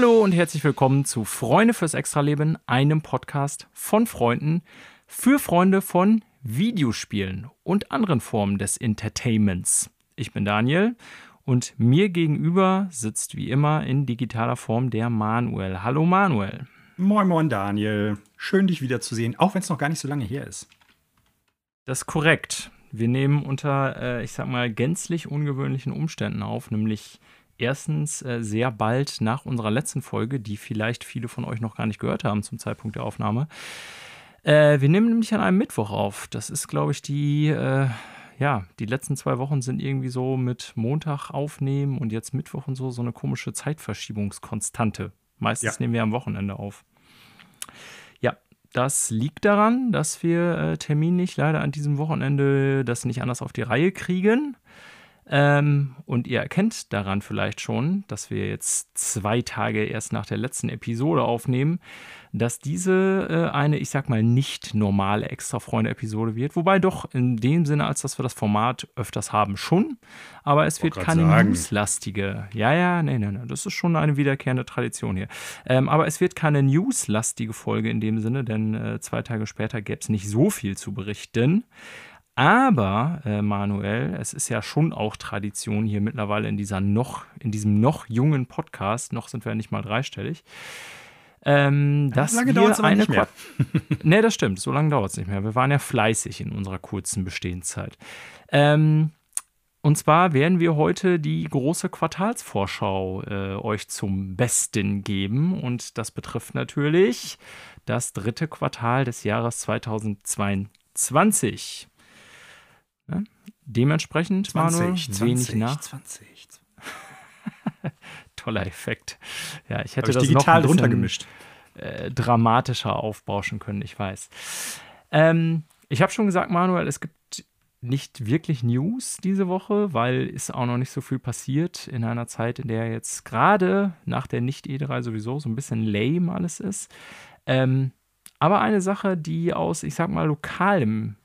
Hallo und herzlich willkommen zu Freunde fürs Extraleben, einem Podcast von Freunden für Freunde von Videospielen und anderen Formen des Entertainments. Ich bin Daniel und mir gegenüber sitzt wie immer in digitaler Form der Manuel. Hallo Manuel. Moin, moin Daniel. Schön dich wiederzusehen, auch wenn es noch gar nicht so lange her ist. Das ist korrekt. Wir nehmen unter, äh, ich sag mal, gänzlich ungewöhnlichen Umständen auf, nämlich erstens äh, sehr bald nach unserer letzten Folge, die vielleicht viele von euch noch gar nicht gehört haben zum Zeitpunkt der Aufnahme. Äh, wir nehmen nämlich an einem Mittwoch auf. Das ist, glaube ich, die, äh, ja, die letzten zwei Wochen sind irgendwie so mit Montag aufnehmen und jetzt Mittwoch und so, so eine komische Zeitverschiebungskonstante. Meistens ja. nehmen wir am Wochenende auf. Ja, das liegt daran, dass wir äh, terminlich leider an diesem Wochenende das nicht anders auf die Reihe kriegen. Ähm, und ihr erkennt daran vielleicht schon, dass wir jetzt zwei Tage erst nach der letzten Episode aufnehmen, dass diese äh, eine, ich sag mal, nicht normale Extra-Freunde-Episode wird. Wobei doch in dem Sinne, als dass wir das Format öfters haben, schon. Aber es wird keine newslastige. Ja, ja, nee, nee, nee. Das ist schon eine wiederkehrende Tradition hier. Ähm, aber es wird keine newslastige Folge in dem Sinne, denn äh, zwei Tage später gäbe es nicht so viel zu berichten. Aber, äh, Manuel, es ist ja schon auch Tradition hier mittlerweile in dieser noch, in diesem noch jungen Podcast, noch sind wir ja nicht mal dreistellig. Ähm, dass lange dauert es nicht mehr. ne, das stimmt, so lange dauert es nicht mehr. Wir waren ja fleißig in unserer kurzen Bestehenszeit. Ähm, und zwar werden wir heute die große Quartalsvorschau äh, euch zum Besten geben. Und das betrifft natürlich das dritte Quartal des Jahres 2022. Dementsprechend, 20, Manuel, 20, wenig nach. 20. Toller Effekt. Ja, ich hätte ich das digital noch ein bisschen, äh, dramatischer aufbauschen können, ich weiß. Ähm, ich habe schon gesagt, Manuel, es gibt nicht wirklich News diese Woche, weil ist auch noch nicht so viel passiert in einer Zeit, in der jetzt gerade nach der Nicht-E3 sowieso so ein bisschen lame alles ist. Ähm, aber eine Sache, die aus, ich sag mal, lokalem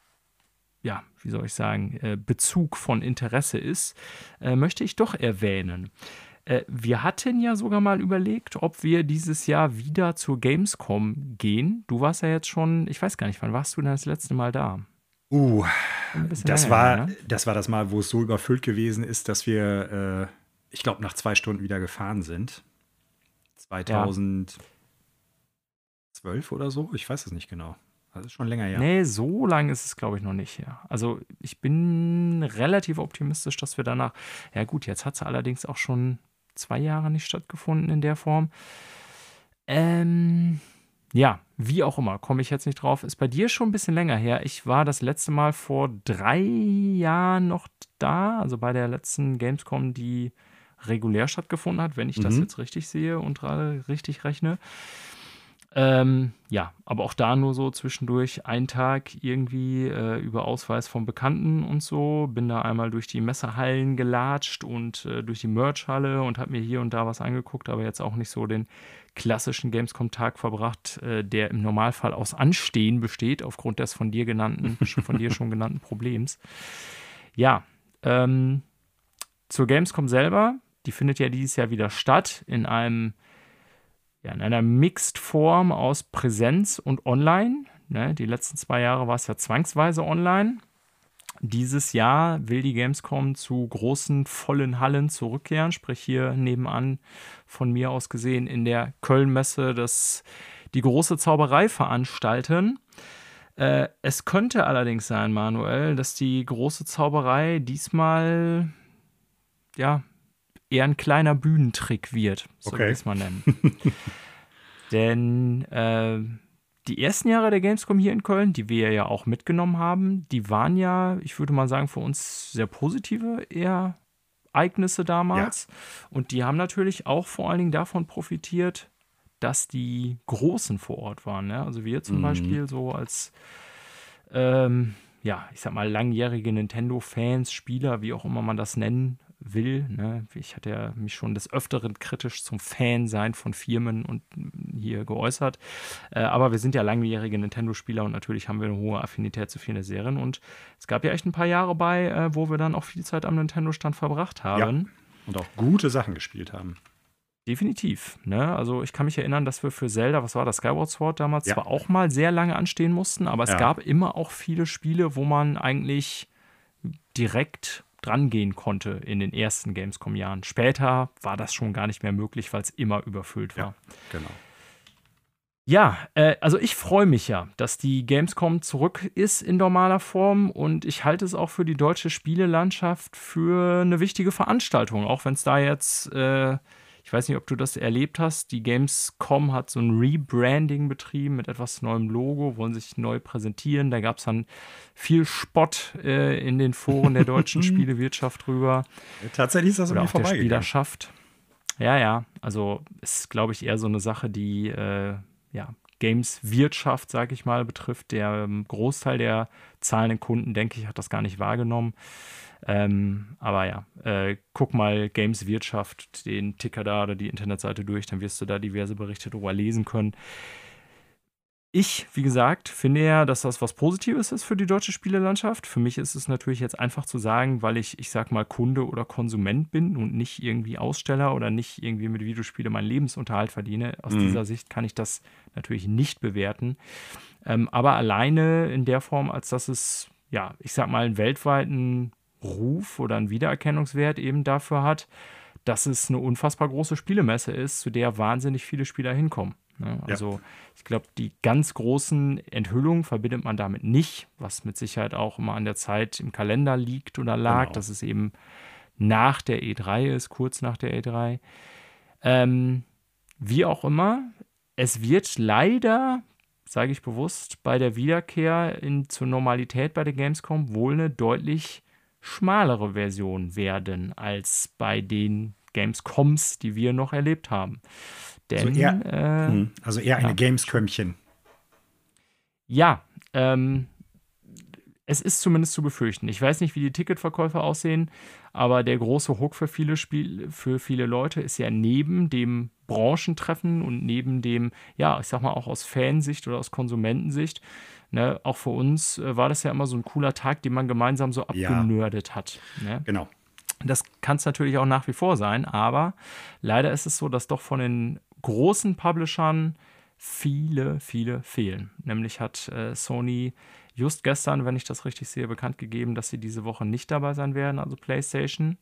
ja, wie soll ich sagen, äh, Bezug von Interesse ist, äh, möchte ich doch erwähnen. Äh, wir hatten ja sogar mal überlegt, ob wir dieses Jahr wieder zur Gamescom gehen. Du warst ja jetzt schon, ich weiß gar nicht, wann warst du denn das letzte Mal da? Uh, das war, ne? das war das Mal, wo es so überfüllt gewesen ist, dass wir, äh, ich glaube, nach zwei Stunden wieder gefahren sind. 2012 ja. oder so, ich weiß es nicht genau. Das ist schon länger her. Nee, so lange ist es, glaube ich, noch nicht her. Also ich bin relativ optimistisch, dass wir danach. Ja, gut, jetzt hat es allerdings auch schon zwei Jahre nicht stattgefunden in der Form. Ähm, ja, wie auch immer, komme ich jetzt nicht drauf. Ist bei dir schon ein bisschen länger her. Ich war das letzte Mal vor drei Jahren noch da, also bei der letzten Gamescom, die regulär stattgefunden hat, wenn ich mhm. das jetzt richtig sehe und richtig rechne. Ähm, ja, aber auch da nur so zwischendurch einen Tag irgendwie äh, über Ausweis von Bekannten und so. Bin da einmal durch die Messerhallen gelatscht und äh, durch die Merchhalle und habe mir hier und da was angeguckt, aber jetzt auch nicht so den klassischen Gamescom-Tag verbracht, äh, der im Normalfall aus Anstehen besteht, aufgrund des von dir genannten, von dir schon genannten Problems. Ja, ähm, zur Gamescom selber, die findet ja dieses Jahr wieder statt in einem ja, in einer Mixed-Form aus Präsenz und Online. Ne, die letzten zwei Jahre war es ja zwangsweise online. Dieses Jahr will die Gamescom zu großen, vollen Hallen zurückkehren, sprich hier nebenan von mir aus gesehen in der Kölnmesse die große Zauberei veranstalten. Äh, es könnte allerdings sein, Manuel, dass die große Zauberei diesmal ja eher ein kleiner Bühnentrick wird, so okay. will es mal nennen. Denn äh, die ersten Jahre der Gamescom hier in Köln, die wir ja auch mitgenommen haben, die waren ja, ich würde mal sagen, für uns sehr positive eher Ereignisse damals. Ja. Und die haben natürlich auch vor allen Dingen davon profitiert, dass die Großen vor Ort waren. Ne? Also wir zum mhm. Beispiel so als ähm, ja, ich sag mal, langjährige Nintendo-Fans, Spieler, wie auch immer man das nennen will. Ne? Ich hatte ja mich schon des Öfteren kritisch zum Fan-Sein von Firmen und hier geäußert. Äh, aber wir sind ja langjährige Nintendo-Spieler und natürlich haben wir eine hohe Affinität zu vielen der Serien. Und es gab ja echt ein paar Jahre bei, äh, wo wir dann auch viel Zeit am Nintendo-Stand verbracht haben. Ja, und auch gute Sachen gespielt haben. Definitiv. Ne? Also ich kann mich erinnern, dass wir für Zelda, was war das, Skyward Sword damals, ja. zwar auch mal sehr lange anstehen mussten, aber es ja. gab immer auch viele Spiele, wo man eigentlich direkt dran gehen konnte in den ersten Gamescom-Jahren. Später war das schon gar nicht mehr möglich, weil es immer überfüllt war. Ja, genau. Ja, äh, also ich freue mich ja, dass die Gamescom zurück ist in normaler Form und ich halte es auch für die deutsche Spielelandschaft für eine wichtige Veranstaltung, auch wenn es da jetzt äh, ich weiß nicht, ob du das erlebt hast. Die Gamescom hat so ein Rebranding betrieben mit etwas neuem Logo, wollen sich neu präsentieren. Da gab es dann viel Spott äh, in den Foren der deutschen Spielewirtschaft drüber. Tatsächlich ist das Oder auch der Spielerschaft. Ja, ja. Also ist, glaube ich, eher so eine Sache, die äh, ja, Games-Wirtschaft, sage ich mal, betrifft. Der ähm, Großteil der zahlenden Kunden, denke ich, hat das gar nicht wahrgenommen. Ähm, aber ja, äh, guck mal Games Wirtschaft, den Ticker da oder die Internetseite durch, dann wirst du da diverse Berichte drüber lesen können. Ich, wie gesagt, finde ja, dass das was Positives ist für die deutsche Spielelandschaft. Für mich ist es natürlich jetzt einfach zu sagen, weil ich, ich sag mal, Kunde oder Konsument bin und nicht irgendwie Aussteller oder nicht irgendwie mit Videospiele meinen Lebensunterhalt verdiene. Aus mhm. dieser Sicht kann ich das natürlich nicht bewerten. Ähm, aber alleine in der Form, als dass es, ja, ich sag mal, einen weltweiten Ruf oder einen Wiedererkennungswert eben dafür hat, dass es eine unfassbar große Spielemesse ist, zu der wahnsinnig viele Spieler hinkommen. Ne? Also ja. ich glaube, die ganz großen Enthüllungen verbindet man damit nicht, was mit Sicherheit auch immer an der Zeit im Kalender liegt oder lag, genau. dass es eben nach der E3 ist, kurz nach der E3. Ähm, wie auch immer, es wird leider, sage ich bewusst, bei der Wiederkehr in, zur Normalität bei der Gamescom wohl eine deutlich schmalere Version werden als bei den Gamescoms, die wir noch erlebt haben. Denn, also eher, äh, hm, also eher eine ja. Gameskömmchen. Ja, ähm, es ist zumindest zu befürchten. Ich weiß nicht, wie die Ticketverkäufe aussehen, aber der große Hook für viele Spiel für viele Leute ist ja neben dem Branchentreffen und neben dem, ja, ich sag mal auch aus Fansicht oder aus Konsumentensicht, ne, auch für uns äh, war das ja immer so ein cooler Tag, den man gemeinsam so abgenördet ja. hat. Ne? Genau. Das kann es natürlich auch nach wie vor sein, aber leider ist es so, dass doch von den großen Publishern viele, viele fehlen. Nämlich hat äh, Sony just gestern, wenn ich das richtig sehe, bekannt gegeben, dass sie diese Woche nicht dabei sein werden, also PlayStation.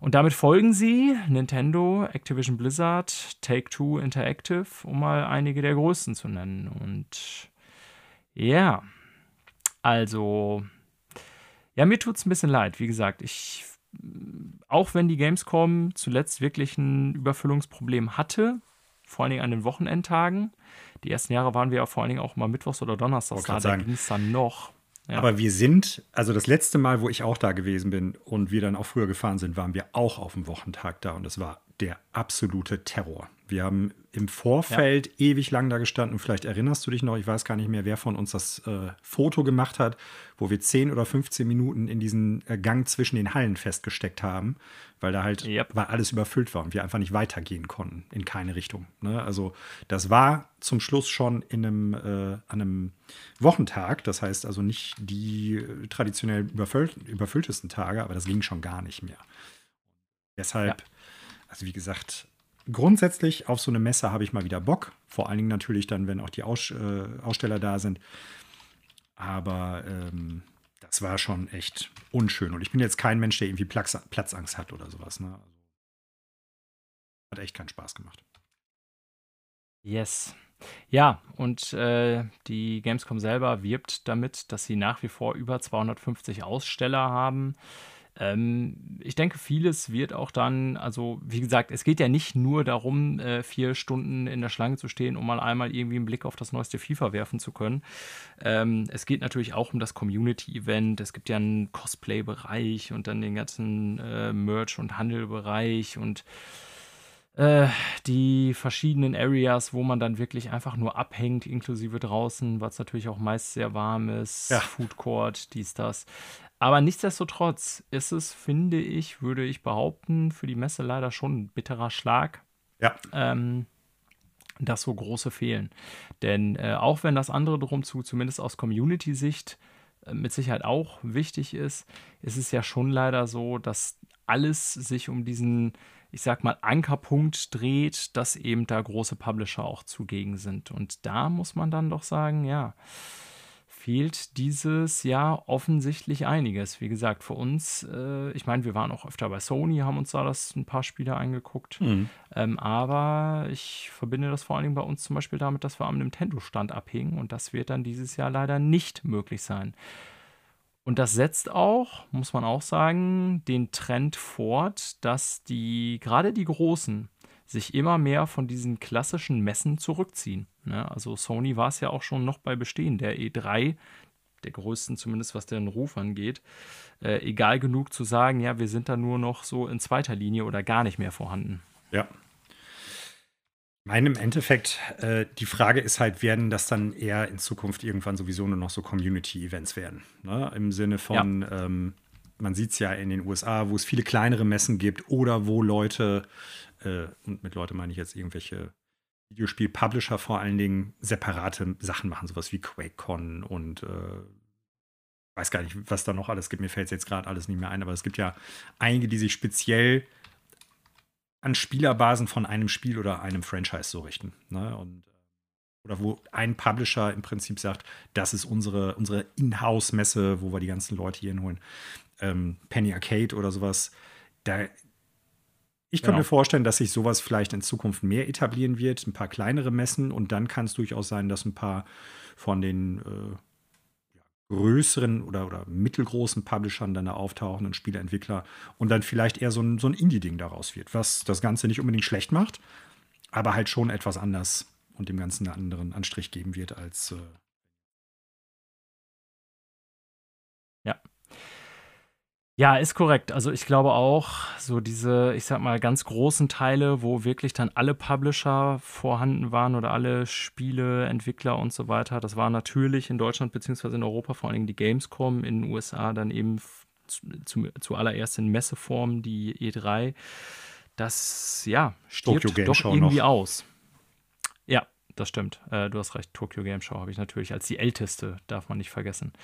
Und damit folgen sie Nintendo, Activision Blizzard, Take-Two Interactive, um mal einige der größten zu nennen. Und ja, also, ja, mir tut es ein bisschen leid. Wie gesagt, ich, auch wenn die Gamescom zuletzt wirklich ein Überfüllungsproblem hatte, vor allen Dingen an den Wochenendtagen, die ersten Jahre waren wir ja vor allen Dingen auch mal Mittwochs oder Donnerstags da, da ging es dann noch. Ja. Aber wir sind, also das letzte Mal, wo ich auch da gewesen bin und wir dann auch früher gefahren sind, waren wir auch auf dem Wochentag da und es war der absolute Terror. Wir haben im Vorfeld ja. ewig lang da gestanden. Vielleicht erinnerst du dich noch, ich weiß gar nicht mehr, wer von uns das äh, Foto gemacht hat, wo wir 10 oder 15 Minuten in diesen äh, Gang zwischen den Hallen festgesteckt haben, weil da halt yep. weil alles überfüllt war und wir einfach nicht weitergehen konnten in keine Richtung. Ne? Also das war zum Schluss schon in einem, äh, an einem Wochentag, das heißt also nicht die äh, traditionell überfüll überfülltesten Tage, aber das ging schon gar nicht mehr. Deshalb, ja. also wie gesagt, grundsätzlich auf so eine Messe habe ich mal wieder Bock. Vor allen Dingen natürlich dann, wenn auch die Aus, äh, Aussteller da sind. Aber ähm, das war schon echt unschön. Und ich bin jetzt kein Mensch, der irgendwie Platz, Platzangst hat oder sowas. Ne? Also, hat echt keinen Spaß gemacht. Yes. Ja, und äh, die Gamescom selber wirbt damit, dass sie nach wie vor über 250 Aussteller haben. Ähm, ich denke, vieles wird auch dann, also wie gesagt, es geht ja nicht nur darum, äh, vier Stunden in der Schlange zu stehen, um mal einmal irgendwie einen Blick auf das neueste FIFA werfen zu können. Ähm, es geht natürlich auch um das Community-Event. Es gibt ja einen Cosplay-Bereich und dann den ganzen äh, Merch- und Handelbereich und äh, die verschiedenen Areas, wo man dann wirklich einfach nur abhängt, inklusive draußen, was natürlich auch meist sehr warm ist, ja. Food Court, dies, das. Aber nichtsdestotrotz ist es, finde ich, würde ich behaupten, für die Messe leider schon ein bitterer Schlag. Ja. Ähm, dass so große fehlen. Denn äh, auch wenn das andere drum zu, zumindest aus Community-Sicht, äh, mit Sicherheit auch wichtig ist, ist es ja schon leider so, dass alles sich um diesen, ich sag mal, Ankerpunkt dreht, dass eben da große Publisher auch zugegen sind. Und da muss man dann doch sagen, ja, fehlt dieses Jahr offensichtlich einiges. Wie gesagt, für uns, äh, ich meine, wir waren auch öfter bei Sony, haben uns da das ein paar Spiele angeguckt. Mhm. Ähm, aber ich verbinde das vor allen Dingen bei uns zum Beispiel damit, dass wir am Nintendo-Stand abhängen und das wird dann dieses Jahr leider nicht möglich sein. Und das setzt auch, muss man auch sagen, den Trend fort, dass die, gerade die Großen, sich immer mehr von diesen klassischen Messen zurückziehen. Ne? Also Sony war es ja auch schon noch bei Bestehen der E3, der größten zumindest, was den Ruf angeht, äh, egal genug zu sagen, ja, wir sind da nur noch so in zweiter Linie oder gar nicht mehr vorhanden. Ja. Meinem Endeffekt, äh, die Frage ist halt, werden das dann eher in Zukunft irgendwann sowieso nur noch so Community-Events werden? Ne? Im Sinne von, ja. ähm, man sieht es ja in den USA, wo es viele kleinere Messen gibt oder wo Leute äh, und mit Leute meine ich jetzt irgendwelche Videospiel-Publisher vor allen Dingen separate Sachen machen, sowas wie QuakeCon und äh, weiß gar nicht, was da noch alles gibt. Mir fällt es jetzt gerade alles nicht mehr ein, aber es gibt ja einige, die sich speziell an Spielerbasen von einem Spiel oder einem Franchise so richten. Ne? Und, äh, oder wo ein Publisher im Prinzip sagt, das ist unsere, unsere Inhouse-Messe, wo wir die ganzen Leute hier hinholen. Ähm, Penny Arcade oder sowas. Da, ich kann genau. mir vorstellen, dass sich sowas vielleicht in Zukunft mehr etablieren wird, ein paar kleinere Messen und dann kann es durchaus sein, dass ein paar von den äh, größeren oder, oder mittelgroßen Publishern dann da auftauchen und Spieleentwickler und dann vielleicht eher so ein, so ein Indie-Ding daraus wird, was das Ganze nicht unbedingt schlecht macht, aber halt schon etwas anders und dem Ganzen einen anderen Anstrich geben wird als äh, Ja, ist korrekt. Also ich glaube auch, so diese, ich sag mal, ganz großen Teile, wo wirklich dann alle Publisher vorhanden waren oder alle Spiele, Entwickler und so weiter, das war natürlich in Deutschland beziehungsweise in Europa vor allen Dingen die Gamescom, in den USA dann eben zu, zuallererst in Messeform die E3. Das, ja, stirbt doch irgendwie noch. aus. Ja, das stimmt. Äh, du hast recht. Tokyo Game Show habe ich natürlich als die älteste, darf man nicht vergessen.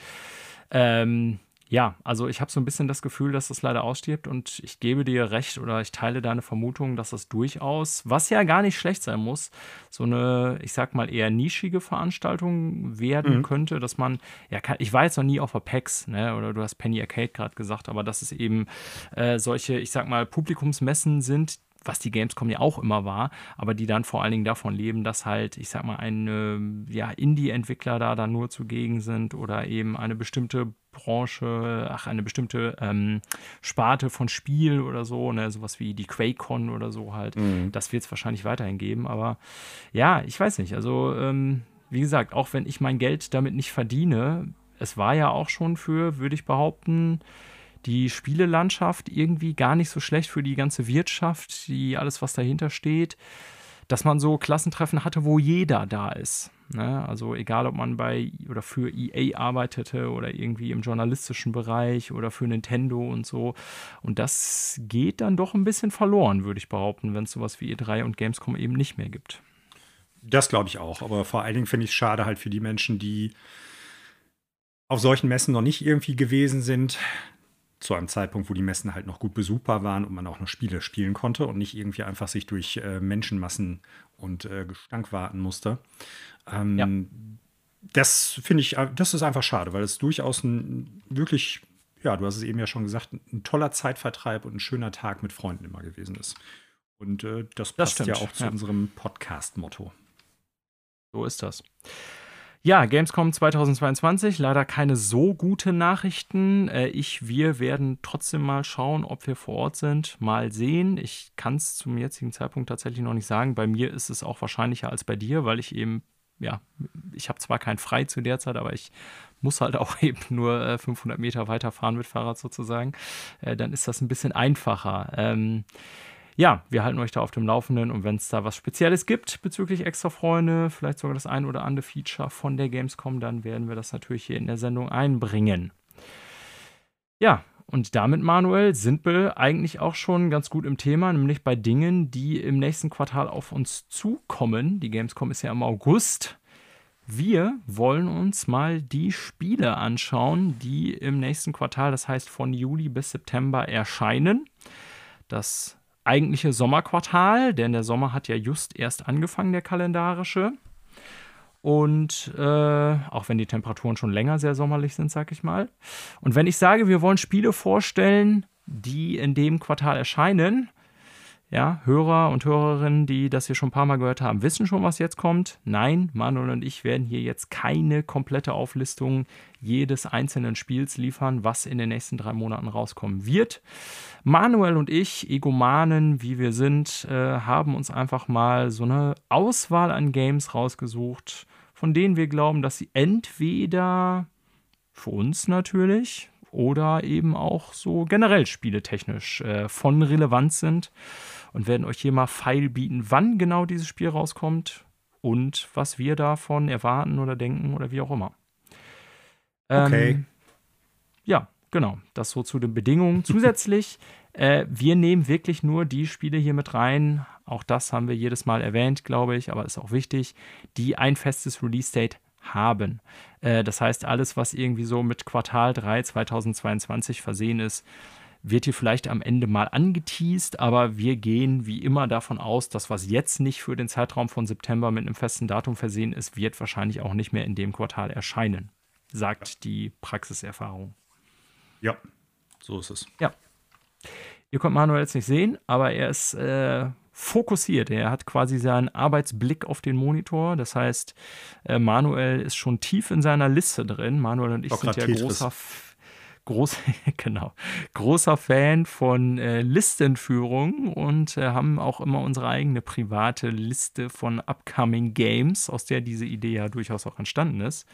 Ähm, ja, also ich habe so ein bisschen das Gefühl, dass das leider ausstirbt und ich gebe dir recht oder ich teile deine Vermutung, dass das durchaus, was ja gar nicht schlecht sein muss, so eine, ich sag mal, eher nischige Veranstaltung werden mhm. könnte, dass man, ja, ich war jetzt noch nie auf der PAX, ne, oder du hast Penny Arcade gerade gesagt, aber dass es eben äh, solche, ich sag mal, Publikumsmessen sind, was die Gamescom ja auch immer war, aber die dann vor allen Dingen davon leben, dass halt, ich sag mal, ein ja, Indie-Entwickler da dann nur zugegen sind oder eben eine bestimmte Branche, ach, eine bestimmte ähm, Sparte von Spiel oder so, ne, sowas wie die QuakeCon oder so halt. Mhm. Das wird es wahrscheinlich weiterhin geben, aber ja, ich weiß nicht. Also, ähm, wie gesagt, auch wenn ich mein Geld damit nicht verdiene, es war ja auch schon für, würde ich behaupten, die Spielelandschaft irgendwie gar nicht so schlecht für die ganze Wirtschaft, die alles, was dahinter steht, dass man so Klassentreffen hatte, wo jeder da ist. Ne? Also egal, ob man bei oder für EA arbeitete oder irgendwie im journalistischen Bereich oder für Nintendo und so. Und das geht dann doch ein bisschen verloren, würde ich behaupten, wenn es sowas wie E3 und Gamescom eben nicht mehr gibt. Das glaube ich auch. Aber vor allen Dingen finde ich es schade halt für die Menschen, die auf solchen Messen noch nicht irgendwie gewesen sind, zu einem Zeitpunkt, wo die Messen halt noch gut besuchbar waren und man auch noch Spiele spielen konnte und nicht irgendwie einfach sich durch äh, Menschenmassen und äh, Gestank warten musste. Ähm, ja. Das finde ich, äh, das ist einfach schade, weil es durchaus ein wirklich, ja, du hast es eben ja schon gesagt, ein toller Zeitvertreib und ein schöner Tag mit Freunden immer gewesen ist. Und äh, das passt das ja auch zu ja. unserem Podcast-Motto. So ist das. Ja, Gamescom 2022, leider keine so gute Nachrichten. Äh, ich, wir werden trotzdem mal schauen, ob wir vor Ort sind, mal sehen. Ich kann es zum jetzigen Zeitpunkt tatsächlich noch nicht sagen. Bei mir ist es auch wahrscheinlicher als bei dir, weil ich eben, ja, ich habe zwar kein Frei zu der Zeit, aber ich muss halt auch eben nur 500 äh, Meter weiterfahren mit Fahrrad sozusagen. Äh, dann ist das ein bisschen einfacher. Ähm, ja, wir halten euch da auf dem Laufenden und wenn es da was Spezielles gibt bezüglich extra Freunde, vielleicht sogar das ein oder andere Feature von der Gamescom, dann werden wir das natürlich hier in der Sendung einbringen. Ja, und damit, Manuel, sind wir eigentlich auch schon ganz gut im Thema, nämlich bei Dingen, die im nächsten Quartal auf uns zukommen. Die Gamescom ist ja im August. Wir wollen uns mal die Spiele anschauen, die im nächsten Quartal, das heißt von Juli bis September, erscheinen. Das eigentliche Sommerquartal, denn der Sommer hat ja just erst angefangen, der kalendarische. Und äh, auch wenn die Temperaturen schon länger sehr sommerlich sind, sag ich mal. Und wenn ich sage, wir wollen Spiele vorstellen, die in dem Quartal erscheinen, ja, Hörer und Hörerinnen, die das hier schon ein paar Mal gehört haben, wissen schon, was jetzt kommt. Nein, Manuel und ich werden hier jetzt keine komplette Auflistung jedes einzelnen Spiels liefern, was in den nächsten drei Monaten rauskommen wird. Manuel und ich, Egomanen, wie wir sind, äh, haben uns einfach mal so eine Auswahl an Games rausgesucht, von denen wir glauben, dass sie entweder für uns natürlich oder eben auch so generell spieletechnisch äh, von Relevanz sind und werden euch hier mal Pfeil bieten, wann genau dieses Spiel rauskommt und was wir davon erwarten oder denken oder wie auch immer. Okay. Ähm, ja, genau. Das so zu den Bedingungen. Zusätzlich, äh, wir nehmen wirklich nur die Spiele hier mit rein. Auch das haben wir jedes Mal erwähnt, glaube ich, aber ist auch wichtig, die ein festes Release-Date haben. Äh, das heißt, alles, was irgendwie so mit Quartal 3 2022 versehen ist, wird hier vielleicht am Ende mal angeteased, aber wir gehen wie immer davon aus, dass was jetzt nicht für den Zeitraum von September mit einem festen Datum versehen ist, wird wahrscheinlich auch nicht mehr in dem Quartal erscheinen, sagt ja. die Praxiserfahrung. Ja, so ist es. Ja. Ihr könnt Manuel jetzt nicht sehen, aber er ist äh, fokussiert. Er hat quasi seinen Arbeitsblick auf den Monitor. Das heißt, äh, Manuel ist schon tief in seiner Liste drin. Manuel und ich sind ja großer. F groß, genau, großer Fan von äh, Listenführung und äh, haben auch immer unsere eigene private Liste von upcoming Games, aus der diese Idee ja durchaus auch entstanden ist.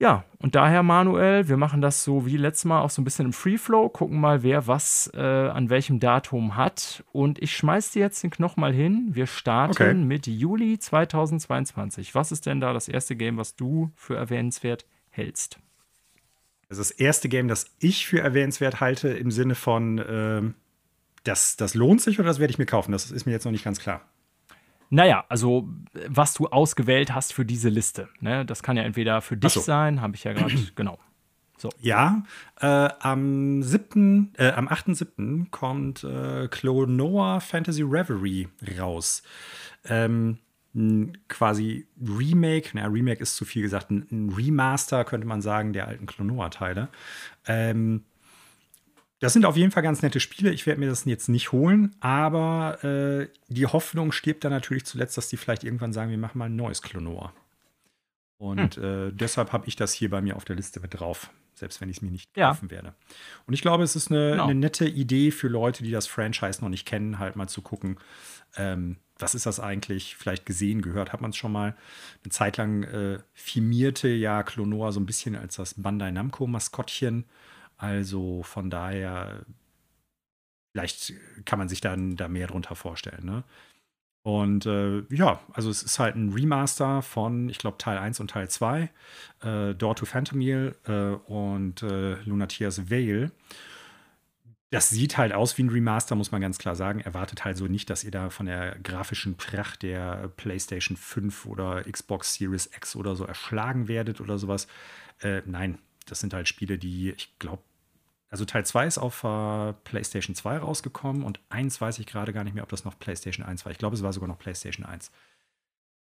Ja, und daher, Manuel, wir machen das so wie letztes Mal auch so ein bisschen im Free Flow, gucken mal, wer was äh, an welchem Datum hat. Und ich schmeiß dir jetzt den Knochen mal hin. Wir starten okay. mit Juli 2022. Was ist denn da das erste Game, was du für erwähnenswert hältst? Das ist das erste Game, das ich für erwähnenswert halte, im Sinne von, äh, das, das lohnt sich oder das werde ich mir kaufen. Das ist mir jetzt noch nicht ganz klar. Naja, also was du ausgewählt hast für diese Liste. Ne? Das kann ja entweder für dich so. sein, habe ich ja gerade, genau. So. Ja, äh, am 7., äh, am 8.7. kommt äh, Clonoa Fantasy Reverie raus. Ähm, ein quasi Remake, naja, Remake ist zu viel gesagt, ein, Remaster, könnte man sagen, der alten Klonoa-Teile. Ähm, das sind auf jeden Fall ganz nette Spiele. Ich werde mir das jetzt nicht holen, aber äh, die Hoffnung stirbt dann natürlich zuletzt, dass die vielleicht irgendwann sagen, wir machen mal ein neues Klonoa. Und hm. äh, deshalb habe ich das hier bei mir auf der Liste mit drauf, selbst wenn ich es mir nicht kaufen ja. werde. Und ich glaube, es ist eine, genau. eine, nette Idee für Leute, die das Franchise noch nicht kennen, halt mal zu gucken, ähm, was ist das eigentlich? Vielleicht gesehen, gehört, hat man es schon mal. Eine Zeit lang äh, firmierte ja Klonoa so ein bisschen als das Bandai Namco-Maskottchen. Also von daher, vielleicht kann man sich dann da mehr drunter vorstellen. Ne? Und äh, ja, also es ist halt ein Remaster von, ich glaube, Teil 1 und Teil 2, äh, Door to Phantomil äh, und äh, Lunatias Veil das sieht halt aus wie ein Remaster, muss man ganz klar sagen. Erwartet halt so nicht, dass ihr da von der grafischen Pracht der PlayStation 5 oder Xbox Series X oder so erschlagen werdet oder sowas. Äh, nein, das sind halt Spiele, die, ich glaube, also Teil 2 ist auf äh, PlayStation 2 rausgekommen und 1 weiß ich gerade gar nicht mehr, ob das noch PlayStation 1 war. Ich glaube, es war sogar noch PlayStation 1.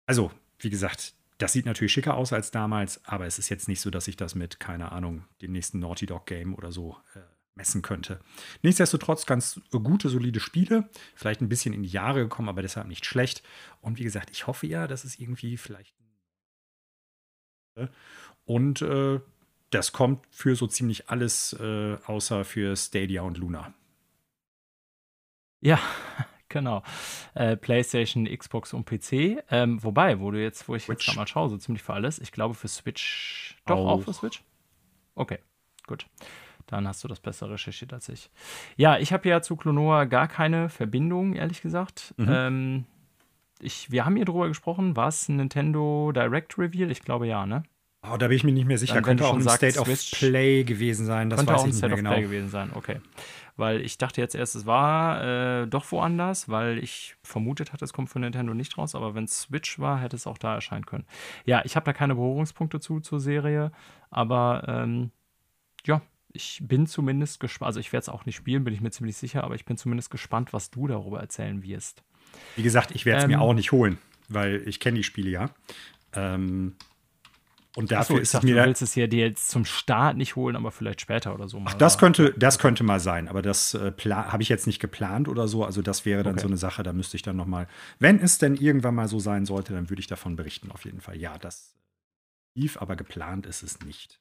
Also, wie gesagt, das sieht natürlich schicker aus als damals, aber es ist jetzt nicht so, dass ich das mit, keine Ahnung, dem nächsten Naughty Dog Game oder so äh, messen könnte. Nichtsdestotrotz ganz gute, solide Spiele. Vielleicht ein bisschen in die Jahre gekommen, aber deshalb nicht schlecht. Und wie gesagt, ich hoffe ja, dass es irgendwie vielleicht. Und äh, das kommt für so ziemlich alles, äh, außer für Stadia und Luna. Ja, genau. Äh, PlayStation, Xbox und PC. Ähm, wobei, wo du jetzt, wo ich Switch. jetzt mal schaue, so ziemlich für alles. Ich glaube für Switch. Doch auch, auch für Switch? Okay, gut. Dann hast du das besser recherchiert als ich. Ja, ich habe ja zu Klonoa gar keine Verbindung, ehrlich gesagt. Mhm. Ähm, ich, wir haben hier drüber gesprochen. War es ein Nintendo Direct Reveal? Ich glaube ja, ne? Oh, da bin ich mir nicht mehr sicher. Dann, könnte auch ein State of Switch, Play gewesen sein. Das könnte weiß auch ein ich nicht State mehr of genau. Play gewesen sein. Okay. Weil ich dachte jetzt erst, es war äh, doch woanders, weil ich vermutet hatte, es kommt von Nintendo nicht raus. Aber wenn es Switch war, hätte es auch da erscheinen können. Ja, ich habe da keine Berührungspunkte zu zur Serie. Aber ähm, ja, ich bin zumindest gespannt. Also ich werde es auch nicht spielen, bin ich mir ziemlich sicher. Aber ich bin zumindest gespannt, was du darüber erzählen wirst. Wie gesagt, ich werde es Ähm, mir auch nicht holen, weil ich kenne die Spiele ja. Ähm, und dafür ich ist es dachte, mir du willst es ja dir jetzt zum Start nicht holen, aber vielleicht später oder so mal. Ach, das könnte, das könnte mal sein, aber das äh, habe ich jetzt nicht geplant oder so. Also das wäre dann Okay. so eine Sache, da müsste ich dann noch mal, wenn es denn irgendwann mal so sein sollte, dann würde ich davon berichten auf jeden Fall. Ja, das lief, aber geplant ist es nicht.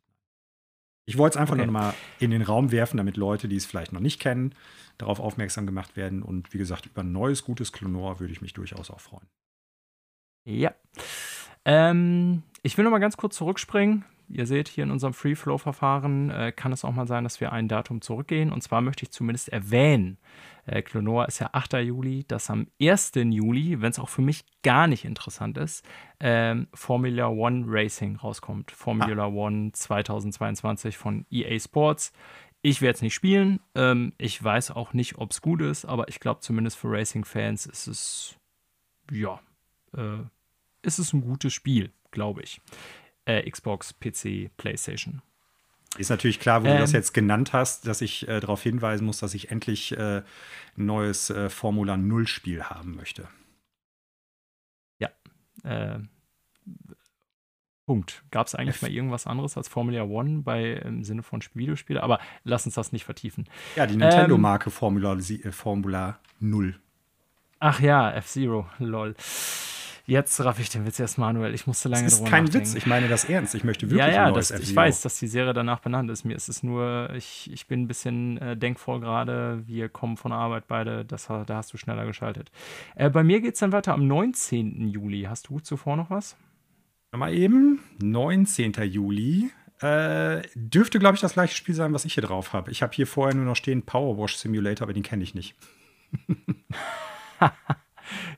Ich wollte es einfach Okay. nur noch mal in den Raum werfen, damit Leute, die es vielleicht noch nicht kennen, darauf aufmerksam gemacht werden. Und wie gesagt, über ein neues, gutes Klonor würde ich mich durchaus auch freuen. Ja. Ähm, ich will noch mal ganz kurz zurückspringen. Ihr seht hier in unserem Free-Flow-Verfahren äh, kann es auch mal sein, dass wir ein Datum zurückgehen. Und zwar möchte ich zumindest erwähnen, äh, Clonor ist ja 8. Juli, dass am 1. Juli, wenn es auch für mich gar nicht interessant ist, ähm, Formula One Racing rauskommt. Formula One 2022 von EA Sports. Ich werde es nicht spielen. Ähm, ich weiß auch nicht, ob es gut ist, aber ich glaube zumindest für Racing-Fans ist es, ja, äh, ist es ein gutes Spiel, glaube ich. Äh, Xbox, PC, PlayStation. Ist natürlich klar, wo du das Ähm. jetzt genannt hast, dass ich äh, darauf hinweisen muss, dass ich endlich äh, ein neues äh, Formula 0 Spiel haben möchte. Äh, Punkt. Gab es eigentlich F- mal irgendwas anderes als Formula One bei im Sinne von Videospiele? Aber lass uns das nicht vertiefen. Ja, die Ähm. Nintendo-Marke Formula, Sie- äh, Formula 0. Ach ja, F-Zero, lol. Jetzt raff ich den Witz erst manuell. Ich musste lange Das ist drüber kein nachdenken. Witz, ich meine das ernst. Ich möchte wirklich ja, ja, ein neues das, ich weiß, dass die Serie danach benannt ist. Mir ist es nur, ich, ich bin ein bisschen äh, denkvoll gerade. Wir kommen von der Arbeit beide. Das, da hast du schneller geschaltet. Äh, bei mir geht es dann weiter am 19. Juli. Hast du zuvor noch was? Mal eben, 19. Juli. Äh, dürfte, glaube ich, das gleiche Spiel sein, was ich hier drauf habe. Ich habe hier vorher nur noch stehen Power Wash Simulator, aber den kenne ich nicht.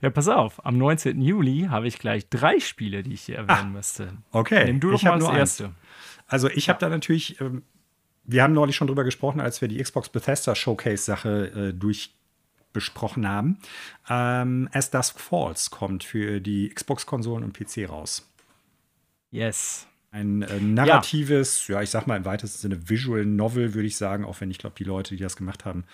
Ja, pass auf. Am 19. Juli habe ich gleich drei Spiele, die ich hier erwähnen müsste. Okay, Nimm du doch ich mal das nur eins. erste. Also ich habe da natürlich, ähm, wir haben neulich schon drüber gesprochen, als wir die Xbox Bethesda Showcase-Sache äh, durchbesprochen haben. Ähm, As Dusk Falls kommt für die Xbox-Konsolen und PC raus. Yes. Ein äh, narratives, ja. ich sag mal im weitesten Sinne Visual Novel, würde ich sagen, auch wenn ich glaube, die Leute, die das gemacht haben,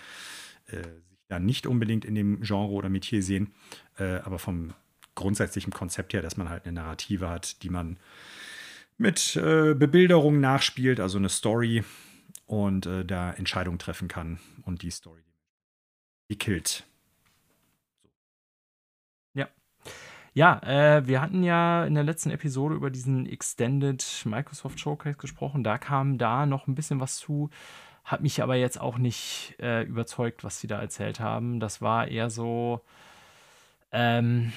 äh, da nicht unbedingt in dem Genre oder Metier sehen, äh, aber vom grundsätzlichen Konzept her, dass man halt eine Narrative hat, die man mit äh, Bebilderung nachspielt, also eine Story und äh, da Entscheidungen treffen kann und die Story die killt. Ja, äh, wir hatten ja in der letzten Episode über diesen Extended Microsoft Showcase gesprochen. Da kam da noch ein bisschen was zu. Hat mich aber jetzt auch nicht äh, überzeugt, was sie da erzählt haben. Das war eher so, ähm,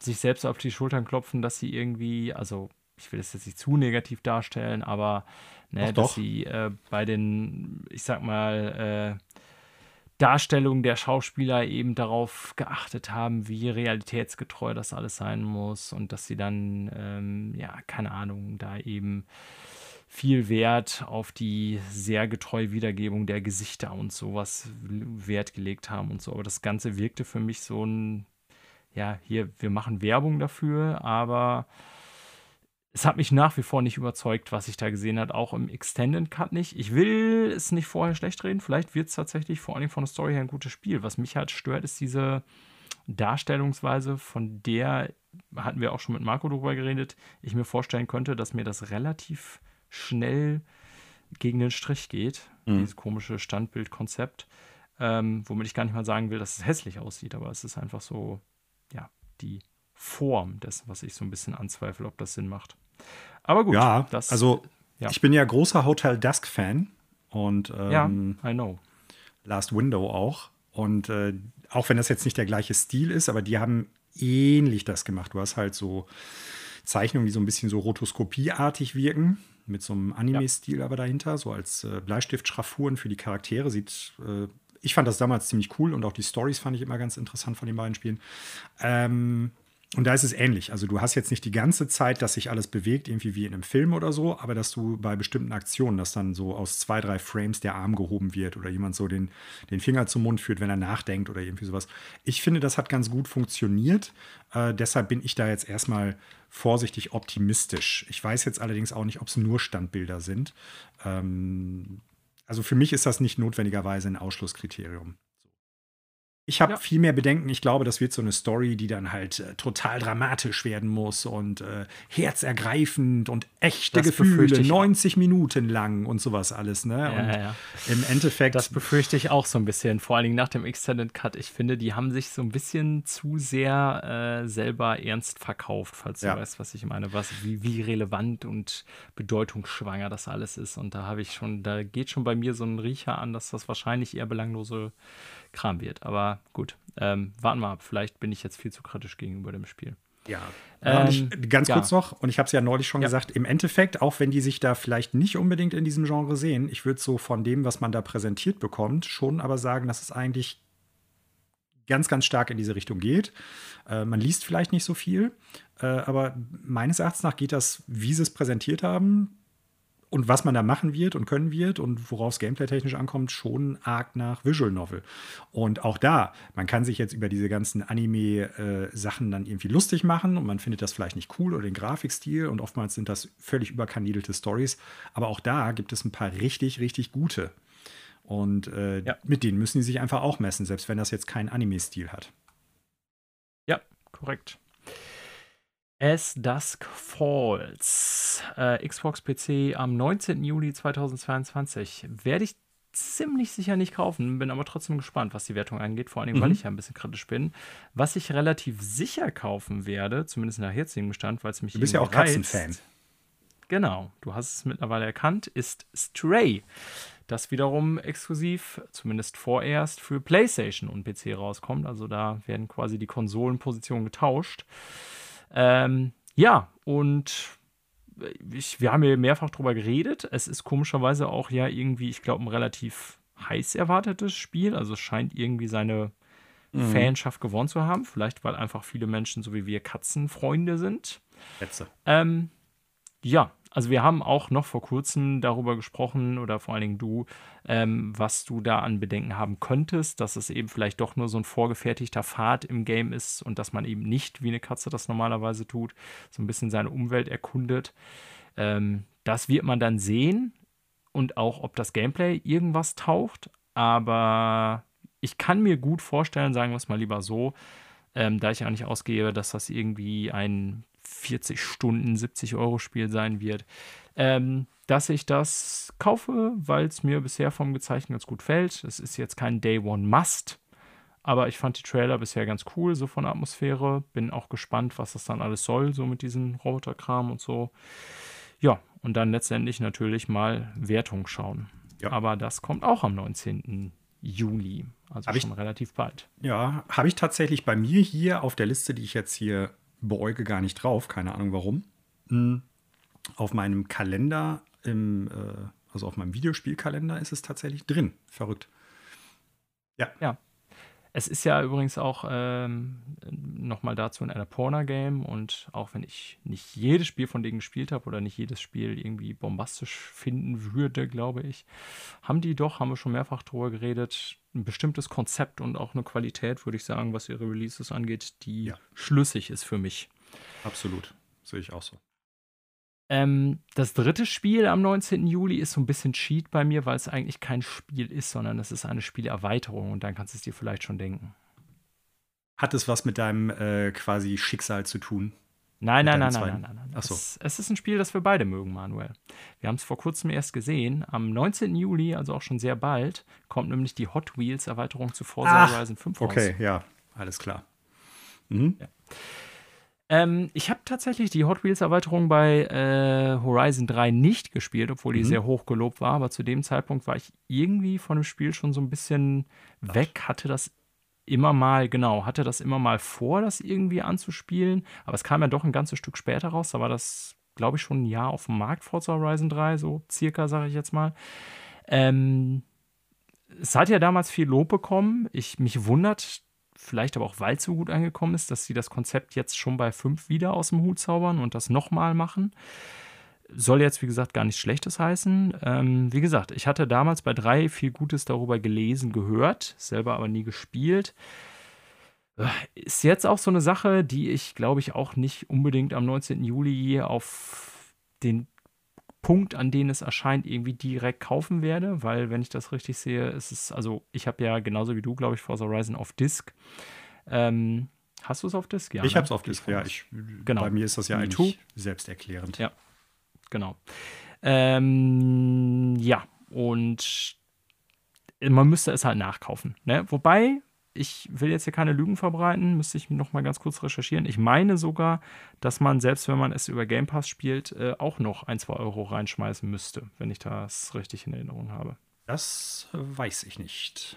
sich selbst auf die Schultern klopfen, dass sie irgendwie, also ich will das jetzt nicht zu negativ darstellen, aber ne, dass sie äh, bei den, ich sag mal, äh, Darstellung der Schauspieler eben darauf geachtet haben, wie realitätsgetreu das alles sein muss und dass sie dann, ähm, ja, keine Ahnung, da eben viel Wert auf die sehr getreue Wiedergebung der Gesichter und sowas Wert gelegt haben und so. Aber das Ganze wirkte für mich so ein, ja, hier, wir machen Werbung dafür, aber es hat mich nach wie vor nicht überzeugt, was ich da gesehen habe, auch im Extended Cut nicht. Ich will es nicht vorher schlecht reden, vielleicht wird es tatsächlich vor allem von der Story her ein gutes Spiel. Was mich halt stört, ist diese Darstellungsweise, von der hatten wir auch schon mit Marco drüber geredet, ich mir vorstellen könnte, dass mir das relativ schnell gegen den Strich geht, Mhm. dieses komische Standbildkonzept, ähm, womit ich gar nicht mal sagen will, dass es hässlich aussieht, aber es ist einfach so, ja, die Form dessen, was ich so ein bisschen anzweifle, ob das Sinn macht. Aber gut, ja, das, also ja. ich bin ja großer Hotel Dusk-Fan und ja, ähm, I know. Last Window auch. Und äh, auch wenn das jetzt nicht der gleiche Stil ist, aber die haben ähnlich das gemacht. Du hast halt so Zeichnungen, die so ein bisschen so rotoskopieartig wirken, mit so einem Anime-Stil aber dahinter, so als äh, Bleistiftschraffuren für die Charaktere. Sieht, äh, ich fand das damals ziemlich cool und auch die Stories fand ich immer ganz interessant von den beiden Spielen. Ähm, und da ist es ähnlich. Also du hast jetzt nicht die ganze Zeit, dass sich alles bewegt, irgendwie wie in einem Film oder so, aber dass du bei bestimmten Aktionen, dass dann so aus zwei, drei Frames der Arm gehoben wird oder jemand so den, den Finger zum Mund führt, wenn er nachdenkt oder irgendwie sowas. Ich finde, das hat ganz gut funktioniert. Äh, deshalb bin ich da jetzt erstmal vorsichtig optimistisch. Ich weiß jetzt allerdings auch nicht, ob es nur Standbilder sind. Ähm, also für mich ist das nicht notwendigerweise ein Ausschlusskriterium. Ich habe ja. viel mehr Bedenken. Ich glaube, das wird so eine Story, die dann halt äh, total dramatisch werden muss und äh, herzergreifend und echte das Gefühle, 90 Minuten lang und sowas alles. Ne? Ja, und ja. im Endeffekt. Das befürchte ich auch so ein bisschen, vor allen Dingen nach dem Extended Cut. Ich finde, die haben sich so ein bisschen zu sehr äh, selber ernst verkauft, falls du weißt, was ich meine, was, wie, wie relevant und bedeutungsschwanger das alles ist. Und da habe ich schon, da geht schon bei mir so ein Riecher an, dass das wahrscheinlich eher belanglose Kram wird. Aber gut, ähm, warten wir ab. Vielleicht bin ich jetzt viel zu kritisch gegenüber dem Spiel. Ja. Ähm, ich, ganz ja. kurz noch, und ich habe es ja neulich schon ja. gesagt, im Endeffekt, auch wenn die sich da vielleicht nicht unbedingt in diesem Genre sehen, ich würde so von dem, was man da präsentiert bekommt, schon aber sagen, dass es eigentlich ganz, ganz stark in diese Richtung geht. Äh, man liest vielleicht nicht so viel, äh, aber meines Erachtens nach geht das, wie sie es präsentiert haben, und was man da machen wird und können wird und worauf es gameplay-technisch ankommt, schon arg nach Visual Novel. Und auch da, man kann sich jetzt über diese ganzen Anime-Sachen dann irgendwie lustig machen und man findet das vielleicht nicht cool oder den Grafikstil und oftmals sind das völlig überkandidelte Stories. Aber auch da gibt es ein paar richtig, richtig gute. Und äh, ja. mit denen müssen die sich einfach auch messen, selbst wenn das jetzt keinen Anime-Stil hat. Ja, korrekt. As Dusk Falls. Äh, Xbox PC am 19. Juli 2022. Werde ich ziemlich sicher nicht kaufen, bin aber trotzdem gespannt, was die Wertung angeht, vor allem, mhm. weil ich ja ein bisschen kritisch bin. Was ich relativ sicher kaufen werde, zumindest nach jetzigem Bestand, weil es mich. Du bist ja auch Katzenfan. Genau, du hast es mittlerweile erkannt, ist Stray. Das wiederum exklusiv, zumindest vorerst, für PlayStation und PC rauskommt. Also da werden quasi die Konsolenpositionen getauscht. Ähm, ja, und ich, wir haben ja mehrfach drüber geredet. Es ist komischerweise auch ja irgendwie, ich glaube, ein relativ heiß erwartetes Spiel. Also es scheint irgendwie seine mhm. Fanschaft gewonnen zu haben. Vielleicht, weil einfach viele Menschen, so wie wir, Katzenfreunde sind. Letzte. Ähm, ja, also wir haben auch noch vor kurzem darüber gesprochen, oder vor allen Dingen du, ähm, was du da an Bedenken haben könntest, dass es eben vielleicht doch nur so ein vorgefertigter Pfad im Game ist und dass man eben nicht, wie eine Katze das normalerweise tut, so ein bisschen seine Umwelt erkundet. Ähm, das wird man dann sehen und auch, ob das Gameplay irgendwas taucht. Aber ich kann mir gut vorstellen, sagen wir es mal lieber so, ähm, da ich auch nicht ausgehe, dass das irgendwie ein 40 Stunden, 70 Euro Spiel sein wird, ähm, dass ich das kaufe, weil es mir bisher vom Gezeichnen ganz gut fällt. Es ist jetzt kein Day One Must, aber ich fand die Trailer bisher ganz cool, so von der Atmosphäre. Bin auch gespannt, was das dann alles soll, so mit diesem Roboterkram und so. Ja, und dann letztendlich natürlich mal Wertung schauen. Ja. Aber das kommt auch am 19. Juli, also hab schon ich, relativ bald. Ja, habe ich tatsächlich bei mir hier auf der Liste, die ich jetzt hier beäuge gar nicht drauf, keine Ahnung warum. Mhm. Auf meinem Kalender, im, äh, also auf meinem Videospielkalender ist es tatsächlich drin. Verrückt. Ja. Ja. Es ist ja übrigens auch ähm, nochmal dazu ein Annapurna-Game und auch wenn ich nicht jedes Spiel von denen gespielt habe oder nicht jedes Spiel irgendwie bombastisch finden würde, glaube ich, haben die doch, haben wir schon mehrfach drüber geredet, ein bestimmtes Konzept und auch eine Qualität, würde ich sagen, was ihre Releases angeht, die ja. schlüssig ist für mich. Absolut, sehe ich auch so. Ähm, das dritte Spiel am 19. Juli ist so ein bisschen Cheat bei mir, weil es eigentlich kein Spiel ist, sondern es ist eine Spielerweiterung und dann kannst du es dir vielleicht schon denken. Hat es was mit deinem äh, quasi Schicksal zu tun? Nein, nein, nein, nein, nein, nein, nein. So. es, es, ist ein Spiel, das wir beide mögen, Manuel. Wir haben es vor kurzem erst gesehen. Am 19. Juli, also auch schon sehr bald, kommt nämlich die Hot Wheels Erweiterung zu Forza Ach, Horizon 5 raus. Okay, ja, alles klar. Mhm. Ja. Ähm, ich habe tatsächlich die Hot Wheels Erweiterung bei äh, Horizon 3 nicht gespielt, obwohl die mhm. sehr hoch gelobt war. Aber zu dem Zeitpunkt war ich irgendwie von dem Spiel schon so ein bisschen weg, hatte das immer mal, genau, hatte das immer mal vor, das irgendwie anzuspielen. Aber es kam ja doch ein ganzes Stück später raus. Da war das, glaube ich, schon ein Jahr auf dem Markt, Forza Horizon 3, so circa, sage ich jetzt mal. Ähm, es hat ja damals viel Lob bekommen. Ich, mich wundert vielleicht aber auch, weil es so gut angekommen ist, dass sie das Konzept jetzt schon bei 5 wieder aus dem Hut zaubern und das nochmal machen. Soll jetzt, wie gesagt, gar nichts Schlechtes heißen. Ähm, wie gesagt, ich hatte damals bei 3 viel Gutes darüber gelesen, gehört, selber aber nie gespielt. Ist jetzt auch so eine Sache, die ich, glaube ich, auch nicht unbedingt am 19. Juli auf den Punkt, an dem es erscheint, irgendwie direkt kaufen werde, weil, wenn ich das richtig sehe, ist es, also ich habe ja genauso wie du, glaube ich, Forza Horizon auf Disk. Ähm, hast du es auf Disk? Ja. Ich ne? habe es auf Disk, ja. Ich, genau. Bei mir ist das ja eigentlich selbsterklärend. Ja, genau. Ähm, ja, und man müsste es halt nachkaufen. Ne? Wobei, ich will jetzt hier keine Lügen verbreiten, müsste ich noch mal ganz kurz recherchieren. Ich meine sogar, dass man, selbst wenn man es über Game Pass spielt, äh, auch noch ein, zwei Euro reinschmeißen müsste, wenn ich das richtig in Erinnerung habe. Das weiß ich nicht.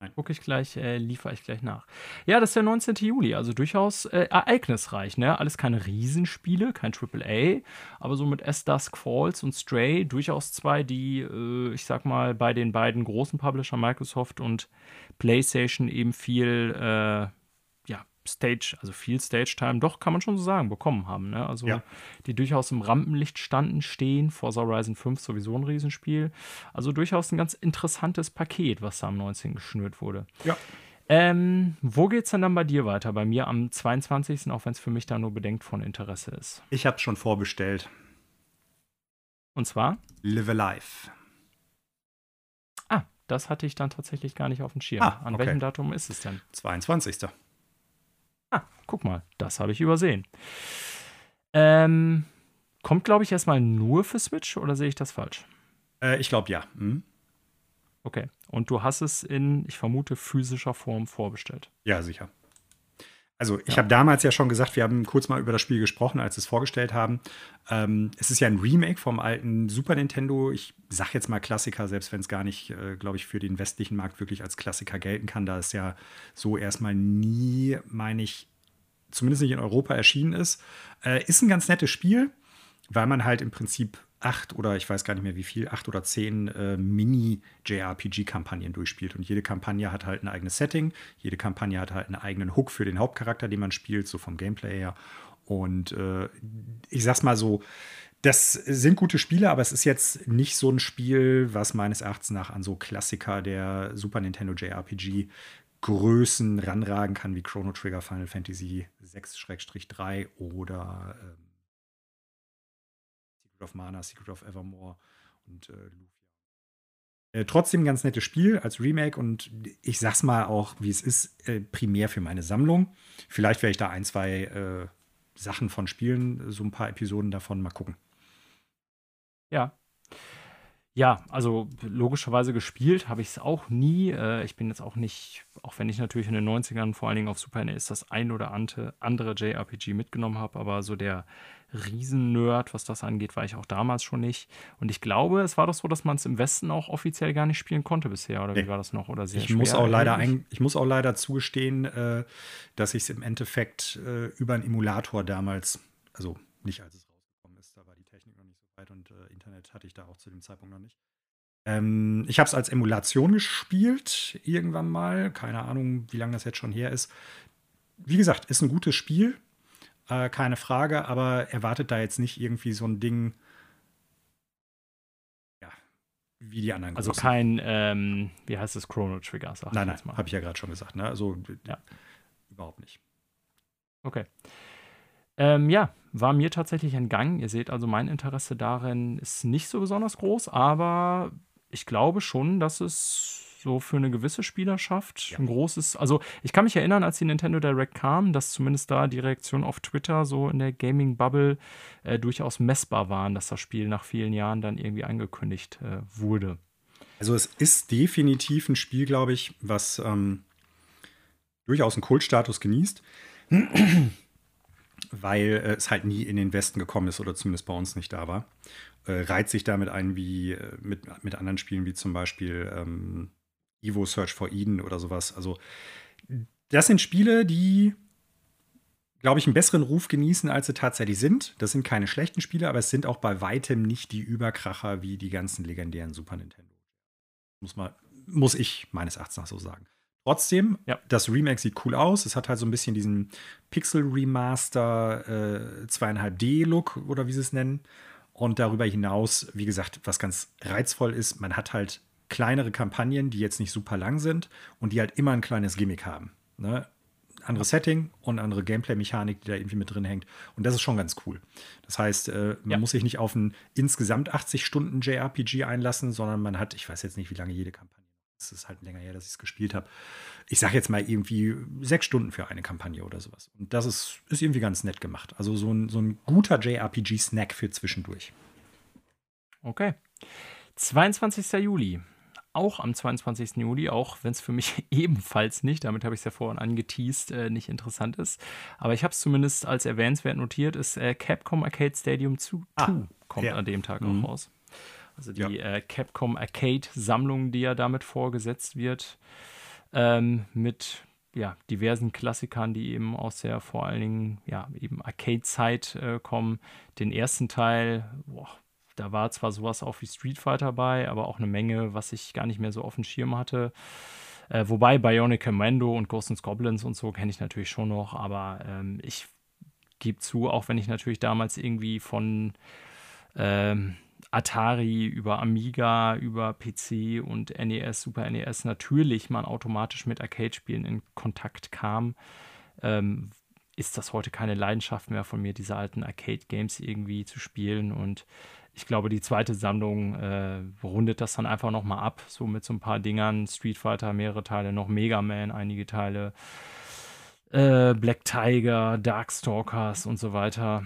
Nein. Gucke ich gleich, äh, liefere ich gleich nach. Ja, das ist der 19. Juli, also durchaus äh, ereignisreich, ne? Alles keine Riesenspiele, kein AAA, aber so mit S Dusk Falls und Stray durchaus zwei, die, äh, ich sag mal, bei den beiden großen Publisher Microsoft und PlayStation eben viel äh, Stage, also viel Stage-Time, doch kann man schon so sagen, bekommen haben. Ne? Also ja. die durchaus im Rampenlicht standen, stehen. Forza Horizon 5 sowieso ein Riesenspiel. Also durchaus ein ganz interessantes Paket, was da am 19. geschnürt wurde. Ja. Ähm, wo es denn dann bei dir weiter? Bei mir am 22., auch wenn es für mich da nur bedingt von Interesse ist. Ich habe schon vorbestellt. Und zwar? Live Alive. Ah, das hatte ich dann tatsächlich gar nicht auf dem Schirm. Ah, An okay. welchem Datum ist es denn? 22. Ah, guck mal, das habe ich übersehen. Ähm, kommt, glaube ich, erstmal nur für Switch oder sehe ich das falsch? Äh, ich glaube ja. Mhm. Okay. Und du hast es in, ich vermute, physischer Form vorbestellt. Ja, sicher. Also ich ja. habe damals ja schon gesagt, wir haben kurz mal über das Spiel gesprochen, als wir es vorgestellt haben. Ähm, es ist ja ein Remake vom alten Super Nintendo. Ich sage jetzt mal Klassiker, selbst wenn es gar nicht, äh, glaube ich, für den westlichen Markt wirklich als Klassiker gelten kann, da es ja so erstmal nie, meine ich, zumindest nicht in Europa erschienen ist. Äh, ist ein ganz nettes Spiel, weil man halt im Prinzip acht oder ich weiß gar nicht mehr wie viel, acht oder zehn äh, Mini-JRPG-Kampagnen durchspielt. Und jede Kampagne hat halt ein eigenes Setting, jede Kampagne hat halt einen eigenen Hook für den Hauptcharakter, den man spielt, so vom Gameplay her. Und äh, ich sag's mal so, das sind gute Spiele, aber es ist jetzt nicht so ein Spiel, was meines Erachtens nach an so Klassiker der Super Nintendo JRPG Größen ranragen kann, wie Chrono Trigger Final Fantasy 6-3 oder äh, Secret of Mana, Secret of Evermore und äh, Lufia. Äh, trotzdem ganz nettes Spiel als Remake und ich sag's mal auch, wie es ist, äh, primär für meine Sammlung. Vielleicht werde ich da ein, zwei äh, Sachen von spielen, so ein paar Episoden davon mal gucken. Ja, ja, also logischerweise gespielt habe ich es auch nie. Äh, ich bin jetzt auch nicht, auch wenn ich natürlich in den 90ern vor allen Dingen auf Super NES das ein oder andere JRPG mitgenommen habe, aber so der Riesen-Nerd, was das angeht, war ich auch damals schon nicht. Und ich glaube, es war doch so, dass man es im Westen auch offiziell gar nicht spielen konnte bisher, oder nee. wie war das noch? Oder sehr ich, muss auch leider ein, ich muss auch leider zugestehen, äh, dass ich es im Endeffekt äh, über einen Emulator damals, also nicht als es Zeit und äh, Internet hatte ich da auch zu dem Zeitpunkt noch nicht. Ähm, ich habe es als Emulation gespielt, irgendwann mal. Keine Ahnung, wie lange das jetzt schon her ist. Wie gesagt, ist ein gutes Spiel, äh, keine Frage, aber erwartet da jetzt nicht irgendwie so ein Ding, ja, wie die anderen. Also kein, ähm, wie heißt es, Chrono Trigger, sag Nein, nein, habe ich ja gerade schon gesagt. Ne? Also ja. überhaupt nicht. Okay. Ähm, ja, war mir tatsächlich entgangen. Ihr seht also, mein Interesse darin ist nicht so besonders groß, aber ich glaube schon, dass es so für eine gewisse Spielerschaft ja. ein großes. Also, ich kann mich erinnern, als die Nintendo Direct kam, dass zumindest da die Reaktionen auf Twitter so in der Gaming-Bubble äh, durchaus messbar waren, dass das Spiel nach vielen Jahren dann irgendwie angekündigt äh, wurde. Also, es ist definitiv ein Spiel, glaube ich, was ähm, durchaus einen Kultstatus genießt weil äh, es halt nie in den Westen gekommen ist oder zumindest bei uns nicht da war. Äh, reiht sich damit ein wie äh, mit, mit anderen Spielen wie zum Beispiel ähm, Evo Search for Eden oder sowas. Also das sind Spiele, die glaube ich, einen besseren Ruf genießen, als sie tatsächlich sind. Das sind keine schlechten Spiele, aber es sind auch bei weitem nicht die Überkracher wie die ganzen legendären Super Nintendo. Muss, mal, muss ich meines Erachtens nach so sagen. Trotzdem, ja. das Remake sieht cool aus. Es hat halt so ein bisschen diesen Pixel-Remaster äh, 2,5D-Look oder wie sie es nennen. Und darüber hinaus, wie gesagt, was ganz reizvoll ist, man hat halt kleinere Kampagnen, die jetzt nicht super lang sind und die halt immer ein kleines Gimmick haben. Ne? Andere Setting und andere Gameplay-Mechanik, die da irgendwie mit drin hängt. Und das ist schon ganz cool. Das heißt, äh, man ja. muss sich nicht auf ein insgesamt 80 Stunden JRPG einlassen, sondern man hat, ich weiß jetzt nicht, wie lange jede Kampagne es ist halt länger her, dass ich es gespielt habe. Ich sage jetzt mal irgendwie sechs Stunden für eine Kampagne oder sowas. Und das ist, ist irgendwie ganz nett gemacht. Also so ein, so ein guter JRPG-Snack für zwischendurch. Okay. 22. Juli. Auch am 22. Juli, auch wenn es für mich ebenfalls nicht, damit habe ich es ja vorhin angeteased, äh, nicht interessant ist. Aber ich habe es zumindest als erwähnenswert notiert, ist äh, Capcom Arcade Stadium 2 ah, kommt ja. an dem Tag mhm. auch raus. Also die ja. äh, Capcom Arcade-Sammlung, die ja damit vorgesetzt wird, ähm, mit ja, diversen Klassikern, die eben aus der vor allen Dingen ja, eben Arcade-Zeit äh, kommen. Den ersten Teil, boah, da war zwar sowas auch wie Street Fighter bei, aber auch eine Menge, was ich gar nicht mehr so auf dem Schirm hatte. Äh, wobei Bionic Commando und Ghosts Goblins und so kenne ich natürlich schon noch, aber ähm, ich gebe zu, auch wenn ich natürlich damals irgendwie von ähm, Atari, über Amiga, über PC und NES, Super NES natürlich man automatisch mit Arcade-Spielen in Kontakt kam, ähm, ist das heute keine Leidenschaft mehr von mir, diese alten Arcade-Games irgendwie zu spielen. Und ich glaube, die zweite Sammlung äh, rundet das dann einfach nochmal ab, so mit so ein paar Dingern. Street Fighter, mehrere Teile, noch Mega Man, einige Teile, äh, Black Tiger, Darkstalkers und so weiter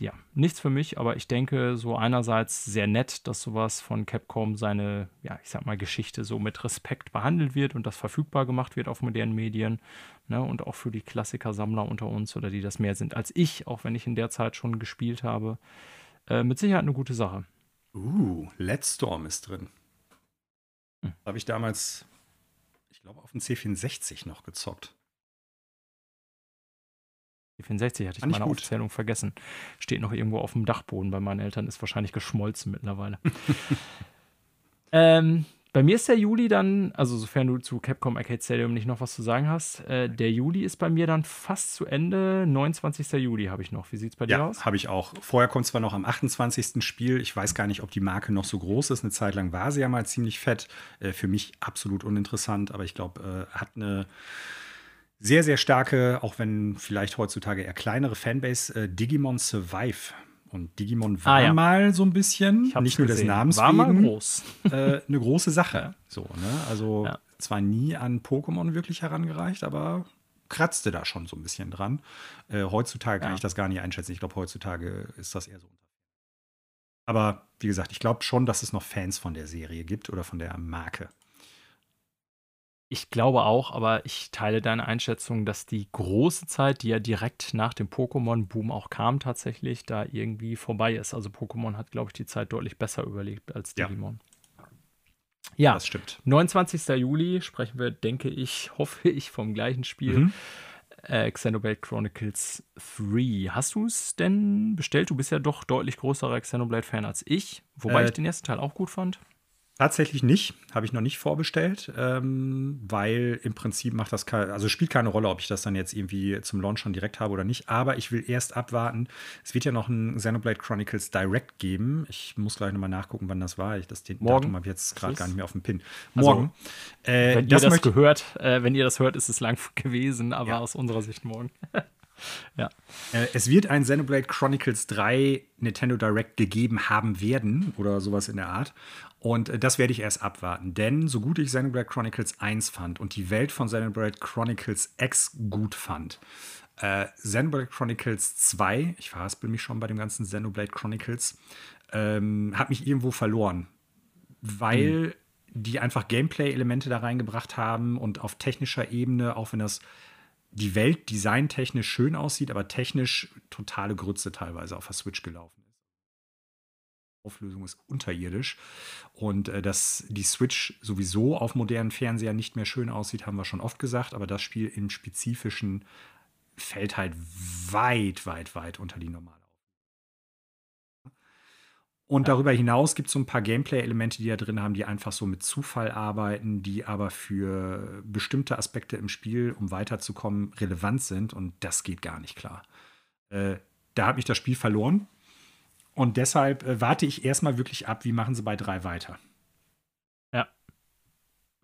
ja, nichts für mich, aber ich denke, so einerseits sehr nett, dass sowas von Capcom seine, ja, ich sag mal, Geschichte so mit Respekt behandelt wird und das verfügbar gemacht wird auf modernen Medien. Ne, und auch für die Klassiker-Sammler unter uns oder die das mehr sind als ich, auch wenn ich in der Zeit schon gespielt habe. Äh, mit Sicherheit eine gute Sache. Uh, Let's Storm ist drin. Hm. Habe ich damals, ich glaube, auf dem C64 noch gezockt. Die 64 hatte ich in meiner gut. Aufzählung vergessen. Steht noch irgendwo auf dem Dachboden bei meinen Eltern, ist wahrscheinlich geschmolzen mittlerweile. ähm, bei mir ist der Juli dann, also sofern du zu Capcom Arcade Stadium nicht noch was zu sagen hast, äh, der Juli ist bei mir dann fast zu Ende. 29. Juli habe ich noch. Wie sieht es bei dir ja, aus? habe ich auch. Vorher kommt zwar noch am 28. Spiel. Ich weiß gar nicht, ob die Marke noch so groß ist. Eine Zeit lang war sie ja mal ziemlich fett. Äh, für mich absolut uninteressant, aber ich glaube, äh, hat eine sehr, sehr starke, auch wenn vielleicht heutzutage eher kleinere Fanbase, äh, Digimon Survive. Und Digimon war ah, ja. mal so ein bisschen, nicht nur gesehen. des Namens war wegen, groß. äh, eine große Sache. So, ne? Also ja. zwar nie an Pokémon wirklich herangereicht, aber kratzte da schon so ein bisschen dran. Äh, heutzutage kann ich das gar nicht einschätzen. Ich glaube, heutzutage ist das eher so. Aber wie gesagt, ich glaube schon, dass es noch Fans von der Serie gibt oder von der Marke. Ich glaube auch, aber ich teile deine Einschätzung, dass die große Zeit, die ja direkt nach dem Pokémon-Boom auch kam, tatsächlich da irgendwie vorbei ist. Also Pokémon hat, glaube ich, die Zeit deutlich besser überlebt als Digimon. Ja. Ja, das stimmt. 29. Juli sprechen wir, denke ich, hoffe ich, vom gleichen Spiel. Mhm. Äh, Xenoblade Chronicles 3. Hast du es denn bestellt? Du bist ja doch deutlich größerer Xenoblade-Fan als ich, wobei äh, ich den ersten Teil auch gut fand. Tatsächlich nicht, habe ich noch nicht vorbestellt, ähm, weil im Prinzip macht das keine, also spielt keine Rolle, ob ich das dann jetzt irgendwie zum Launch schon direkt habe oder nicht. Aber ich will erst abwarten. Es wird ja noch ein Xenoblade Chronicles Direct geben. Ich muss gleich nochmal nachgucken, wann das war. Ich das den Morgen. Datum habe jetzt gerade gar nicht mehr auf dem Pin. Also, morgen. Also, äh, wenn ihr das, das gehört, äh, wenn ihr das hört, ist es lang gewesen, aber ja. aus unserer Sicht morgen. ja. Äh, es wird ein Xenoblade Chronicles 3 Nintendo Direct gegeben haben werden oder sowas in der Art. Und äh, das werde ich erst abwarten, denn so gut ich Xenoblade Chronicles 1 fand und die Welt von Xenoblade Chronicles X gut fand, äh, Xenoblade Chronicles 2, ich verhaspel mich schon bei dem ganzen Xenoblade Chronicles, ähm, hat mich irgendwo verloren, weil hm. die einfach Gameplay-Elemente da reingebracht haben und auf technischer Ebene, auch wenn das die Welt designtechnisch schön aussieht, aber technisch totale Grütze teilweise auf der Switch gelaufen ist. Auflösung ist unterirdisch. Und äh, dass die Switch sowieso auf modernen Fernsehern nicht mehr schön aussieht, haben wir schon oft gesagt, aber das Spiel im Spezifischen fällt halt weit, weit, weit unter die normale. Und darüber hinaus gibt es so ein paar Gameplay-Elemente, die da drin haben, die einfach so mit Zufall arbeiten, die aber für bestimmte Aspekte im Spiel, um weiterzukommen, relevant sind. Und das geht gar nicht klar. Äh, da hat mich das Spiel verloren. Und deshalb äh, warte ich erstmal wirklich ab, wie machen sie bei drei weiter. Ja.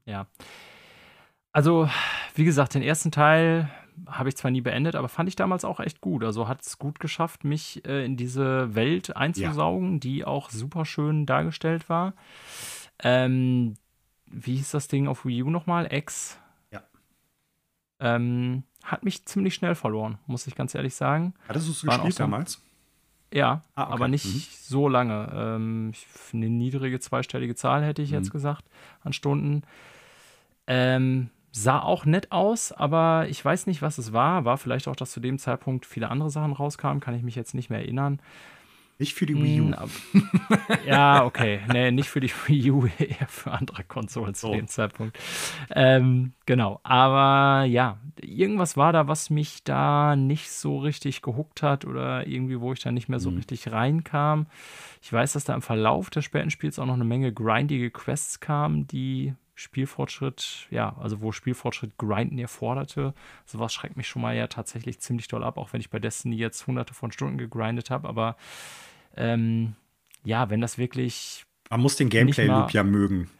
Ja. Also, wie gesagt, den ersten Teil habe ich zwar nie beendet, aber fand ich damals auch echt gut. Also hat es gut geschafft, mich äh, in diese Welt einzusaugen, ja. die auch super schön dargestellt war. Ähm, wie hieß das Ding auf Wii U nochmal? X. Ja. Ähm, hat mich ziemlich schnell verloren, muss ich ganz ehrlich sagen. Hattest du es gespielt so, damals? Ja, ah, okay. aber nicht mhm. so lange. Ähm, eine niedrige zweistellige Zahl hätte ich mhm. jetzt gesagt an Stunden. Ähm, Sah auch nett aus, aber ich weiß nicht, was es war. War vielleicht auch, dass zu dem Zeitpunkt viele andere Sachen rauskamen, kann ich mich jetzt nicht mehr erinnern. Nicht für die Wii U. Hm, ja, okay. Nee, nicht für die Wii U, eher für andere Konsolen zu dem Zeitpunkt. Ähm, genau. Aber ja, irgendwas war da, was mich da nicht so richtig gehuckt hat oder irgendwie, wo ich da nicht mehr so mhm. richtig reinkam. Ich weiß, dass da im Verlauf des späten Spiels auch noch eine Menge grindige Quests kamen, die Spielfortschritt, ja, also wo Spielfortschritt Grinden erforderte. Sowas schreckt mich schon mal ja tatsächlich ziemlich doll ab, auch wenn ich bei Destiny jetzt hunderte von Stunden gegrindet habe. Aber ähm, ja, wenn das wirklich. Man muss den Gameplay-Loop ja mögen,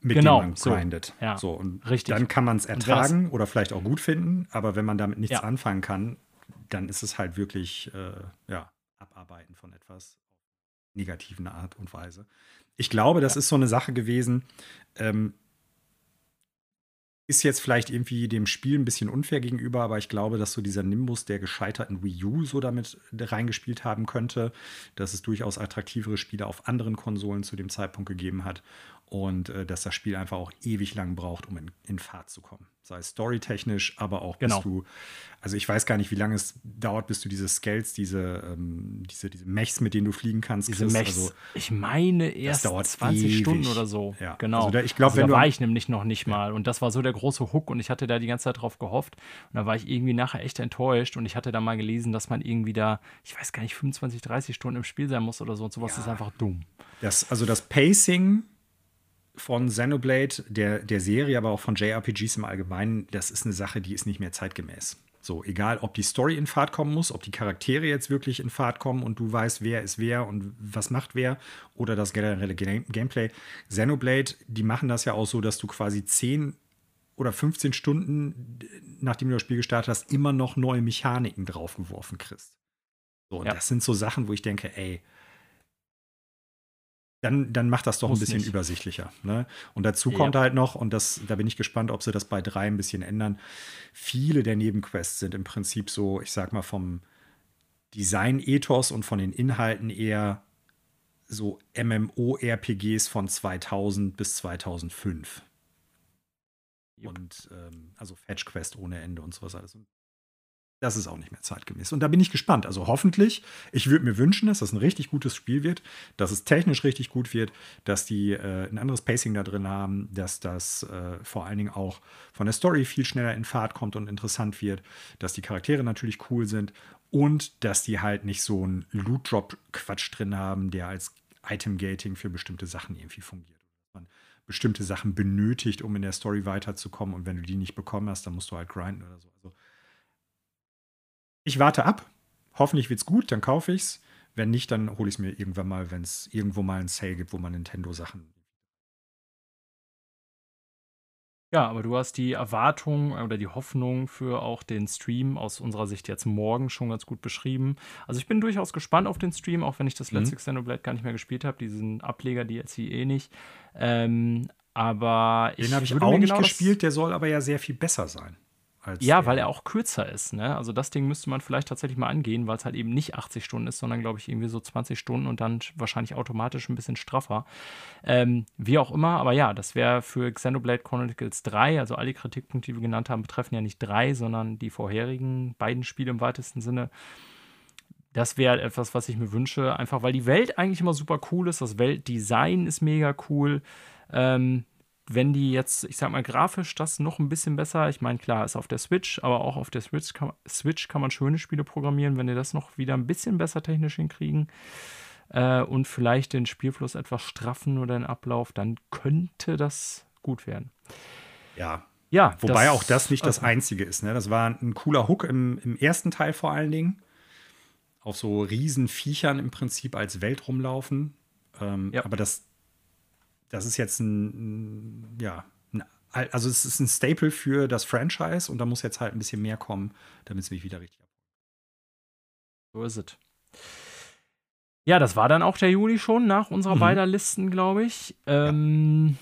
mit genau, dem man grindet. So, ja, so, und richtig. dann kann man es ertragen oder vielleicht auch gut finden, aber wenn man damit nichts ja. anfangen kann, dann ist es halt wirklich äh, ja, Abarbeiten von etwas negativen Art und Weise. Ich glaube, das ja. ist so eine Sache gewesen. Ähm, ist jetzt vielleicht irgendwie dem Spiel ein bisschen unfair gegenüber, aber ich glaube, dass so dieser Nimbus der gescheiterten Wii U so damit reingespielt haben könnte, dass es durchaus attraktivere Spiele auf anderen Konsolen zu dem Zeitpunkt gegeben hat und äh, dass das Spiel einfach auch ewig lang braucht, um in, in Fahrt zu kommen. Sei es storytechnisch, aber auch genau. bis du, also ich weiß gar nicht, wie lange es dauert, bis du diese Scales, diese, ähm, diese, diese Mechs, mit denen du fliegen kannst, diese kriegst. Mechs, also, ich meine erst 20 ewig. Stunden oder so. Ja. Genau. Also da, ich glaube, also da war ich nämlich noch nicht mal und das war so der große Hook und ich hatte da die ganze Zeit drauf gehofft und da war ich irgendwie nachher echt enttäuscht und ich hatte da mal gelesen, dass man irgendwie da, ich weiß gar nicht, 25, 30 Stunden im Spiel sein muss oder so und sowas ja. ist einfach dumm. Das, also das Pacing von Xenoblade, der, der Serie, aber auch von JRPGs im Allgemeinen, das ist eine Sache, die ist nicht mehr zeitgemäß. So, egal, ob die Story in Fahrt kommen muss, ob die Charaktere jetzt wirklich in Fahrt kommen und du weißt, wer ist wer und was macht wer oder das generelle Gameplay. Xenoblade, die machen das ja auch so, dass du quasi 10 oder 15 Stunden, nachdem du das Spiel gestartet hast, immer noch neue Mechaniken draufgeworfen kriegst. So, und ja. das sind so Sachen, wo ich denke, ey, dann, dann macht das doch Muss ein bisschen nicht. übersichtlicher. Ne? Und dazu kommt ja. halt noch, und das, da bin ich gespannt, ob sie das bei drei ein bisschen ändern. Viele der Nebenquests sind im Prinzip so, ich sag mal, vom Design-Ethos und von den Inhalten eher so MMO-RPGs von 2000 bis 2005. Yep. Und ähm, also Fetch Quest ohne Ende und sowas alles. Und das ist auch nicht mehr zeitgemäß. Und da bin ich gespannt. Also hoffentlich, ich würde mir wünschen, dass das ein richtig gutes Spiel wird, dass es technisch richtig gut wird, dass die äh, ein anderes Pacing da drin haben, dass das äh, vor allen Dingen auch von der Story viel schneller in Fahrt kommt und interessant wird, dass die Charaktere natürlich cool sind und dass die halt nicht so einen Loot-Drop-Quatsch drin haben, der als Item-Gating für bestimmte Sachen irgendwie fungiert. Man bestimmte Sachen benötigt, um in der Story weiterzukommen und wenn du die nicht bekommen hast, dann musst du halt grinden oder so. Also ich warte ab. Hoffentlich wird es gut, dann kaufe ich es. Wenn nicht, dann hole ich es mir irgendwann mal, wenn es irgendwo mal einen Sale gibt, wo man Nintendo-Sachen. Ja, aber du hast die Erwartung oder die Hoffnung für auch den Stream aus unserer Sicht jetzt morgen schon ganz gut beschrieben. Also ich bin durchaus gespannt auf den Stream, auch wenn ich das letzte mhm. Xenoblade gar nicht mehr gespielt habe, diesen Ableger DLC eh nicht. Ähm, aber den habe ich auch nicht genau gespielt, der soll aber ja sehr viel besser sein ja, weil er auch kürzer ist. Ne? Also das Ding müsste man vielleicht tatsächlich mal angehen, weil es halt eben nicht 80 Stunden ist, sondern glaube ich irgendwie so 20 Stunden und dann wahrscheinlich automatisch ein bisschen straffer. Ähm, wie auch immer, aber ja, das wäre für Xenoblade Chronicles 3, also alle Kritikpunkte, die wir genannt haben, betreffen ja nicht drei, sondern die vorherigen beiden Spiele im weitesten Sinne. Das wäre etwas, was ich mir wünsche, einfach weil die Welt eigentlich immer super cool ist. Das Weltdesign ist mega cool. Ähm, wenn die jetzt, ich sag mal, grafisch das noch ein bisschen besser, ich meine, klar, ist auf der Switch, aber auch auf der Switch kann, Switch kann man schöne Spiele programmieren, wenn die das noch wieder ein bisschen besser technisch hinkriegen. äh, und vielleicht den Spielfluss etwas straffen oder den Ablauf, dann könnte das gut werden. Ja. Ja. Wobei das, auch das nicht das Einzige ist. Ne? Das war ein cooler Hook im, im ersten Teil vor allen Dingen. Auf so riesen Viechern im Prinzip als Welt rumlaufen. Ähm, ja. Aber das, das ist jetzt ein, ja, ein, also es ist ein Staple für das Franchise und da muss jetzt halt ein bisschen mehr kommen, damit es mich wieder richtig abholt. So ist es. Ja, das war dann auch der Juli schon nach unserer mhm. beider Listen, glaube ich. Ähm, ja.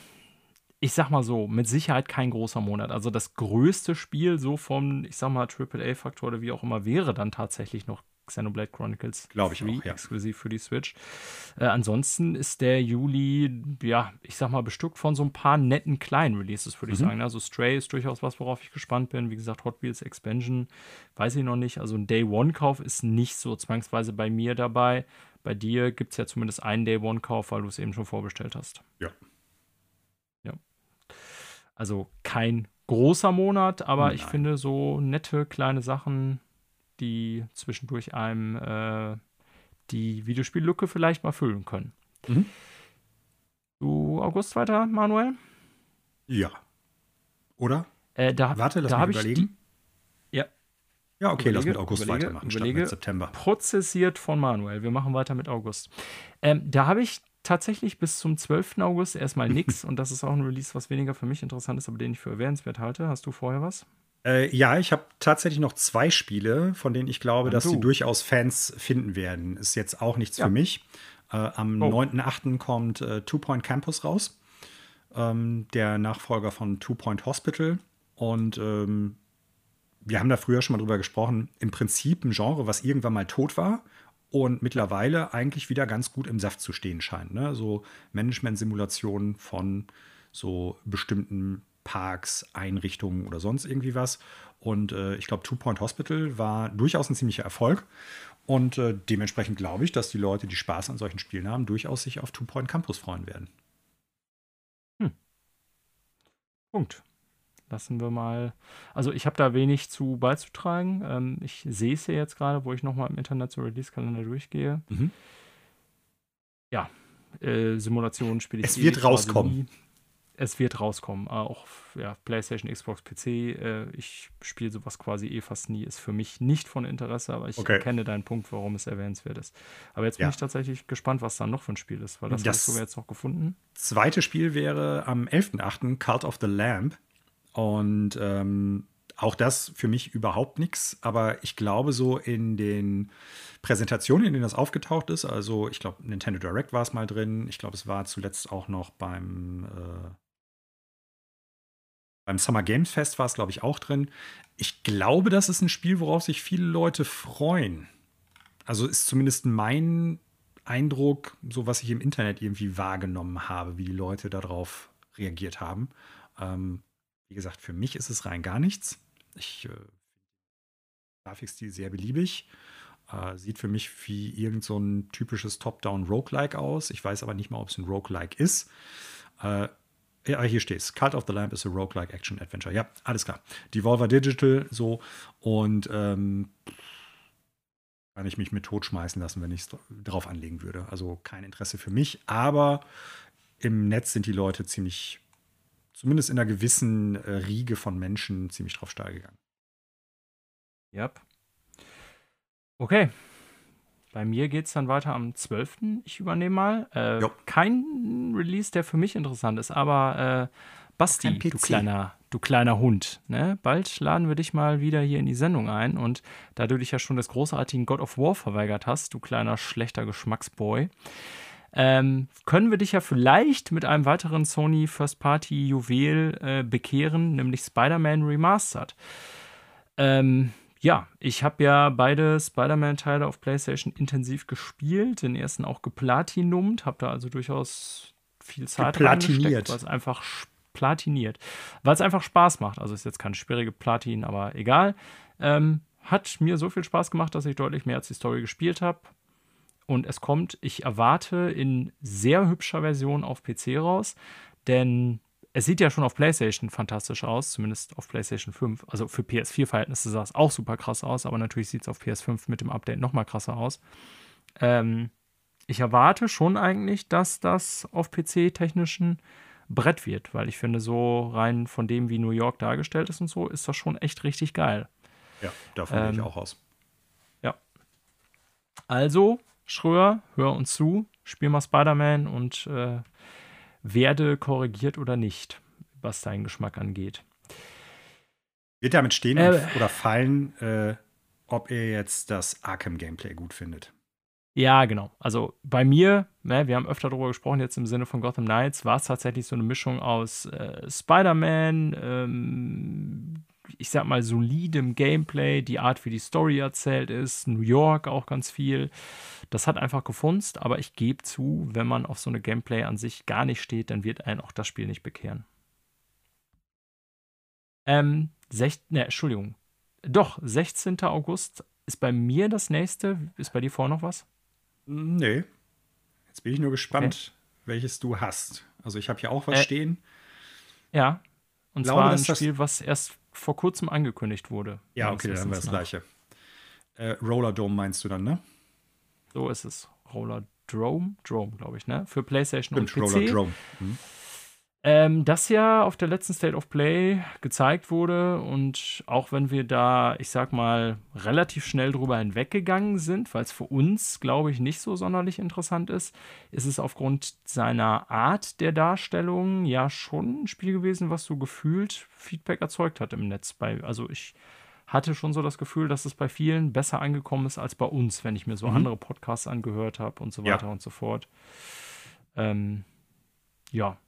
Ich sag mal so, mit Sicherheit kein großer Monat. Also das größte Spiel so vom, ich sag mal, AAA-Faktor oder wie auch immer wäre dann tatsächlich noch Xenoblade Chronicles Glaube ich auch, ja. exklusiv für die Switch. Äh, ansonsten ist der Juli, ja, ich sag mal, bestückt von so ein paar netten kleinen Releases, würde ich mhm. sagen. Also Stray ist durchaus was, worauf ich gespannt bin. Wie gesagt, Hot Wheels Expansion, weiß ich noch nicht. Also ein Day-One-Kauf ist nicht so zwangsweise bei mir dabei. Bei dir gibt es ja zumindest einen Day-One-Kauf, weil du es eben schon vorbestellt hast. Ja. Ja. Also kein großer Monat, aber Nein. ich finde so nette kleine Sachen, die zwischendurch einem äh, die Videospiellücke vielleicht mal füllen können. Mhm. Du August weiter, Manuel? Ja. Oder? Äh, da, Warte, lass da mich überlegen. Ja, okay, überlege, lass mit August überlege, weitermachen, überlege, statt mit September. Prozessiert von Manuel. Wir machen weiter mit August. Ähm, da habe ich tatsächlich bis zum 12. August erstmal nichts und das ist auch ein Release, was weniger für mich interessant ist, aber den ich für erwähnenswert halte. Hast du vorher was? Äh, ja, ich habe tatsächlich noch zwei Spiele, von denen ich glaube, dass sie durchaus Fans finden werden. Ist jetzt auch nichts ja. für mich. Äh, am oh. 9.8. kommt äh, Two Point Campus raus, ähm, der Nachfolger von Two Point Hospital. Und ähm, wir haben da früher schon mal drüber gesprochen, im Prinzip ein Genre, was irgendwann mal tot war und mittlerweile eigentlich wieder ganz gut im Saft zu stehen scheint. Ne? So Management-Simulationen von so bestimmten Parks, Einrichtungen oder sonst irgendwie was. Und äh, ich glaube, Two Point Hospital war durchaus ein ziemlicher Erfolg. Und äh, dementsprechend glaube ich, dass die Leute, die Spaß an solchen Spielen haben, durchaus sich auf Two Point Campus freuen werden. Hm. Punkt lassen wir mal. Also ich habe da wenig zu beizutragen. Ähm, ich sehe es ja jetzt gerade, wo ich nochmal im Internet zum Release-Kalender durchgehe. Mhm. Ja, äh, Simulationen spiele ich. Es wird rauskommen. Es wird rauskommen. Auch ja, PlayStation, Xbox, PC. Äh, ich spiele sowas quasi eh fast nie. Ist für mich nicht von Interesse, aber ich okay. kenne deinen Punkt, warum es erwähnenswert ist. Aber jetzt bin ja. ich tatsächlich gespannt, was da noch für ein Spiel ist, weil das, das hast du jetzt noch gefunden. Zweite Spiel wäre am 11.8. Cult of the Lamb. Und ähm, auch das für mich überhaupt nichts, aber ich glaube, so in den Präsentationen, in denen das aufgetaucht ist, also ich glaube, Nintendo Direct war es mal drin, ich glaube, es war zuletzt auch noch beim, äh, beim Summer Games Fest war es, glaube ich, auch drin. Ich glaube, das ist ein Spiel, worauf sich viele Leute freuen. Also ist zumindest mein Eindruck, so was ich im Internet irgendwie wahrgenommen habe, wie die Leute darauf reagiert haben. Ähm, wie gesagt, für mich ist es rein gar nichts. Ich äh, finde Grafikstil sehr beliebig. Äh, sieht für mich wie irgend so ein typisches Top-Down-Roguelike aus. Ich weiß aber nicht mal, ob es ein Roguelike ist. Äh, ja, hier steht es. Cult of the Lamp is a Roguelike Action Adventure. Ja, alles klar. Devolver Digital so und ähm, kann ich mich mit totschmeißen lassen, wenn ich es drauf anlegen würde. Also kein Interesse für mich, aber im Netz sind die Leute ziemlich zumindest in einer gewissen äh, Riege von Menschen ziemlich drauf steil gegangen. Yep. Okay. Bei mir geht es dann weiter am 12. Ich übernehme mal. Äh, kein Release, der für mich interessant ist, aber äh, Basti, du kleiner, du kleiner Hund. Ne? Bald laden wir dich mal wieder hier in die Sendung ein. Und da du dich ja schon des großartigen God of War verweigert hast, du kleiner schlechter Geschmacksboy, ähm, können wir dich ja vielleicht mit einem weiteren Sony First-Party-Juwel äh, bekehren, nämlich Spider-Man Remastered. Ähm, ja, ich habe ja beide Spider-Man-Teile auf PlayStation intensiv gespielt, den ersten auch geplatinumt, habe da also durchaus viel Zeit reingesteckt, weil es einfach platiniert, weil es einfach Spaß macht. Also ist jetzt kein schwierige Platin, aber egal. Ähm, hat mir so viel Spaß gemacht, dass ich deutlich mehr als die Story gespielt habe. Und es kommt, ich erwarte, in sehr hübscher Version auf PC raus, denn es sieht ja schon auf PlayStation fantastisch aus, zumindest auf PlayStation 5. Also für PS4-Verhältnisse sah es auch super krass aus, aber natürlich sieht es auf PS5 mit dem Update nochmal krasser aus. Ähm, ich erwarte schon eigentlich, dass das auf PC technischen Brett wird, weil ich finde, so rein von dem, wie New York dargestellt ist und so, ist das schon echt richtig geil. Ja, davon ähm, gehe ich auch aus. Ja. Also, Schröer, hör uns zu, spiel mal Spider-Man und äh, werde korrigiert oder nicht, was deinen Geschmack angeht. Wird damit stehen äh, oder fallen, äh, ob ihr jetzt das Arkham-Gameplay gut findet? Ja, genau. Also bei mir, ne, wir haben öfter darüber gesprochen, jetzt im Sinne von Gotham Knights, war es tatsächlich so eine Mischung aus äh, Spider-Man, ähm, ich sag mal, solidem Gameplay, die Art, wie die Story erzählt ist, New York auch ganz viel. Das hat einfach gefunzt, aber ich gebe zu, wenn man auf so eine Gameplay an sich gar nicht steht, dann wird einen auch das Spiel nicht bekehren. Ähm, sech, ne, Entschuldigung. Doch, 16. August ist bei mir das nächste. Ist bei dir vorher noch was? Nee. Jetzt bin ich nur gespannt, okay. welches du hast. Also ich habe hier auch was äh, stehen. Ja. Und glaube, zwar ein Spiel, was erst vor kurzem angekündigt wurde. Ja, okay, dann haben wir das gleiche. Äh, Roller Dome meinst du dann, ne? So ist es. Roller Drome, Drome, glaube ich, ne? Für PlayStation Stimmt, und PC. Roller Drome. Hm ähm, das ja auf der letzten State of Play gezeigt wurde und auch wenn wir da, ich sag mal, relativ schnell drüber hinweggegangen sind, weil es für uns, glaube ich, nicht so sonderlich interessant ist, ist es aufgrund seiner Art der Darstellung ja schon ein Spiel gewesen, was so gefühlt Feedback erzeugt hat im Netz. Bei, also ich hatte schon so das Gefühl, dass es bei vielen besser angekommen ist als bei uns, wenn ich mir so mhm. andere Podcasts angehört habe und so weiter ja. und so fort. Ähm, ja,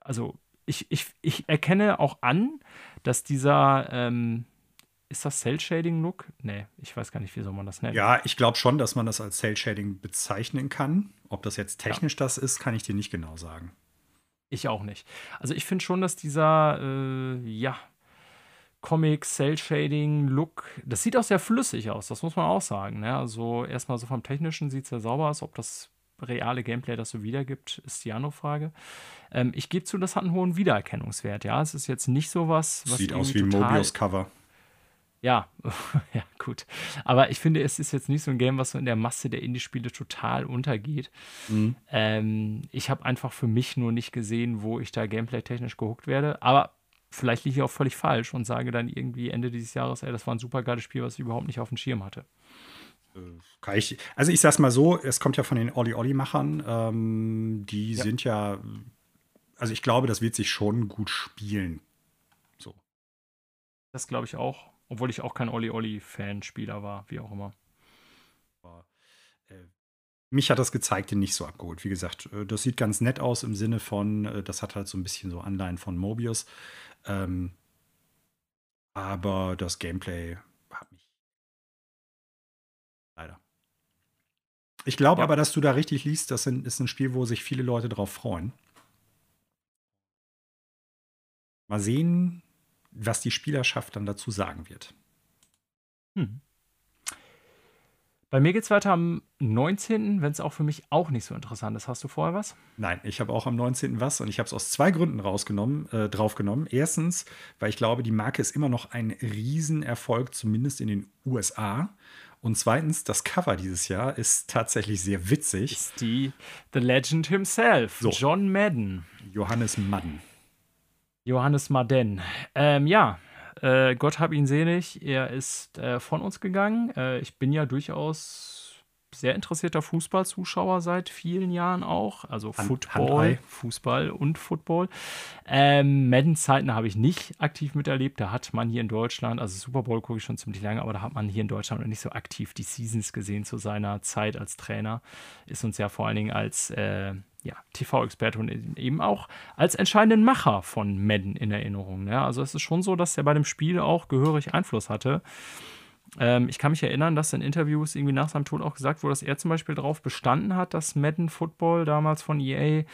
also ich, ich, ich erkenne auch an, dass dieser, ähm, ist das Cell-Shading-Look? Nee, ich weiß gar nicht, wie soll man das nennen. Ja, ich glaube schon, dass man das als Cell-Shading bezeichnen kann. Ob das jetzt technisch ja. das ist, kann ich dir nicht genau sagen. Ich auch nicht. Also ich finde schon, dass dieser, äh, ja, Comic, Cell-Shading-Look, das sieht auch sehr flüssig aus, das muss man auch sagen. Ne? Also erstmal so vom Technischen sieht es sehr sauber aus, ob das reale Gameplay das so wiedergibt, ist die andere Frage. Ähm, ich gebe zu, das hat einen hohen Wiedererkennungswert. Ja, es ist jetzt nicht so was. Sieht aus wie ein Mobius-Cover. Ja, ja, gut. Aber ich finde, es ist jetzt nicht so ein Game, was so in der Masse der Indie-Spiele total untergeht. Mhm. Ähm, ich habe einfach für mich nur nicht gesehen, wo ich da gameplay-technisch gehuckt werde. Aber vielleicht liege ich auch völlig falsch und sage dann irgendwie Ende dieses Jahres, ey, das war ein super geiles Spiel, was ich überhaupt nicht auf dem Schirm hatte. Kann ich, also ich sag's mal so, es kommt ja von den Olli Olli Machern, ähm, die ja. sind ja, also ich glaube, das wird sich schon gut spielen. So. Das glaube ich auch, obwohl ich auch kein Olli Olli Fanspieler war, wie auch immer. Äh, mich hat das Gezeigte nicht so abgeholt. Wie gesagt, äh, das sieht ganz nett aus im Sinne von, äh, das hat halt so ein bisschen so Anleihen von Mobius. Ähm, aber das Gameplay Leider. Ich glaube ja. aber, dass du da richtig liest, das ist ein Spiel, wo sich viele Leute drauf freuen. Mal sehen, was die Spielerschaft dann dazu sagen wird. Hm. Bei mir geht es weiter am 19., wenn es auch für mich auch nicht so interessant ist. Hast du vorher was? Nein, ich habe auch am 19. was und ich habe es aus zwei Gründen rausgenommen, äh, draufgenommen. Erstens, weil ich glaube, die Marke ist immer noch ein Riesenerfolg, zumindest in den USA. Und zweitens, das Cover dieses Jahr ist tatsächlich sehr witzig. Ist die The Legend himself, so. John Madden. Johannes Madden. Johannes Madden. Ähm, ja, äh, Gott hab ihn selig. Er ist äh, von uns gegangen. Äh, ich bin ja durchaus sehr interessierter Fußballzuschauer seit vielen Jahren auch. Also Hand, Football, Hand Fußball und Football. Ähm, Madden-Zeiten habe ich nicht aktiv miterlebt. Da hat man hier in Deutschland, also Super Bowl gucke ich schon ziemlich lange, aber da hat man hier in Deutschland noch nicht so aktiv die Seasons gesehen zu seiner Zeit als Trainer. Ist uns ja vor allen Dingen als äh, ja, TV-Experte und eben auch als entscheidenden Macher von Madden in Erinnerung. Ja, also es ist schon so, dass er bei dem Spiel auch gehörig Einfluss hatte. Ähm, ich kann mich erinnern, dass in Interviews irgendwie nach seinem Tod auch gesagt wurde, dass er zum Beispiel darauf bestanden hat, dass Madden Football damals von EA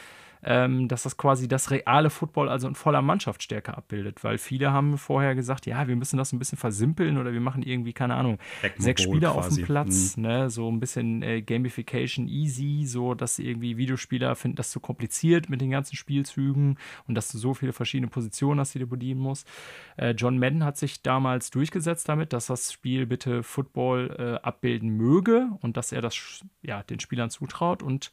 ähm, dass das quasi das reale Football also in voller Mannschaftsstärke abbildet, weil viele haben vorher gesagt, ja, wir müssen das ein bisschen versimpeln oder wir machen irgendwie, keine Ahnung, sechs Spieler quasi. auf dem Platz, mhm. ne, so ein bisschen äh, Gamification easy, so dass irgendwie Videospieler finden das zu kompliziert mit den ganzen Spielzügen und dass du so viele verschiedene Positionen hast, die du bedienen musst. Äh, John Madden hat sich damals durchgesetzt damit, dass das Spiel bitte Football äh, abbilden möge und dass er das ja den Spielern zutraut und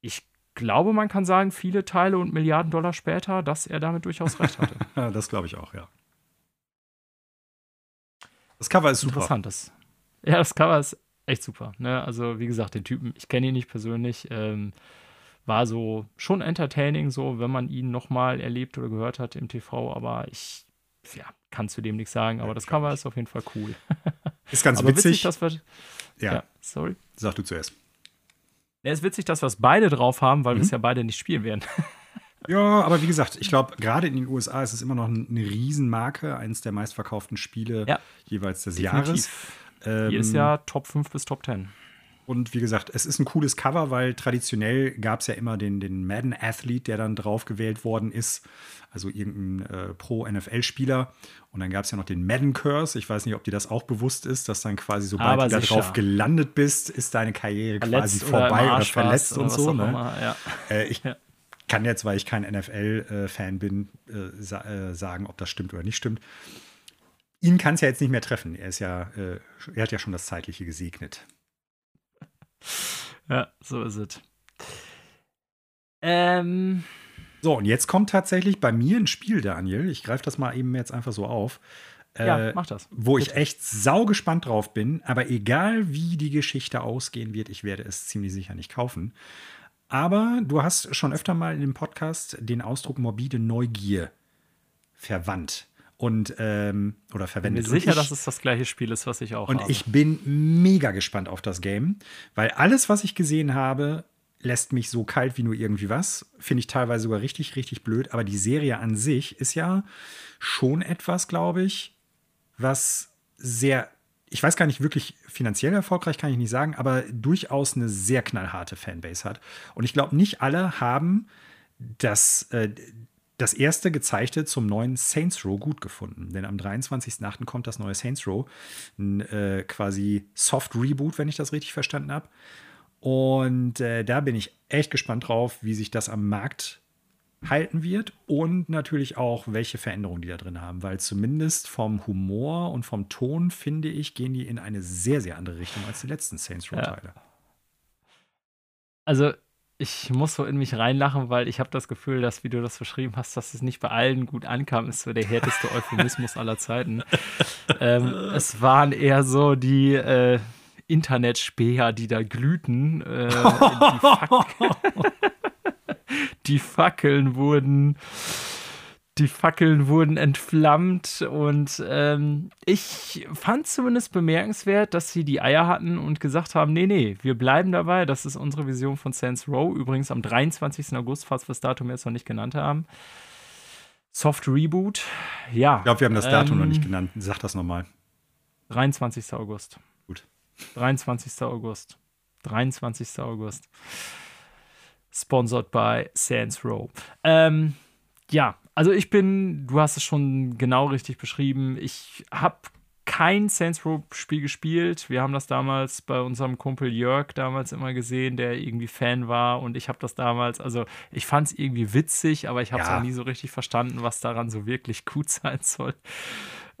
ich glaube, man kann sagen, viele Teile und Milliarden Dollar später, dass er damit durchaus recht hatte. das glaube ich auch, ja. Das Cover ist super. Interessant. Das, ja, das Cover ist echt super. Ne? Also, wie gesagt, den Typen, ich kenne ihn nicht persönlich. Ähm, war so schon entertaining, so wenn man ihn nochmal erlebt oder gehört hat im TV, aber ich ja, kann zu dem nichts sagen, aber ja, das Cover ist auf jeden Fall cool. Ist ganz witzig. witzig dass wir, ja. ja, sorry. Sag du zuerst. Ja, ist witzig, dass wir es beide drauf haben, weil mhm. wir es ja beide nicht spielen werden. Ja, aber wie gesagt, ich glaube, gerade in den USA ist es immer noch eine Riesenmarke, eines der meistverkauften Spiele ja, jeweils des definitiv. Jahres. Ähm, Jedes Jahr Top 5 bis Top 10. Und wie gesagt, es ist ein cooles Cover, weil traditionell gab es ja immer den, den Madden-Athlete, der dann drauf gewählt worden ist. Also irgendein äh, Pro-NFL-Spieler. Und dann gab es ja noch den Madden-Curse. Ich weiß nicht, ob dir das auch bewusst ist, dass dann quasi, sobald Aber du da drauf gelandet bist, ist deine Karriere verletzt quasi vorbei oder, oder verletzt und so. Ne? Ja. Äh, ich ja. kann jetzt, weil ich kein NFL-Fan bin, äh, sa äh, sagen, ob das stimmt oder nicht stimmt. Ihn kann es ja jetzt nicht mehr treffen. Er ist ja, äh, er hat ja schon das Zeitliche gesegnet. Ja, so ist es. Ähm. So, und jetzt kommt tatsächlich bei mir ein Spiel, Daniel. Ich greife das mal eben jetzt einfach so auf. Ja, äh, mach das. Wo Bitte. ich echt saugespannt drauf bin. Aber egal, wie die Geschichte ausgehen wird, ich werde es ziemlich sicher nicht kaufen. Aber du hast schon öfter mal in dem Podcast den Ausdruck morbide Neugier verwandt und ähm, oder verwendet. Ich bin mir sicher, ich, dass es das gleiche Spiel ist, was ich auch und habe. Und ich bin mega gespannt auf das Game, weil alles, was ich gesehen habe, lässt mich so kalt wie nur irgendwie was. Finde ich teilweise sogar richtig, richtig blöd. Aber die Serie an sich ist ja schon etwas, glaube ich, was sehr, ich weiß gar nicht wirklich finanziell erfolgreich, kann ich nicht sagen, aber durchaus eine sehr knallharte Fanbase hat. Und ich glaube, nicht alle haben das, äh, das erste gezeigte zum neuen Saints Row gut gefunden. Denn am 23.08. kommt das neue Saints Row. Ein äh, quasi Soft Reboot, wenn ich das richtig verstanden habe. Und äh, da bin ich echt gespannt drauf, wie sich das am Markt halten wird und natürlich auch, welche Veränderungen die da drin haben, weil zumindest vom Humor und vom Ton, finde ich, gehen die in eine sehr, sehr andere Richtung als die letzten Saints Row-Teile. Ja. Also ich muss so in mich reinlachen, weil ich habe das Gefühl, dass, wie du das beschrieben hast, dass es nicht bei allen gut ankam, ist so der härteste Euphemismus aller Zeiten. ähm, es waren eher so die äh, Internetspäher, die da glühten. Äh, die, Fac die Fackeln wurden die Fackeln wurden entflammt und ähm, ich fand zumindest bemerkenswert, dass sie die Eier hatten und gesagt haben, nee, nee, wir bleiben dabei, das ist unsere Vision von Saints Row, übrigens am 23. August, falls wir das Datum jetzt noch nicht genannt haben. Soft Reboot, ja. Ich glaube, wir haben das Datum ähm, noch nicht genannt, sag das nochmal. 23. August. Gut. 23. August. 23. August. Sponsored by Saints Row. Ähm, ja, also ich bin, du hast es schon genau richtig beschrieben. Ich habe kein Saints Row Spiel gespielt. Wir haben das damals bei unserem Kumpel Jörg damals immer gesehen, der irgendwie Fan war und ich habe das damals, also ich fand es irgendwie witzig, aber ich habe es ja. auch nie so richtig verstanden, was daran so wirklich gut sein soll.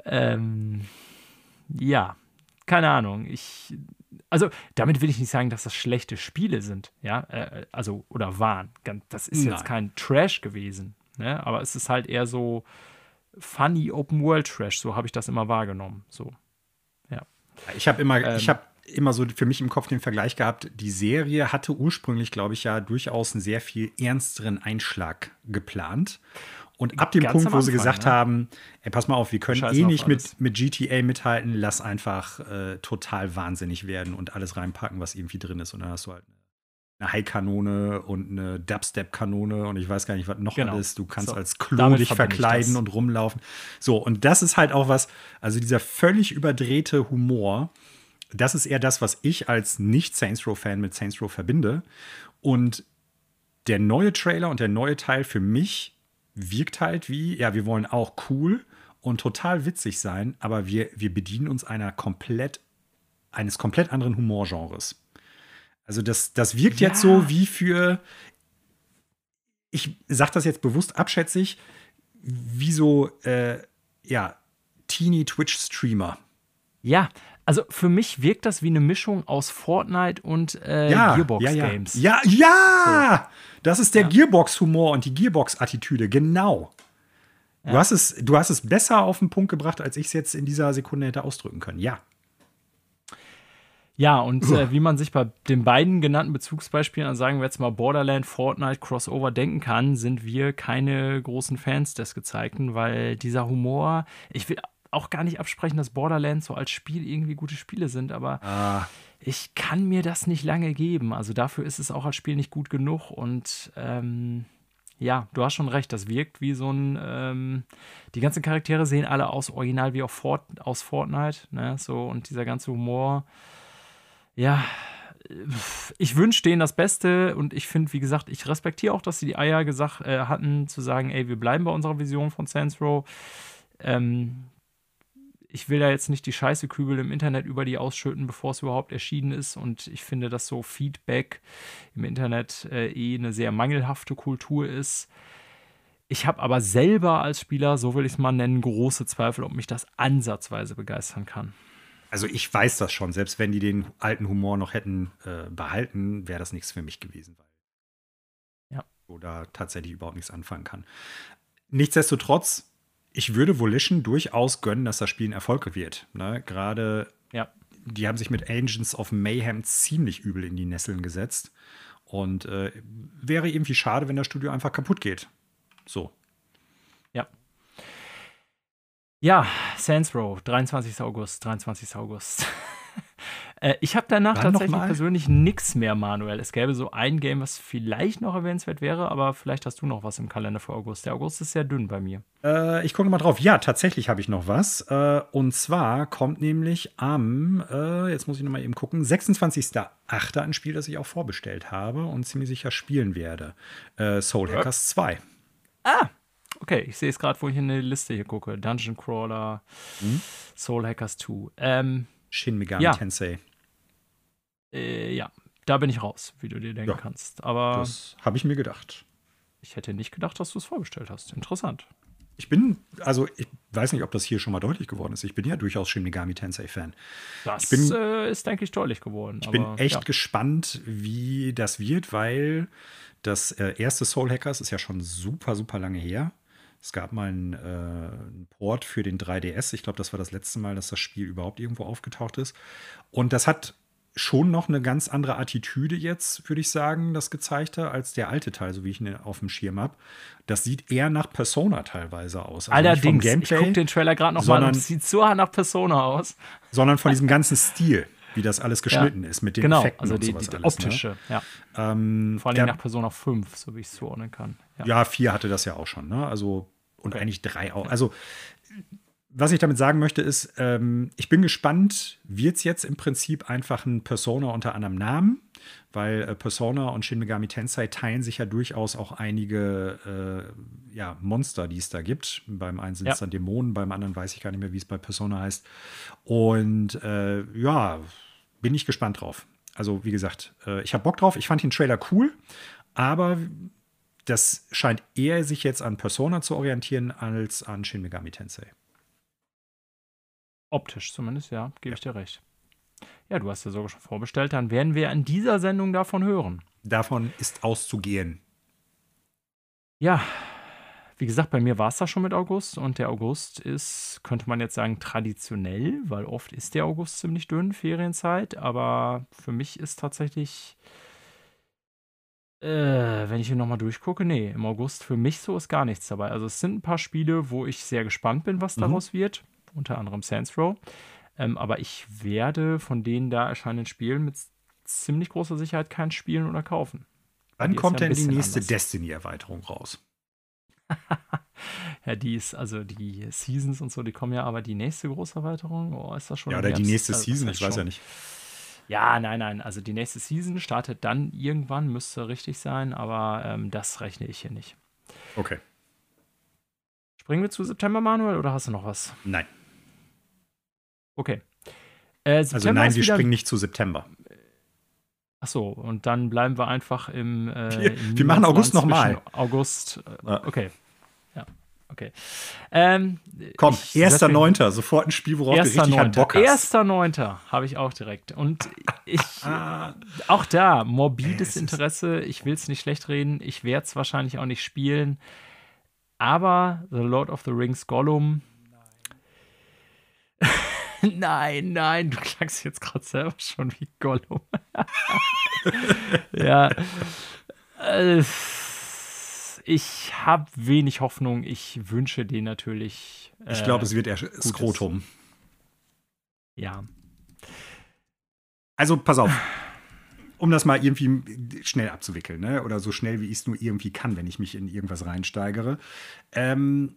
Ähm, ja, keine Ahnung. Ich, also damit will ich nicht sagen, dass das schlechte Spiele sind, ja, äh, also oder waren. Das ist Nein. jetzt kein Trash gewesen. Ne? Aber es ist halt eher so funny Open World Trash, so habe ich das immer wahrgenommen. So. Ja. Ich habe immer, ähm, ich habe immer so für mich im Kopf den Vergleich gehabt, die Serie hatte ursprünglich, glaube ich, ja durchaus einen sehr viel ernsteren Einschlag geplant. Und ab dem Punkt, wo Anfang, sie gesagt ne? haben, ey, pass mal auf, wir können eh nicht mit, mit GTA mithalten, lass einfach äh, total wahnsinnig werden und alles reinpacken, was irgendwie drin ist. Und dann hast du halt eine High-Kanone und eine Dubstep-Kanone und ich weiß gar nicht, was noch genau. alles. Du kannst so, als Klo dich verkleiden und rumlaufen. So, und das ist halt auch was, also dieser völlig überdrehte Humor, das ist eher das, was ich als Nicht-Saints Row-Fan mit Saints Row verbinde. Und der neue Trailer und der neue Teil für mich wirkt halt wie, ja, wir wollen auch cool und total witzig sein, aber wir, wir bedienen uns einer komplett, eines komplett anderen Humorgenres. Also das, das wirkt ja. jetzt so wie für, ich sage das jetzt bewusst abschätzig, wie so, äh, ja, Teeny Twitch-Streamer. Ja, also für mich wirkt das wie eine Mischung aus Fortnite und äh, ja, Gearbox ja, ja. Games. Ja, ja! So. Das ist der Gearbox-Humor und die Gearbox-Attitüde, genau. Du, hast es, du hast es besser auf den Punkt gebracht, als ich es jetzt in dieser Sekunde hätte ausdrücken können. Ja. Ja, und äh, wie man sich bei den beiden genannten Bezugsbeispielen, also sagen wir jetzt mal Borderland, Fortnite, Crossover denken kann, sind wir keine großen Fans des Gezeigten, weil dieser Humor, ich will auch gar nicht absprechen, dass Borderlands so als Spiel irgendwie gute Spiele sind, aber ah. ich kann mir das nicht lange geben. Also dafür ist es auch als Spiel nicht gut genug und ähm, ja, du hast schon recht, das wirkt wie so ein. Ähm, die ganzen Charaktere sehen alle aus original wie auch Fort, aus Fortnite, ne? So, und dieser ganze Humor. Ja, ich wünsche denen das Beste und ich finde, wie gesagt, ich respektiere auch, dass sie die Eier gesagt äh, hatten, zu sagen, ey, wir bleiben bei unserer Vision von Saints Row. Ähm, ich will da jetzt nicht die Scheißekübel im Internet über die ausschütten, bevor es überhaupt erschienen ist. Und ich finde, dass so Feedback im Internet äh, eh eine sehr mangelhafte Kultur ist. Ich habe aber selber als Spieler, so will ich es mal nennen, große Zweifel, ob mich das ansatzweise begeistern kann. Also ich weiß das schon, selbst wenn die den alten Humor noch hätten äh, behalten, wäre das nichts für mich gewesen, weil ja. da tatsächlich überhaupt nichts anfangen kann. Nichtsdestotrotz, ich würde Volition durchaus gönnen, dass das Spiel ein Erfolg wird. Ne? Gerade, ja. die haben sich mit Agents of Mayhem ziemlich übel in die Nesseln gesetzt. Und äh, wäre irgendwie schade, wenn das Studio einfach kaputt geht. So. Ja. Ja, Saints Row, 23. August, 23. August. Äh, ich habe danach Wann tatsächlich persönlich nichts mehr, Manuel. Es gäbe so ein Game, was vielleicht noch erwähnenswert wäre, aber vielleicht hast du noch was im Kalender für August. Der August ist sehr dünn bei mir. Äh, ich gucke mal drauf. Ja, tatsächlich habe ich noch was. Äh, und zwar kommt nämlich am, äh, jetzt muss ich noch mal eben gucken, 26.08. ein Spiel, das ich auch vorbestellt habe und ziemlich sicher spielen werde. Äh, Soul Hackers 2. Ah, Okay, ich sehe es gerade, wo ich in die Liste hier gucke. Dungeon Crawler, hm? Soul Hackers 2. Ähm, Shin Megami ja. Tensei. Äh, ja, da bin ich raus, wie du dir denken ja, kannst. Aber das habe ich mir gedacht. Ich hätte nicht gedacht, dass du es vorgestellt hast. Interessant. Ich bin, also ich weiß nicht, ob das hier schon mal deutlich geworden ist. Ich bin ja durchaus Shin Megami Tensei-Fan. Das bin, äh, ist, denke ich, deutlich geworden. Ich aber, bin echt ja. gespannt, wie das wird, weil das äh, erste Soul Hackers ist ja schon super, super lange her. Es gab mal einen, äh, einen Port für den 3DS. Ich glaube, das war das letzte Mal, dass das Spiel überhaupt irgendwo aufgetaucht ist. Und das hat schon noch eine ganz andere Attitüde jetzt, würde ich sagen, das gezeigte, als der alte Teil, so wie ich ihn auf dem Schirm habe. Das sieht eher nach Persona teilweise aus. Also Allerdings, Gameplay, ich gucke den Trailer gerade noch mal und es sieht so nach Persona aus. Sondern von diesem ganzen Stil, wie das alles geschnitten ja, ist, mit den genau, Effekten also die, und sowas die, die alles, ne? optische, ne? ja. Ähm, Vor allem der, nach Persona 5, so wie ich es zuordnen kann. Ja. ja, 4 hatte das ja auch schon, ne? Also, und eigentlich 3 auch. Also, was ich damit sagen möchte, ist, ähm, ich bin gespannt, wird es jetzt im Prinzip einfach ein Persona unter anderem Namen? Weil äh, Persona und Shin Megami Tensei teilen sich ja durchaus auch einige äh, ja, Monster, die es da gibt. Beim einen sind es ja. dann Dämonen, beim anderen weiß ich gar nicht mehr, wie es bei Persona heißt. Und äh, ja, bin ich gespannt drauf. Also, wie gesagt, äh, ich habe Bock drauf. Ich fand den Trailer cool, aber das scheint eher sich jetzt an Persona zu orientieren als an Shin Megami Tensei. Optisch zumindest, ja, gebe ich dir recht. Ja, du hast ja sogar schon vorbestellt, dann werden wir in dieser Sendung davon hören. Davon ist auszugehen. Ja, wie gesagt, bei mir war es das schon mit August und der August ist, könnte man jetzt sagen, traditionell, weil oft ist der August ziemlich dünn, Ferienzeit, aber für mich ist tatsächlich, äh, wenn ich hier nochmal durchgucke, nee, im August für mich so ist gar nichts dabei. Also es sind ein paar Spiele, wo ich sehr gespannt bin, was mhm. daraus wird unter anderem Saints Row. Ähm, aber ich werde von den da erscheinenden Spielen mit ziemlich großer Sicherheit kein Spielen oder kaufen. Wann kommt ja denn die nächste Destiny-Erweiterung raus? ja, die ist, also die Seasons und so, die kommen ja, aber die nächste große Erweiterung, oh, ist das schon? Ja, oder die nächste also, Season, ich weiß ja nicht. Ja, nein, nein. Also die nächste Season startet dann irgendwann, müsste richtig sein, aber ähm, das rechne ich hier nicht. Okay. Springen wir zu September, Manuel, oder hast du noch was? Nein. Okay. Äh, also nein, wir springen nicht zu September. Ach so, und dann bleiben wir einfach im. Äh, wir, wir machen August nochmal. August. Äh, okay. Okay. Ähm, Komm, 1.9. Sofort ein Spiel, worauf du richtig 9. Bock hast. 1.9. habe ich auch direkt. Und ich, auch da, morbides Interesse. Ich will es nicht schlecht reden. Ich werde es wahrscheinlich auch nicht spielen. Aber The Lord of the Rings Gollum nein, nein, du klangst jetzt gerade selber schon wie Gollum. ja. Äh, ich habe wenig Hoffnung. Ich wünsche dir natürlich. Äh, ich glaube, es wird eher Skrotum. Ja. Also, pass auf. Um das mal irgendwie schnell abzuwickeln, ne? oder so schnell, wie ich es nur irgendwie kann, wenn ich mich in irgendwas reinsteigere. Ähm,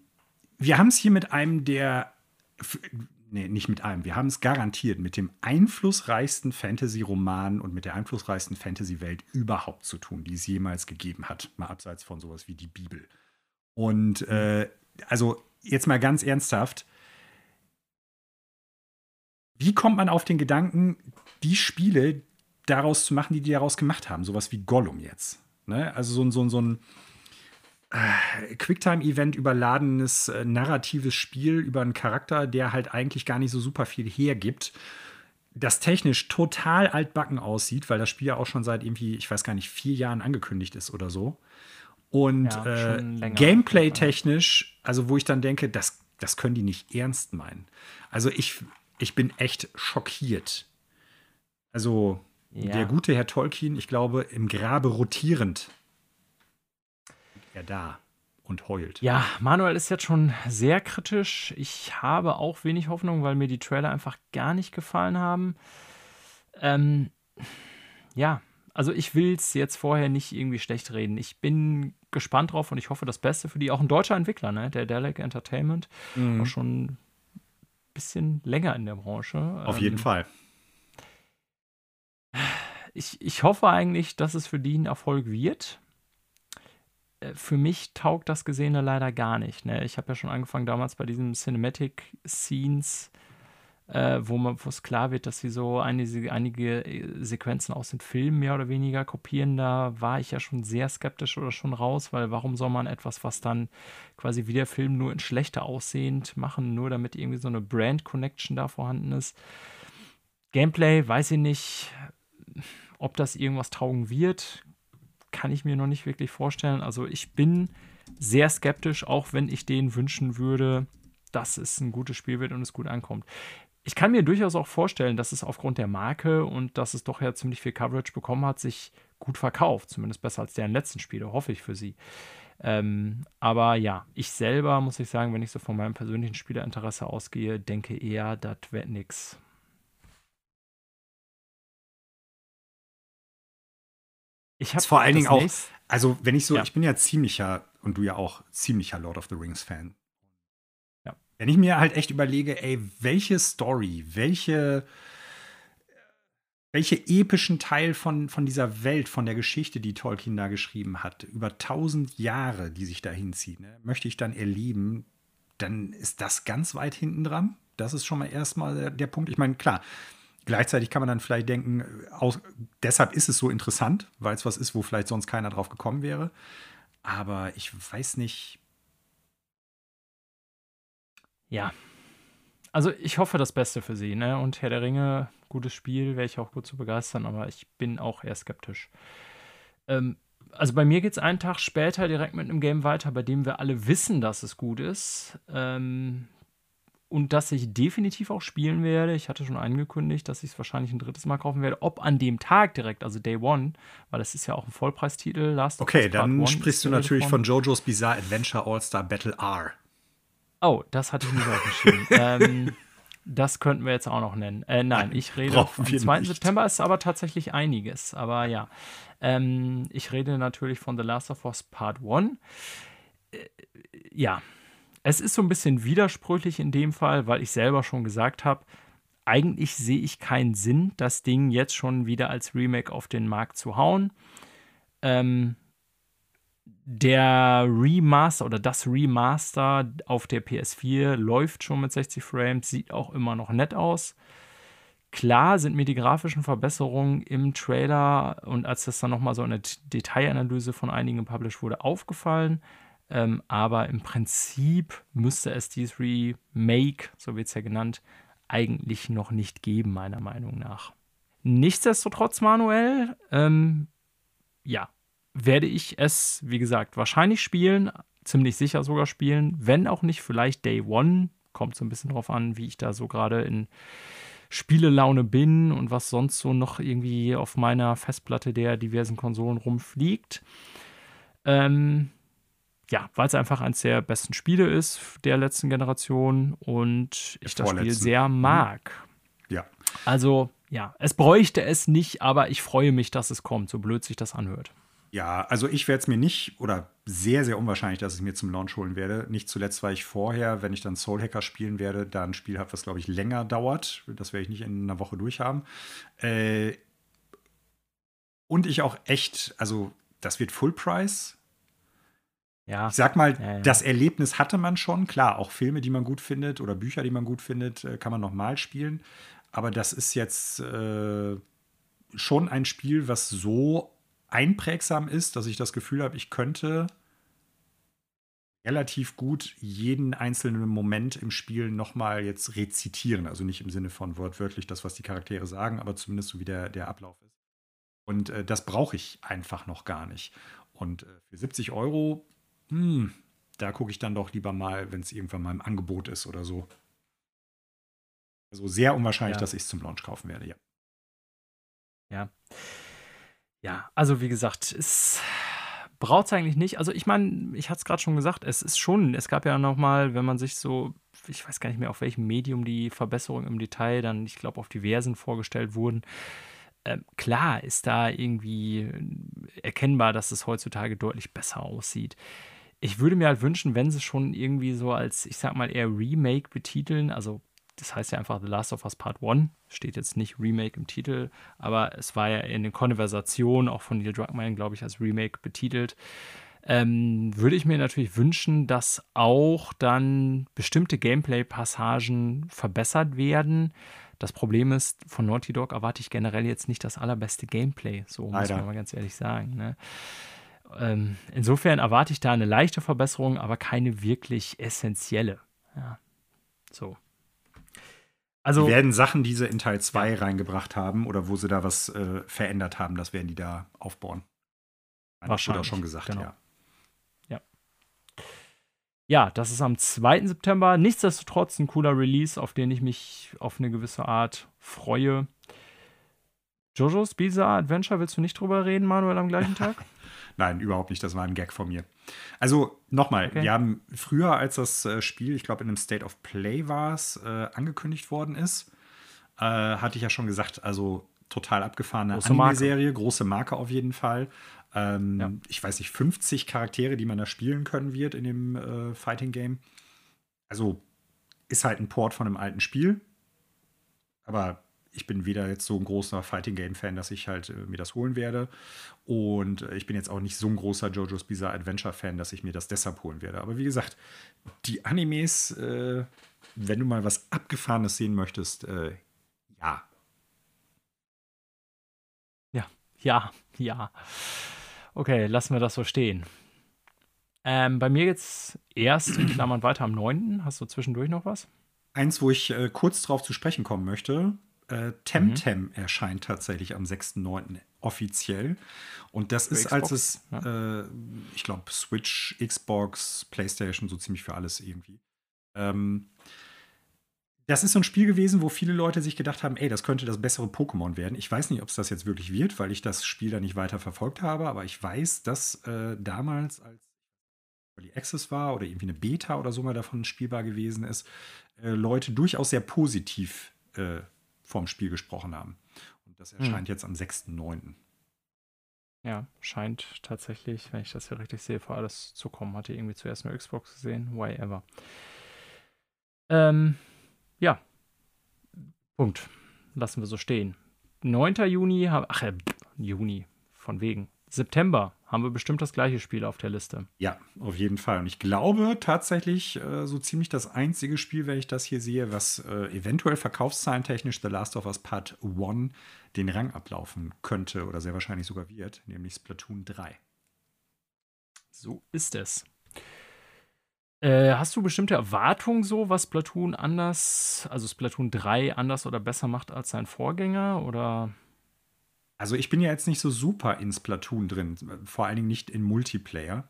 wir haben es hier mit einem der nee, nicht mit einem. Wir haben es garantiert mit dem einflussreichsten Fantasy-Roman und mit der einflussreichsten Fantasy-Welt überhaupt zu tun, die es jemals gegeben hat. Mal abseits von sowas wie die Bibel. Und äh, also jetzt mal ganz ernsthaft. Wie kommt man auf den Gedanken, die Spiele daraus zu machen, die die daraus gemacht haben? Sowas wie Gollum jetzt. Ne? Also so, so, so ein Quicktime-Event überladenes äh, narratives Spiel über einen Charakter, der halt eigentlich gar nicht so super viel hergibt. Das technisch total altbacken aussieht, weil das Spiel ja auch schon seit irgendwie, ich weiß gar nicht, vier Jahren angekündigt ist oder so. Und ja, äh, Gameplay-technisch, also wo ich dann denke, das, das können die nicht ernst meinen. Also ich, ich bin echt schockiert. Also ja. der gute Herr Tolkien, ich glaube, im Grabe rotierend er da und heult. Ja, Manuel ist jetzt schon sehr kritisch. Ich habe auch wenig Hoffnung, weil mir die Trailer einfach gar nicht gefallen haben. Ähm, ja, also ich will es jetzt vorher nicht irgendwie schlecht reden. Ich bin gespannt drauf und ich hoffe das Beste für die. Auch ein deutscher Entwickler, ne? der Delic Entertainment, mhm. auch schon ein bisschen länger in der Branche. Auf ähm, jeden Fall. Ich, ich hoffe eigentlich, dass es für die ein Erfolg wird. Äh, für mich taugt das Gesehene leider gar nicht. Ne? Ich habe ja schon angefangen damals bei diesen Cinematic Scenes, äh, wo es klar wird, dass sie so einige, einige äh, Sequenzen aus den Filmen mehr oder weniger kopieren. Da war ich ja schon sehr skeptisch oder schon raus, weil warum soll man etwas, was dann quasi wie der Film nur in schlechter aussehend machen, nur damit irgendwie so eine Brand-Connection da vorhanden ist. Gameplay, weiß ich nicht, ob das irgendwas taugen wird kann ich mir noch nicht wirklich vorstellen. Also ich bin sehr skeptisch, auch wenn ich denen wünschen würde, dass es ein gutes Spiel wird und es gut ankommt. Ich kann mir durchaus auch vorstellen, dass es aufgrund der Marke und dass es doch ja ziemlich viel Coverage bekommen hat, sich gut verkauft. Zumindest besser als deren letzten Spiele, hoffe ich für sie. Ähm, aber ja, ich selber muss ich sagen, wenn ich so von meinem persönlichen Spielerinteresse ausgehe, denke eher, das wird nichts. Ich habe vor allen Dingen auch, also wenn ich so, ja. ich bin ja ziemlicher und du ja auch ziemlicher Lord of the Rings Fan. Ja. Wenn ich mir halt echt überlege, ey, welche Story, welche welche epischen Teil von, von dieser Welt, von der Geschichte, die Tolkien da geschrieben hat, über tausend Jahre, die sich da hinziehen, ne, möchte ich dann erleben, dann ist das ganz weit hinten dran. Das ist schon mal erstmal der, der Punkt. Ich meine, klar, Gleichzeitig kann man dann vielleicht denken, aus, deshalb ist es so interessant, weil es was ist, wo vielleicht sonst keiner drauf gekommen wäre. Aber ich weiß nicht. Ja. Also ich hoffe das Beste für sie, ne? Und Herr der Ringe, gutes Spiel, wäre ich auch gut zu begeistern, aber ich bin auch eher skeptisch. Ähm, also bei mir geht es einen Tag später direkt mit einem Game weiter, bei dem wir alle wissen, dass es gut ist. Ähm, und dass ich definitiv auch spielen werde. Ich hatte schon angekündigt, dass ich es wahrscheinlich ein drittes Mal kaufen werde. Ob an dem Tag direkt, also Day One, weil das ist ja auch ein Vollpreistitel. Last okay, dann sprichst du natürlich von JoJo's Bizarre Adventure All-Star Battle R. Oh, das hatte ich nicht aufgeschrieben. ähm, das könnten wir jetzt auch noch nennen. Äh, nein, ich rede am 2. Nicht. September ist aber tatsächlich einiges. Aber ja, ähm, ich rede natürlich von The Last of Us Part 1. Äh, ja, es ist so ein bisschen widersprüchlich in dem Fall, weil ich selber schon gesagt habe, eigentlich sehe ich keinen Sinn, das Ding jetzt schon wieder als Remake auf den Markt zu hauen. Ähm, der Remaster oder das Remaster auf der PS4 läuft schon mit 60 Frames, sieht auch immer noch nett aus. Klar sind mir die grafischen Verbesserungen im Trailer und als das dann nochmal so eine Detailanalyse von einigen published wurde, aufgefallen. Ähm, aber im Prinzip müsste es dieses Remake, so wird es ja genannt, eigentlich noch nicht geben, meiner Meinung nach. Nichtsdestotrotz, Manuel, ähm, ja, werde ich es, wie gesagt, wahrscheinlich spielen, ziemlich sicher sogar spielen, wenn auch nicht vielleicht Day One. Kommt so ein bisschen drauf an, wie ich da so gerade in Spielelaune bin und was sonst so noch irgendwie auf meiner Festplatte der diversen Konsolen rumfliegt. Ähm, ja, weil es einfach eines der besten Spiele ist der letzten Generation und ich das Spiel sehr mhm. mag. Ja. Also, ja, es bräuchte es nicht, aber ich freue mich, dass es kommt, so blöd sich das anhört. Ja, also ich werde es mir nicht, oder sehr, sehr unwahrscheinlich, dass ich es mir zum Launch holen werde. Nicht zuletzt, weil ich vorher, wenn ich dann Soul Hacker spielen werde, da ein Spiel habe, was, glaube ich, länger dauert. Das werde ich nicht in einer Woche durchhaben. Äh, und ich auch echt, also das wird Full Price. Ja. Ich sag mal, ja, ja. das Erlebnis hatte man schon. Klar, auch Filme, die man gut findet oder Bücher, die man gut findet, äh, kann man nochmal spielen. Aber das ist jetzt äh, schon ein Spiel, was so einprägsam ist, dass ich das Gefühl habe, ich könnte relativ gut jeden einzelnen Moment im Spiel nochmal jetzt rezitieren. Also nicht im Sinne von wortwörtlich das, was die Charaktere sagen, aber zumindest so wie der, der Ablauf ist. Und äh, das brauche ich einfach noch gar nicht. Und äh, für 70 Euro, hm, da gucke ich dann doch lieber mal, wenn es irgendwann mal im Angebot ist oder so. Also sehr unwahrscheinlich, ja. dass ich es zum Launch kaufen werde, ja. Ja. Ja, also wie gesagt, es braucht es eigentlich nicht. Also ich meine, ich hatte es gerade schon gesagt, es ist schon, es gab ja noch mal, wenn man sich so, ich weiß gar nicht mehr, auf welchem Medium die Verbesserungen im Detail dann, ich glaube, auf diversen vorgestellt wurden. Ähm, klar ist da irgendwie erkennbar, dass es heutzutage deutlich besser aussieht. Ich würde mir halt wünschen, wenn sie schon irgendwie so als, ich sag mal, eher Remake betiteln, also das heißt ja einfach The Last of Us Part 1, steht jetzt nicht Remake im Titel, aber es war ja in den Konversationen auch von Neil Druckmann, glaube ich, als Remake betitelt. Ähm, würde ich mir natürlich wünschen, dass auch dann bestimmte Gameplay-Passagen verbessert werden. Das Problem ist, von Naughty Dog erwarte ich generell jetzt nicht das allerbeste Gameplay, so muss man mal ganz ehrlich sagen. Ne? Ähm, insofern erwarte ich da eine leichte Verbesserung, aber keine wirklich essentielle. Ja, so. Also die werden Sachen, die sie in Teil 2 ja. reingebracht haben oder wo sie da was äh, verändert haben, das werden die da aufbauen. Wahrscheinlich. Auch schon gesagt, genau. ja. ja. Ja, das ist am 2. September. Nichtsdestotrotz ein cooler Release, auf den ich mich auf eine gewisse Art freue. Jojo's Bizarre Adventure, willst du nicht drüber reden, Manuel, am gleichen Tag? Nein, überhaupt nicht. Das war ein Gag von mir. Also nochmal, okay. wir haben früher, als das äh, Spiel, ich glaube in einem State of Play war es, äh, angekündigt worden ist, äh, hatte ich ja schon gesagt, also total abgefahrene Anime-Serie, große Marke auf jeden Fall. Ähm, ja. Ich weiß nicht, 50 Charaktere, die man da spielen können wird in dem äh, Fighting Game. Also ist halt ein Port von einem alten Spiel. Aber ich bin weder jetzt so ein großer Fighting Game Fan, dass ich halt äh, mir das holen werde. Und äh, ich bin jetzt auch nicht so ein großer JoJo's Bizarre Adventure Fan, dass ich mir das deshalb holen werde. Aber wie gesagt, die Animes, äh, wenn du mal was Abgefahrenes sehen möchtest, äh, ja. Ja, ja, ja. Okay, lassen wir das so stehen. Ähm, bei mir jetzt erst in Klammern weiter am 9. Hast du zwischendurch noch was? Eins, wo ich äh, kurz drauf zu sprechen kommen möchte, äh, Temtem mhm. erscheint tatsächlich am 6.9. offiziell. Und das für ist, Xbox? als es, ja. äh, ich glaube, Switch, Xbox, PlayStation, so ziemlich für alles irgendwie. Ähm, das ist so ein Spiel gewesen, wo viele Leute sich gedacht haben, ey, das könnte das bessere Pokémon werden. Ich weiß nicht, ob es das jetzt wirklich wird, weil ich das Spiel da nicht weiter verfolgt habe, aber ich weiß, dass äh, damals, als die Access war oder irgendwie eine Beta oder so mal davon spielbar gewesen ist, äh, Leute durchaus sehr positiv äh, vom Spiel gesprochen haben. Und das hm. erscheint hm. jetzt am 6.9. Ja, scheint tatsächlich, wenn ich das hier richtig sehe, vor alles zu kommen. Hatte irgendwie zuerst nur Xbox gesehen, why ever. Ähm, ja. Punkt. Lassen wir so stehen. 9. Juni, ach, äh, Juni, von wegen. September haben wir bestimmt das gleiche Spiel auf der Liste. Ja, auf jeden Fall. Und ich glaube tatsächlich äh, so ziemlich das einzige Spiel, wenn ich das hier sehe, was äh, eventuell verkaufszahlentechnisch The Last of Us Part 1 den Rang ablaufen könnte oder sehr wahrscheinlich sogar wird, nämlich Splatoon 3. So ist es. Äh, hast du bestimmte Erwartungen so, was Splatoon anders, also Splatoon 3 anders oder besser macht als sein Vorgänger? Oder also ich bin ja jetzt nicht so super in Splatoon drin, vor allen Dingen nicht in Multiplayer.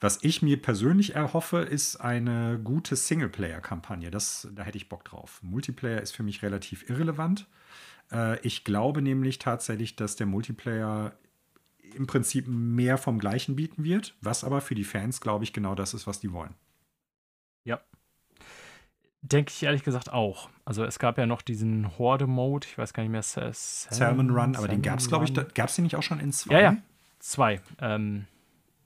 Was ich mir persönlich erhoffe, ist eine gute Singleplayer-Kampagne. da hätte ich Bock drauf. Multiplayer ist für mich relativ irrelevant. Äh, ich glaube nämlich tatsächlich, dass der Multiplayer im Prinzip mehr vom Gleichen bieten wird, was aber für die Fans, glaube ich, genau das ist, was die wollen. Denke ich ehrlich gesagt auch. Also es gab ja noch diesen Horde-Mode, ich weiß gar nicht mehr. Sal Salmon Run, aber Salmon den gab es, glaube ich, gab es den nicht auch schon in zwei? Ja, ja, zwei. Ähm,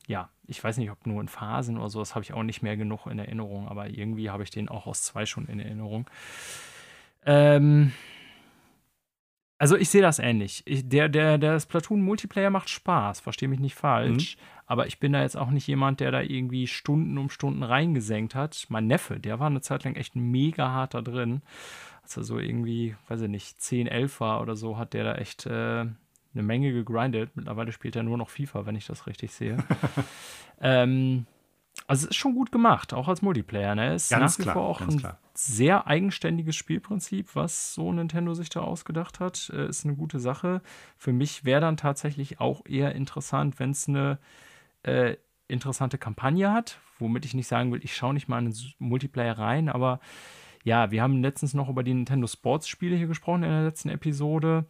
ja, ich weiß nicht, ob nur in Phasen oder so, das habe ich auch nicht mehr genug in Erinnerung, aber irgendwie habe ich den auch aus zwei schon in Erinnerung. Ähm, also ich sehe das ähnlich. Ich, der, der, der Splatoon-Multiplayer macht Spaß, verstehe mich nicht falsch. Mhm. Aber ich bin da jetzt auch nicht jemand, der da irgendwie Stunden um Stunden reingesenkt hat. Mein Neffe, der war eine Zeit lang echt mega hart da drin. Als er so irgendwie, weiß ich nicht, 10, 11 war oder so, hat der da echt äh, eine Menge gegrindet. Mittlerweile spielt er nur noch FIFA, wenn ich das richtig sehe. ähm, also es ist schon gut gemacht, auch als Multiplayer. Ne? Es ist ganz nach wie klar, vor auch ein klar. sehr eigenständiges Spielprinzip, was so Nintendo sich da ausgedacht hat. Äh, ist eine gute Sache. Für mich wäre dann tatsächlich auch eher interessant, wenn es eine äh, interessante Kampagne hat, womit ich nicht sagen will, ich schaue nicht mal in den Multiplayer rein, aber ja, wir haben letztens noch über die Nintendo Sports Spiele hier gesprochen in der letzten Episode.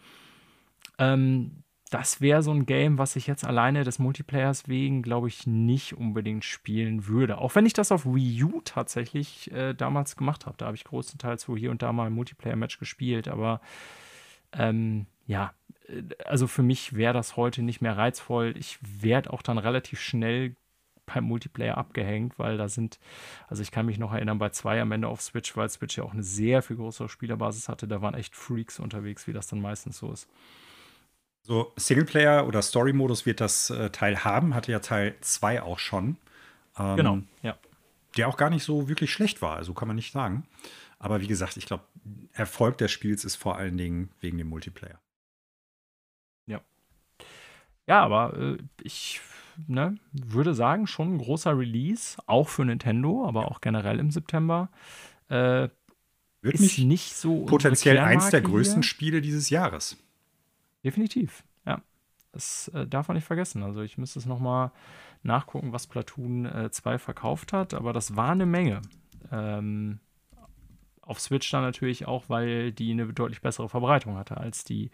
Ähm, das wäre so ein Game, was ich jetzt alleine des Multiplayers wegen, glaube ich, nicht unbedingt spielen würde. Auch wenn ich das auf Wii U tatsächlich äh, damals gemacht habe. Da habe ich größtenteils wo hier und da mal ein Multiplayer-Match gespielt. Aber ähm, ja, also für mich wäre das heute nicht mehr reizvoll. Ich werde auch dann relativ schnell beim Multiplayer abgehängt, weil da sind, also ich kann mich noch erinnern, bei zwei am Ende auf Switch, weil Switch ja auch eine sehr viel größere Spielerbasis hatte, da waren echt Freaks unterwegs, wie das dann meistens so ist. So, Singleplayer oder Story-Modus wird das äh, Teil haben, hatte ja Teil 2 auch schon. Ähm, genau, ja. Der auch gar nicht so wirklich schlecht war, also kann man nicht sagen. Aber wie gesagt, ich glaube, Erfolg des Spiels ist vor allen Dingen wegen dem Multiplayer. Ja. Aber äh, ich ne, würde sagen, schon ein großer Release, auch für Nintendo, aber auch generell im September. Äh, Wird ist nicht so potenziell eins der größten hier. Spiele dieses Jahres. Definitiv, ja. Das äh, darf man nicht vergessen. Also ich müsste es nochmal nachgucken, was Platoon äh, 2 verkauft hat, aber das war eine Menge. Ähm, auf Switch dann natürlich auch, weil die eine deutlich bessere Verbreitung hatte als die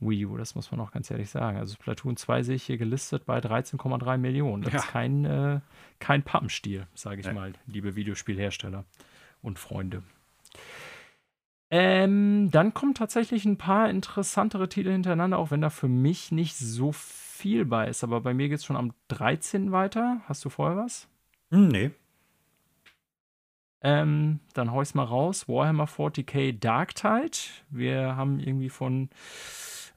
Wii U. Das muss man auch ganz ehrlich sagen. Also Platoon 2 sehe ich hier gelistet bei 13,3 Millionen. Das ja. ist kein, äh, kein Pappenstiel, sage ich ja. mal, liebe Videospielhersteller und Freunde. Ähm, dann kommen tatsächlich ein paar interessantere Titel hintereinander, auch wenn da für mich nicht so viel bei ist. Aber bei mir geht es schon am 13. weiter. Hast du vorher was? Hm, nee. Ähm, dann hau ich's mal raus. Warhammer 40k Darktide. Wir haben irgendwie von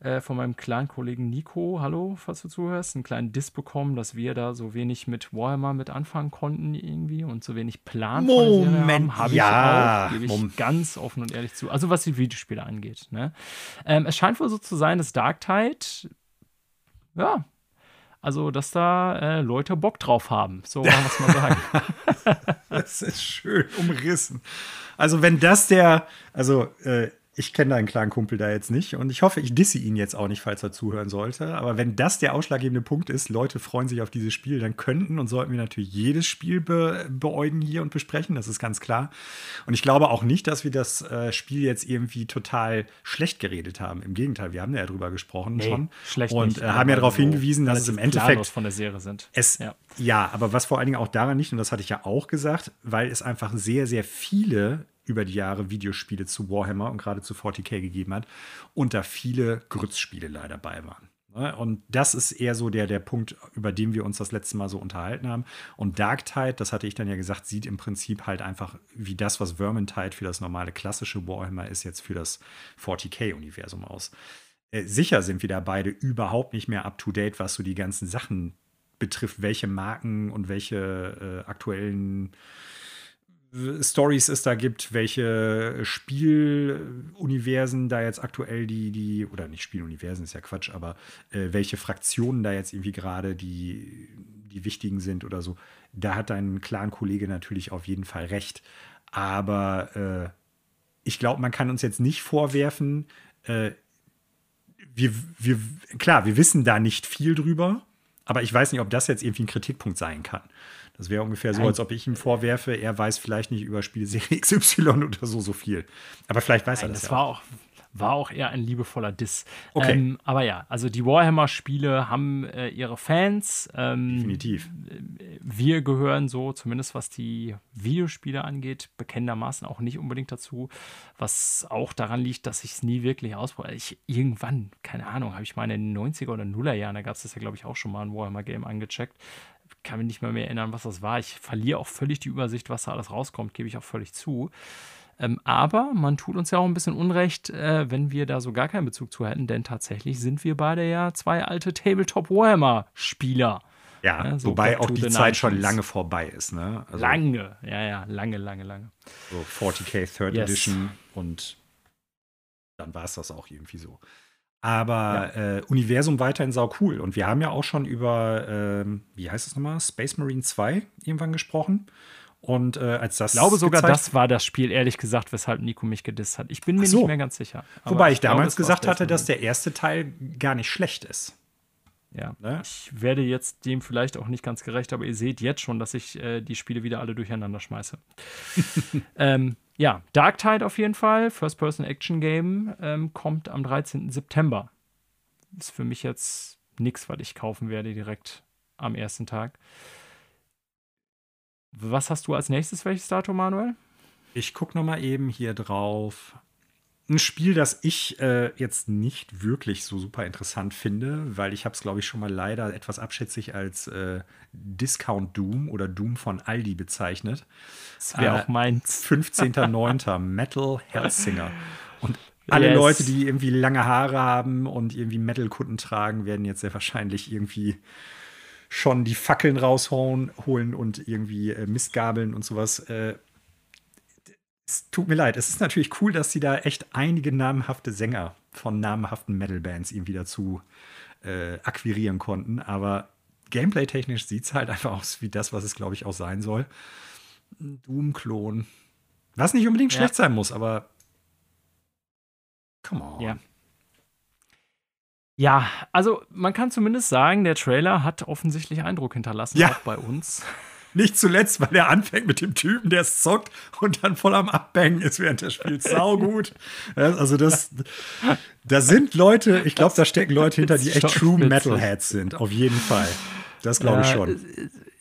äh, von meinem kleinen Kollegen Nico, hallo, falls du zuhörst, einen kleinen Diss bekommen, dass wir da so wenig mit Warhammer mit anfangen konnten irgendwie und so wenig Plan Moment, habe ja, ich auch, gebe ich Moment. ganz offen und ehrlich zu. Also was die Videospiele angeht. Ne? Ähm, es scheint wohl so zu sein, dass Darktide, ja, also, dass da äh, Leute Bock drauf haben. So kann man es mal sagen. das ist schön umrissen. Also, wenn das der, also äh, ich kenne deinen kleinen Kumpel da jetzt nicht und ich hoffe, ich disse ihn jetzt auch nicht, falls er zuhören sollte. Aber wenn das der ausschlaggebende Punkt ist, Leute freuen sich auf dieses Spiel, dann könnten und sollten wir natürlich jedes Spiel be beäugen hier und besprechen, das ist ganz klar. Und ich glaube auch nicht, dass wir das äh, Spiel jetzt irgendwie total schlecht geredet haben. Im Gegenteil, wir haben ja drüber gesprochen nee, schon. Schlecht und äh, haben ja darauf hingewiesen, dass es im Endeffekt von der Serie sind. Es, ja. ja, aber was vor allen Dingen auch daran nicht, und das hatte ich ja auch gesagt, weil es einfach sehr, sehr viele über die Jahre Videospiele zu Warhammer und gerade zu 40k gegeben hat und da viele Grützspiele leider bei waren. Ne? Und das ist eher so der, der Punkt, über den wir uns das letzte Mal so unterhalten haben. Und Darktide, das hatte ich dann ja gesagt, sieht im Prinzip halt einfach wie das, was Vermintide für das normale klassische Warhammer ist, jetzt für das 40k-Universum aus. Äh, sicher sind wir da beide überhaupt nicht mehr up to date, was so die ganzen Sachen betrifft, welche Marken und welche äh, aktuellen Stories es da gibt, welche Spieluniversen da jetzt aktuell die, die, oder nicht Spieluniversen, ist ja Quatsch, aber äh, welche Fraktionen da jetzt irgendwie gerade die, die wichtigen sind oder so. Da hat dein Clan-Kollege natürlich auf jeden Fall recht. Aber äh, ich glaube, man kann uns jetzt nicht vorwerfen, äh, wir, wir, klar, wir wissen da nicht viel drüber, aber ich weiß nicht, ob das jetzt irgendwie ein Kritikpunkt sein kann. Das wäre ungefähr so, als ob ich ihm vorwerfe, er weiß vielleicht nicht über Spielserie XY oder so so viel. Aber vielleicht weiß Nein, er das. Das ja war auch. War auch eher ein liebevoller Diss. Okay. Ähm, aber ja, also die Warhammer-Spiele haben äh, ihre Fans. Ähm, Definitiv. Wir gehören so, zumindest was die Videospiele angeht, bekennendermaßen auch nicht unbedingt dazu. Was auch daran liegt, dass ich es nie wirklich ausprobiert Ich irgendwann, keine Ahnung, habe ich mal in den 90er oder Nuller Jahren, da gab es das ja, glaube ich, auch schon mal ein Warhammer-Game angecheckt kann mich nicht mehr, mehr erinnern, was das war. Ich verliere auch völlig die Übersicht, was da alles rauskommt, gebe ich auch völlig zu. Ähm, aber man tut uns ja auch ein bisschen Unrecht, äh, wenn wir da so gar keinen Bezug zu hätten, denn tatsächlich sind wir beide ja zwei alte Tabletop-Warhammer-Spieler. Ja, ja so wobei auch die Zeit schon lange vorbei ist. Ne? Also lange, ja, ja, lange, lange, lange. So 40k Third yes. Edition und dann war es das auch irgendwie so. Aber ja. äh, Universum weiterhin sau cool. Und wir haben ja auch schon über, ähm, wie heißt es nochmal, Space Marine 2 irgendwann gesprochen. Und äh, als das. Ich glaube sogar, das war das Spiel, ehrlich gesagt, weshalb Nico mich gedisst hat. Ich bin mir so. nicht mehr ganz sicher. Wobei ich, ich damals glaube, gesagt hatte, dass der erste Teil gar nicht schlecht ist. Ja, ne? ich werde jetzt dem vielleicht auch nicht ganz gerecht, aber ihr seht jetzt schon, dass ich äh, die Spiele wieder alle durcheinander schmeiße. ähm, ja, Dark Tide auf jeden Fall, First-Person-Action-Game, ähm, kommt am 13. September. Ist für mich jetzt nichts, was ich kaufen werde direkt am ersten Tag. Was hast du als nächstes? Welches Datum, Manuel? Ich gucke noch mal eben hier drauf ein Spiel, das ich äh, jetzt nicht wirklich so super interessant finde, weil ich habe es, glaube ich, schon mal leider etwas abschätzig als äh, Discount Doom oder Doom von Aldi bezeichnet. Das wäre äh, auch meins. 15.09. Metal Hellsinger. Und alle yes. Leute, die irgendwie lange Haare haben und irgendwie Metal-Kunden tragen, werden jetzt sehr wahrscheinlich irgendwie schon die Fackeln rausholen holen und irgendwie äh, Mistgabeln und sowas. Es tut mir leid. Es ist natürlich cool, dass sie da echt einige namhafte Sänger von namhaften Metal-Bands irgendwie dazu äh, akquirieren konnten. Aber gameplay-technisch sieht es halt einfach aus wie das, was es, glaube ich, auch sein soll. Doom-Klon. Was nicht unbedingt ja. schlecht sein muss, aber come on. Ja. Ja, also man kann zumindest sagen, der Trailer hat offensichtlich Eindruck hinterlassen, ja. auch bei uns. Nicht zuletzt, weil er anfängt mit dem Typen, der es zockt und dann voll am Abbangen ist während des Spiels. Saugut. also das, da sind Leute, ich glaube, da stecken Leute hinter, die echt True Metalheads sind. Auf jeden Fall. Das glaube ich schon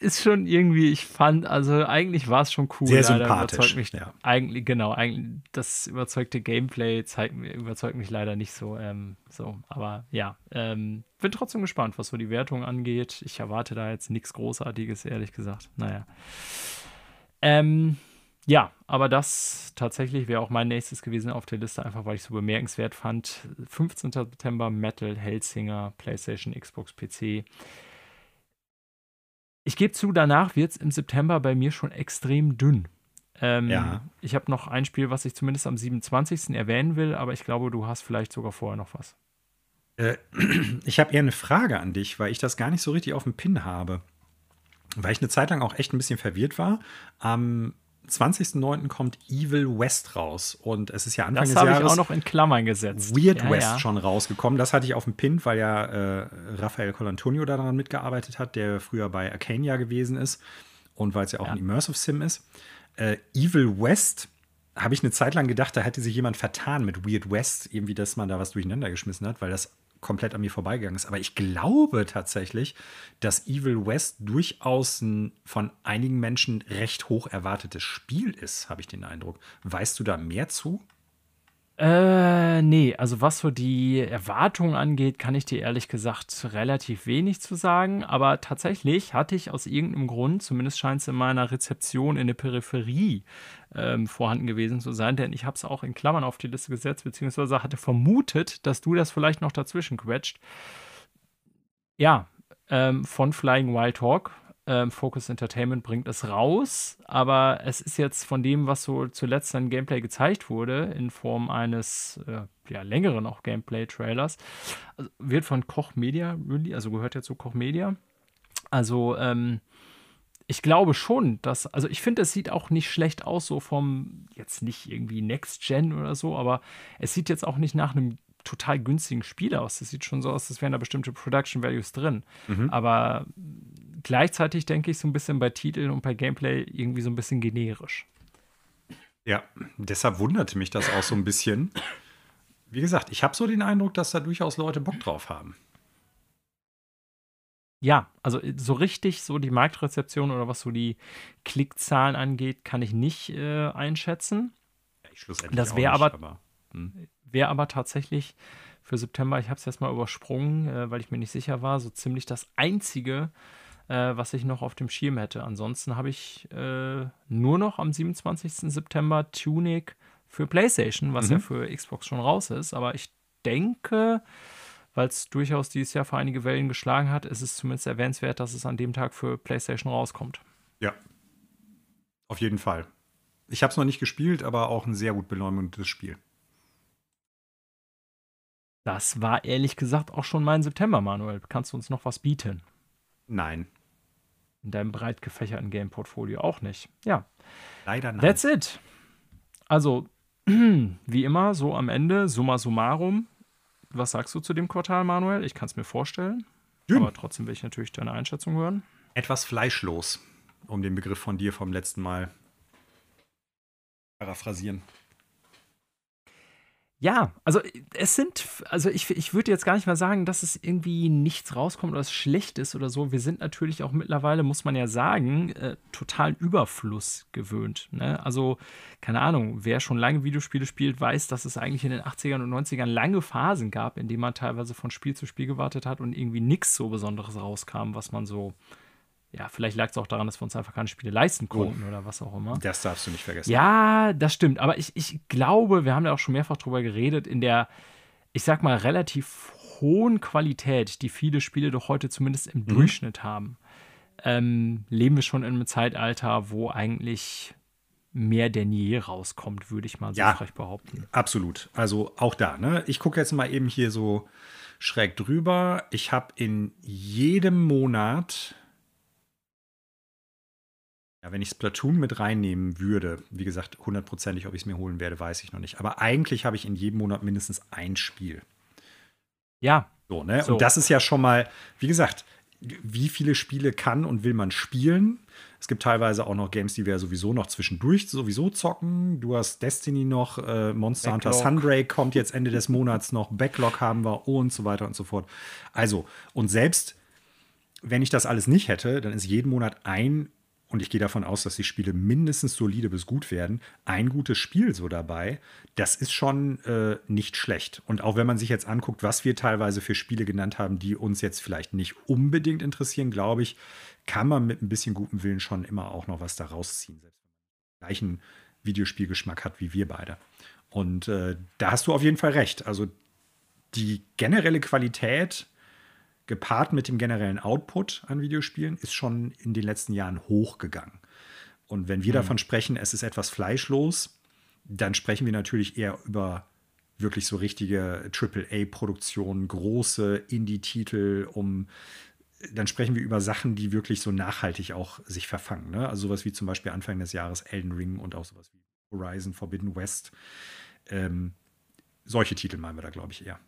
ist schon irgendwie, ich fand, also eigentlich war es schon cool. Sehr sympathisch. Mich, ja. Eigentlich, genau, eigentlich das überzeugte Gameplay zeigt, überzeugt mich leider nicht so. Ähm, so aber ja, ähm, bin trotzdem gespannt, was so die Wertung angeht. Ich erwarte da jetzt nichts Großartiges, ehrlich gesagt. Naja. Ähm, ja, aber das tatsächlich wäre auch mein nächstes gewesen auf der Liste, einfach weil ich es so bemerkenswert fand. 15. September Metal, Hellsinger, PlayStation, Xbox, PC. Ich gebe zu, danach wird es im September bei mir schon extrem dünn. Ähm, ja. Ich habe noch ein Spiel, was ich zumindest am 27. erwähnen will, aber ich glaube, du hast vielleicht sogar vorher noch was. Äh, ich habe eher eine Frage an dich, weil ich das gar nicht so richtig auf dem Pin habe. Weil ich eine Zeit lang auch echt ein bisschen verwirrt war. Am 20.09. kommt Evil West raus. Und es ist ja Anfang das des Jahres. Das habe ich auch noch in Klammern gesetzt. Weird ja, West ja. schon rausgekommen. Das hatte ich auf dem Pin, weil ja äh, Rafael Colantonio daran mitgearbeitet hat, der früher bei Arcania gewesen ist. Und weil es ja auch ja. ein Immersive Sim ist. Äh, Evil West habe ich eine Zeit lang gedacht, da hätte sich jemand vertan mit Weird West, irgendwie, dass man da was durcheinander geschmissen hat, weil das komplett an mir vorbeigegangen ist. Aber ich glaube tatsächlich, dass Evil West durchaus ein von einigen Menschen recht hoch erwartetes Spiel ist, habe ich den Eindruck. Weißt du da mehr zu? Äh, nee, also was so die Erwartungen angeht, kann ich dir ehrlich gesagt relativ wenig zu sagen. Aber tatsächlich hatte ich aus irgendeinem Grund, zumindest scheint es in meiner Rezeption in der Peripherie ähm, vorhanden gewesen zu sein, denn ich habe es auch in Klammern auf die Liste gesetzt, beziehungsweise hatte vermutet, dass du das vielleicht noch dazwischen quetscht. Ja, ähm, von Flying Wild Hawk ähm, Focus Entertainment bringt es raus, aber es ist jetzt von dem, was so zuletzt an Gameplay gezeigt wurde, in Form eines äh, ja, längeren auch Gameplay-Trailers, also wird von Koch Media, also gehört ja zu Koch Media. Also, ähm, ich glaube schon, dass, also ich finde, es sieht auch nicht schlecht aus, so vom, jetzt nicht irgendwie Next Gen oder so, aber es sieht jetzt auch nicht nach einem total günstigen Spiel aus. Das sieht schon so aus, als wären da bestimmte Production Values drin. Mhm. Aber gleichzeitig denke ich so ein bisschen bei Titeln und bei Gameplay irgendwie so ein bisschen generisch. Ja, deshalb wunderte mich das auch so ein bisschen. Wie gesagt, ich habe so den Eindruck, dass da durchaus Leute Bock drauf haben. Ja, also äh, so richtig so die Marktrezeption oder was so die Klickzahlen angeht, kann ich nicht äh, einschätzen. Ja, ich schlussendlich das wäre aber, aber hm. wäre aber tatsächlich für September, ich habe es jetzt mal übersprungen, äh, weil ich mir nicht sicher war, so ziemlich das einzige, äh, was ich noch auf dem Schirm hätte. Ansonsten habe ich äh, nur noch am 27. September Tunic für PlayStation, was mhm. ja für Xbox schon raus ist. Aber ich denke, weil es durchaus dieses Jahr für einige Wellen geschlagen hat, ist es zumindest erwähnenswert, dass es an dem Tag für PlayStation rauskommt. Ja, auf jeden Fall. Ich habe es noch nicht gespielt, aber auch ein sehr gut beleumundetes Spiel. Das war ehrlich gesagt auch schon mein September, Manuel. Kannst du uns noch was bieten? Nein in deinem breit gefächerten Game-Portfolio auch nicht. Ja. Leider nein. That's it. Also, wie immer, so am Ende, summa summarum. Was sagst du zu dem Quartal, Manuel? Ich kann es mir vorstellen. Ja. Aber trotzdem will ich natürlich deine Einschätzung hören. Etwas fleischlos, um den Begriff von dir vom letzten Mal paraphrasieren. Ja, also es sind, also ich, ich würde jetzt gar nicht mal sagen, dass es irgendwie nichts rauskommt oder es schlecht ist oder so. Wir sind natürlich auch mittlerweile, muss man ja sagen, äh, total Überfluss gewöhnt. Ne? Also, keine Ahnung, wer schon lange Videospiele spielt, weiß, dass es eigentlich in den 80ern und 90ern lange Phasen gab, in denen man teilweise von Spiel zu Spiel gewartet hat und irgendwie nichts so Besonderes rauskam, was man so ja, vielleicht lag es auch daran, dass wir uns einfach keine Spiele leisten oh. konnten oh, oder was auch immer. Das darfst du nicht vergessen. Ja, das stimmt. Aber ich, ich glaube, wir haben ja auch schon mehrfach drüber geredet, in der, ich sag mal, relativ hohen Qualität, die viele Spiele doch heute zumindest im mhm. Durchschnitt haben, ähm, leben wir schon in einem Zeitalter, wo eigentlich mehr denn je rauskommt, würde ich mal so ja, frech behaupten. Absolut. Also auch da, ne? Ich gucke jetzt mal eben hier so schräg drüber. Ich habe in jedem Monat ja, wenn ich Splatoon mit reinnehmen würde, wie gesagt, hundertprozentig, ob ich es mir holen werde, weiß ich noch nicht. Aber eigentlich habe ich in jedem Monat mindestens ein Spiel. Ja. So, ne? So. Und das ist ja schon mal, wie gesagt, wie viele Spiele kann und will man spielen? Es gibt teilweise auch noch Games, die wir sowieso noch zwischendurch sowieso zocken. Du hast Destiny noch, äh, Monster Backlog. Hunter Sunbreak kommt jetzt Ende des Monats noch, Backlog haben wir und so weiter und so fort. Also, und selbst wenn ich das alles nicht hätte, dann ist jeden Monat ein und ich gehe davon aus, dass die Spiele mindestens solide bis gut werden, ein gutes Spiel so dabei, das ist schon äh, nicht schlecht. Und auch wenn man sich jetzt anguckt, was wir teilweise für Spiele genannt haben, die uns jetzt vielleicht nicht unbedingt interessieren, glaube ich, kann man mit ein bisschen gutem Willen schon immer auch noch was da rausziehen, selbst wenn man den gleichen Videospielgeschmack hat wie wir beide. Und äh, da hast du auf jeden Fall recht. Also die generelle Qualität gepaart mit dem generellen Output an Videospielen ist schon in den letzten Jahren hochgegangen. Und wenn wir mhm. davon sprechen, es ist etwas fleischlos, dann sprechen wir natürlich eher über wirklich so richtige AAA-Produktionen, große Indie-Titel, um dann sprechen wir über Sachen, die wirklich so nachhaltig auch sich verfangen. Ne? Also sowas wie zum Beispiel Anfang des Jahres Elden Ring und auch sowas wie Horizon Forbidden West. Ähm, solche Titel meinen wir da, glaube ich, eher.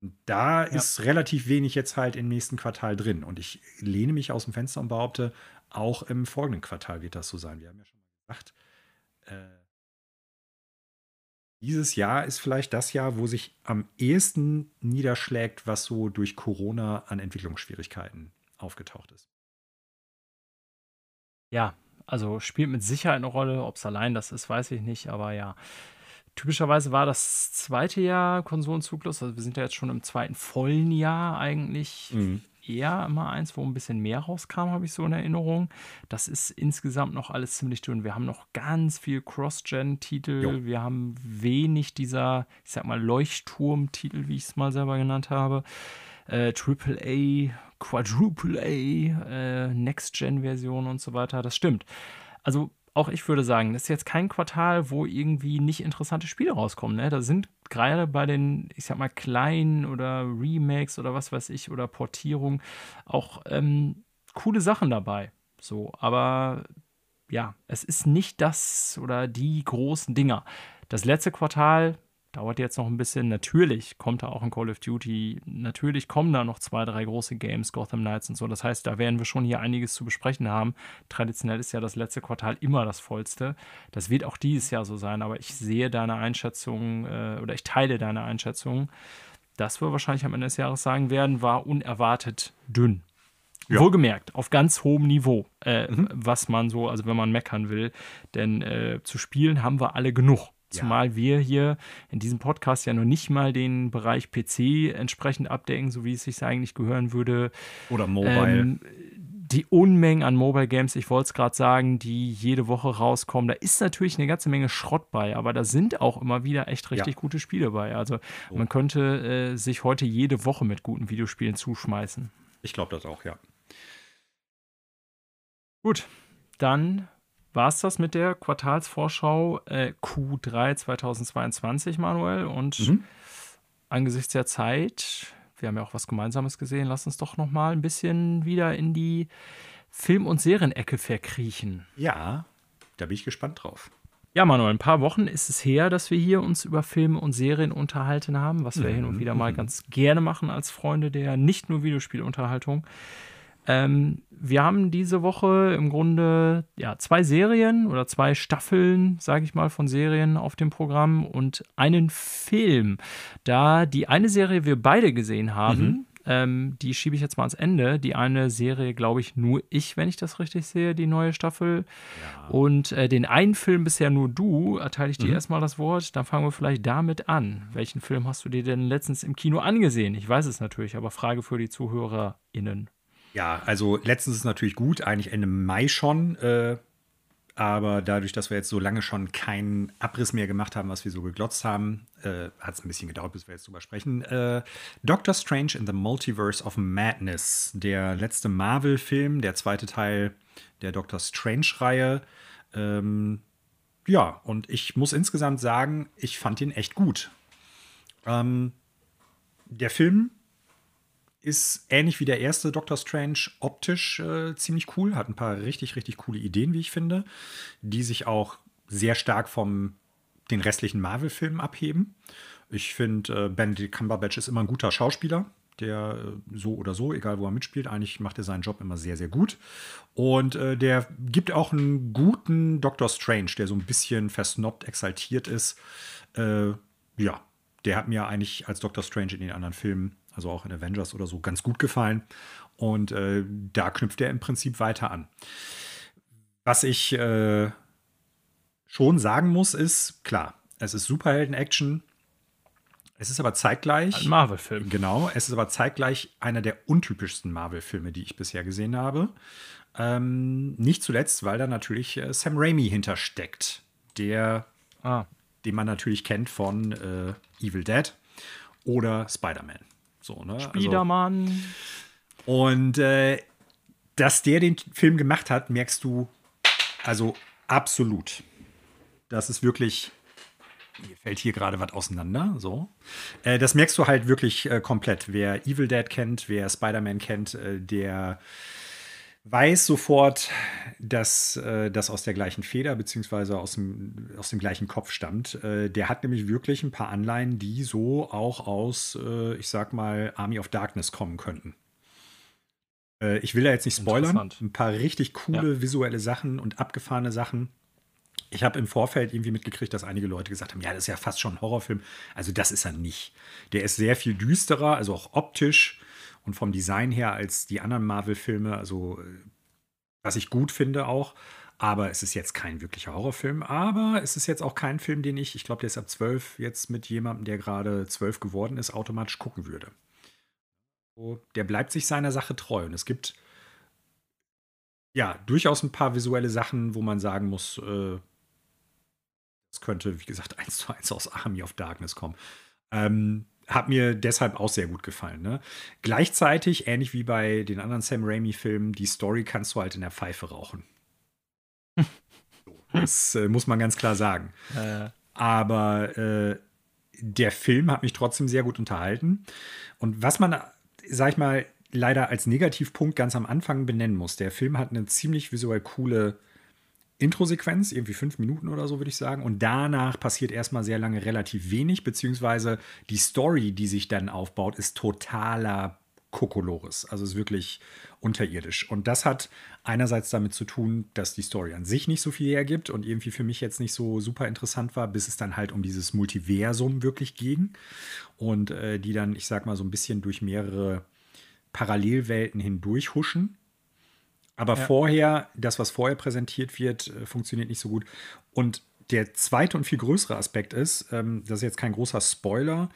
Da ja. ist relativ wenig jetzt halt im nächsten Quartal drin. Und ich lehne mich aus dem Fenster und behaupte, auch im folgenden Quartal wird das so sein. Wir haben ja schon mal gesagt, äh, dieses Jahr ist vielleicht das Jahr, wo sich am ehesten niederschlägt, was so durch Corona an Entwicklungsschwierigkeiten aufgetaucht ist. Ja, also spielt mit Sicherheit eine Rolle. Ob es allein das ist, weiß ich nicht. Aber ja, typischerweise war das zweite Jahr Konsolenzyklus, also wir sind ja jetzt schon im zweiten vollen Jahr eigentlich. Mhm eher immer eins, wo ein bisschen mehr rauskam, habe ich so in Erinnerung. Das ist insgesamt noch alles ziemlich dünn. Wir haben noch ganz viel Cross-Gen-Titel. Wir haben wenig dieser, ich sag mal, Leuchtturm-Titel, wie ich es mal selber genannt habe. Äh, AAA, Quadruple A, äh, Next-Gen-Version und so weiter. Das stimmt. Also auch ich würde sagen, das ist jetzt kein Quartal, wo irgendwie nicht interessante Spiele rauskommen. Ne? Da sind gerade bei den, ich sag mal, kleinen oder Remakes oder was weiß ich oder Portierungen auch ähm, coole Sachen dabei. So, aber ja, es ist nicht das oder die großen Dinger. Das letzte Quartal dauert jetzt noch ein bisschen. Natürlich kommt da auch ein Call of Duty. Natürlich kommen da noch zwei, drei große Games, Gotham Knights und so. Das heißt, da werden wir schon hier einiges zu besprechen haben. Traditionell ist ja das letzte Quartal immer das vollste. Das wird auch dieses Jahr so sein, aber ich sehe deine Einschätzung äh, oder ich teile deine Einschätzung. Das wir wahrscheinlich am Ende des Jahres sagen werden, war unerwartet dünn. Ja. Wohlgemerkt, auf ganz hohem Niveau, äh, mhm. was man so, also wenn man meckern will. Denn äh, zu spielen haben wir alle genug. Zumal ja. wir hier in diesem Podcast ja noch nicht mal den Bereich PC entsprechend abdecken, so wie es sich eigentlich gehören würde. Oder Mobile. Ähm, die Unmengen an Mobile Games, ich wollte es gerade sagen, die jede Woche rauskommen. Da ist natürlich eine ganze Menge Schrott bei, aber da sind auch immer wieder echt richtig ja. gute Spiele bei. Also oh. man könnte äh, sich heute jede Woche mit guten Videospielen zuschmeißen. Ich glaube das auch, ja. Gut, dann war es das mit der Quartalsvorschau äh, Q3 2022, Manuel. Und mhm. angesichts der Zeit, wir haben ja auch was Gemeinsames gesehen, lass uns doch noch mal ein bisschen wieder in die Film- und Serienecke verkriechen. Ja, da bin ich gespannt drauf. Ja, Manuel, ein paar Wochen ist es her, dass wir hier uns über Filme und Serien unterhalten haben, was wir mhm. hin und wieder mal mhm. ganz gerne machen als Freunde der nicht nur Videospielunterhaltung. Ähm, wir haben diese Woche im Grunde ja, zwei Serien oder zwei Staffeln, sage ich mal, von Serien auf dem Programm und einen Film. Da die eine Serie wir beide gesehen haben, mhm. ähm, die schiebe ich jetzt mal ans Ende. Die eine Serie, glaube ich, nur ich, wenn ich das richtig sehe, die neue Staffel. Ja. Und äh, den einen Film bisher nur du, erteile ich dir mhm. erstmal das Wort. Dann fangen wir vielleicht damit an. Welchen Film hast du dir denn letztens im Kino angesehen? Ich weiß es natürlich, aber Frage für die ZuhörerInnen. Ja, also letztens ist natürlich gut, eigentlich Ende Mai schon. Äh, aber dadurch, dass wir jetzt so lange schon keinen Abriss mehr gemacht haben, was wir so geglotzt haben, äh, hat es ein bisschen gedauert, bis wir jetzt drüber sprechen. Äh, Doctor Strange in the Multiverse of Madness, der letzte Marvel-Film, der zweite Teil der Doctor Strange-Reihe. Ähm, ja, und ich muss insgesamt sagen, ich fand ihn echt gut. Ähm, der Film ist ähnlich wie der erste Doctor Strange optisch äh, ziemlich cool, hat ein paar richtig, richtig coole Ideen, wie ich finde, die sich auch sehr stark vom den restlichen Marvel-Filmen abheben. Ich finde, äh, Benedict Cumberbatch ist immer ein guter Schauspieler, der äh, so oder so, egal wo er mitspielt, eigentlich macht er seinen Job immer sehr, sehr gut. Und äh, der gibt auch einen guten Doctor Strange, der so ein bisschen versnobbt, exaltiert ist. Äh, ja, der hat mir eigentlich als Doctor Strange in den anderen Filmen also auch in Avengers oder so, ganz gut gefallen. Und äh, da knüpft er im Prinzip weiter an. Was ich äh, schon sagen muss, ist, klar, es ist Superhelden-Action. Es ist aber zeitgleich. Ein Marvel-Film. Genau, es ist aber zeitgleich einer der untypischsten Marvel-Filme, die ich bisher gesehen habe. Ähm, nicht zuletzt, weil da natürlich äh, Sam Raimi hintersteckt, der, ah. den man natürlich kennt von äh, Evil Dead oder Spider-Man. So, ne? Spidermann. Also, und äh, dass der den Film gemacht hat, merkst du also absolut. Das ist wirklich. Mir fällt hier gerade was auseinander. So. Äh, das merkst du halt wirklich äh, komplett. Wer Evil Dead kennt, wer Spider-Man kennt, äh, der weiß sofort, dass äh, das aus der gleichen Feder beziehungsweise aus dem, aus dem gleichen Kopf stammt. Äh, der hat nämlich wirklich ein paar Anleihen, die so auch aus, äh, ich sag mal, Army of Darkness kommen könnten. Äh, ich will da jetzt nicht spoilern. Ein paar richtig coole ja. visuelle Sachen und abgefahrene Sachen. Ich habe im Vorfeld irgendwie mitgekriegt, dass einige Leute gesagt haben, ja, das ist ja fast schon ein Horrorfilm. Also das ist er nicht. Der ist sehr viel düsterer, also auch optisch und vom Design her als die anderen Marvel-Filme, also was ich gut finde auch. Aber es ist jetzt kein wirklicher Horrorfilm. Aber es ist jetzt auch kein Film, den ich, ich glaube, der ist ab 12 jetzt mit jemandem, der gerade 12 geworden ist, automatisch gucken würde. Der bleibt sich seiner Sache treu. Und es gibt ja durchaus ein paar visuelle Sachen, wo man sagen muss, äh, das könnte, wie gesagt, eins zu eins aus Army of Darkness kommen. Ähm, hat mir deshalb auch sehr gut gefallen. Ne? Gleichzeitig, ähnlich wie bei den anderen Sam Raimi-Filmen, die Story kannst du halt in der Pfeife rauchen. das äh, muss man ganz klar sagen. Äh. Aber äh, der Film hat mich trotzdem sehr gut unterhalten. Und was man, sag ich mal, leider als Negativpunkt ganz am Anfang benennen muss, der Film hat eine ziemlich visuell coole Intro-Sequenz, irgendwie fünf Minuten oder so, würde ich sagen. Und danach passiert erstmal sehr lange relativ wenig, beziehungsweise die Story, die sich dann aufbaut, ist totaler Kokolores. Also ist wirklich unterirdisch. Und das hat einerseits damit zu tun, dass die Story an sich nicht so viel hergibt und irgendwie für mich jetzt nicht so super interessant war, bis es dann halt um dieses Multiversum wirklich ging. Und äh, die dann, ich sag mal, so ein bisschen durch mehrere Parallelwelten hindurch huschen. Aber ja. vorher, das, was vorher präsentiert wird, äh, funktioniert nicht so gut. Und der zweite und viel größere Aspekt ist, ähm, das ist jetzt kein großer Spoiler,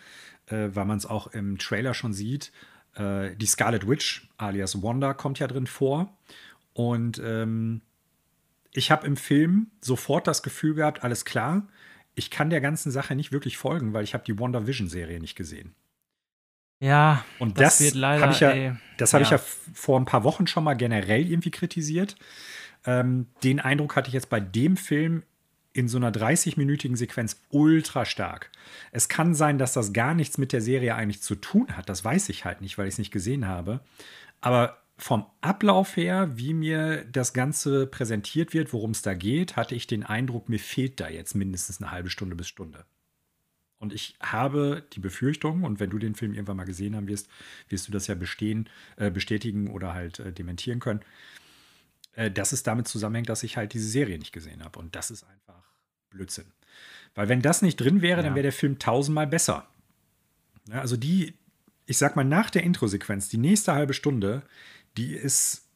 äh, weil man es auch im Trailer schon sieht, äh, die Scarlet Witch alias Wanda kommt ja drin vor. Und ähm, ich habe im Film sofort das Gefühl gehabt, alles klar, ich kann der ganzen Sache nicht wirklich folgen, weil ich habe die Wonder Vision Serie nicht gesehen. Ja, und das, das habe ich, ja, das hab ja. ich ja vor ein paar Wochen schon mal generell irgendwie kritisiert. Ähm, den Eindruck hatte ich jetzt bei dem Film in so einer 30-minütigen Sequenz ultra stark. Es kann sein, dass das gar nichts mit der Serie eigentlich zu tun hat. Das weiß ich halt nicht, weil ich es nicht gesehen habe. Aber vom Ablauf her, wie mir das Ganze präsentiert wird, worum es da geht, hatte ich den Eindruck, mir fehlt da jetzt mindestens eine halbe Stunde bis Stunde. Und ich habe die Befürchtung, und wenn du den Film irgendwann mal gesehen haben wirst, wirst du das ja bestehen, äh, bestätigen oder halt äh, dementieren können, äh, dass es damit zusammenhängt, dass ich halt diese Serie nicht gesehen habe. Und das ist einfach Blödsinn. Weil wenn das nicht drin wäre, ja. dann wäre der Film tausendmal besser. Ja, also die, ich sag mal, nach der Intro-Sequenz, die nächste halbe Stunde, die ist,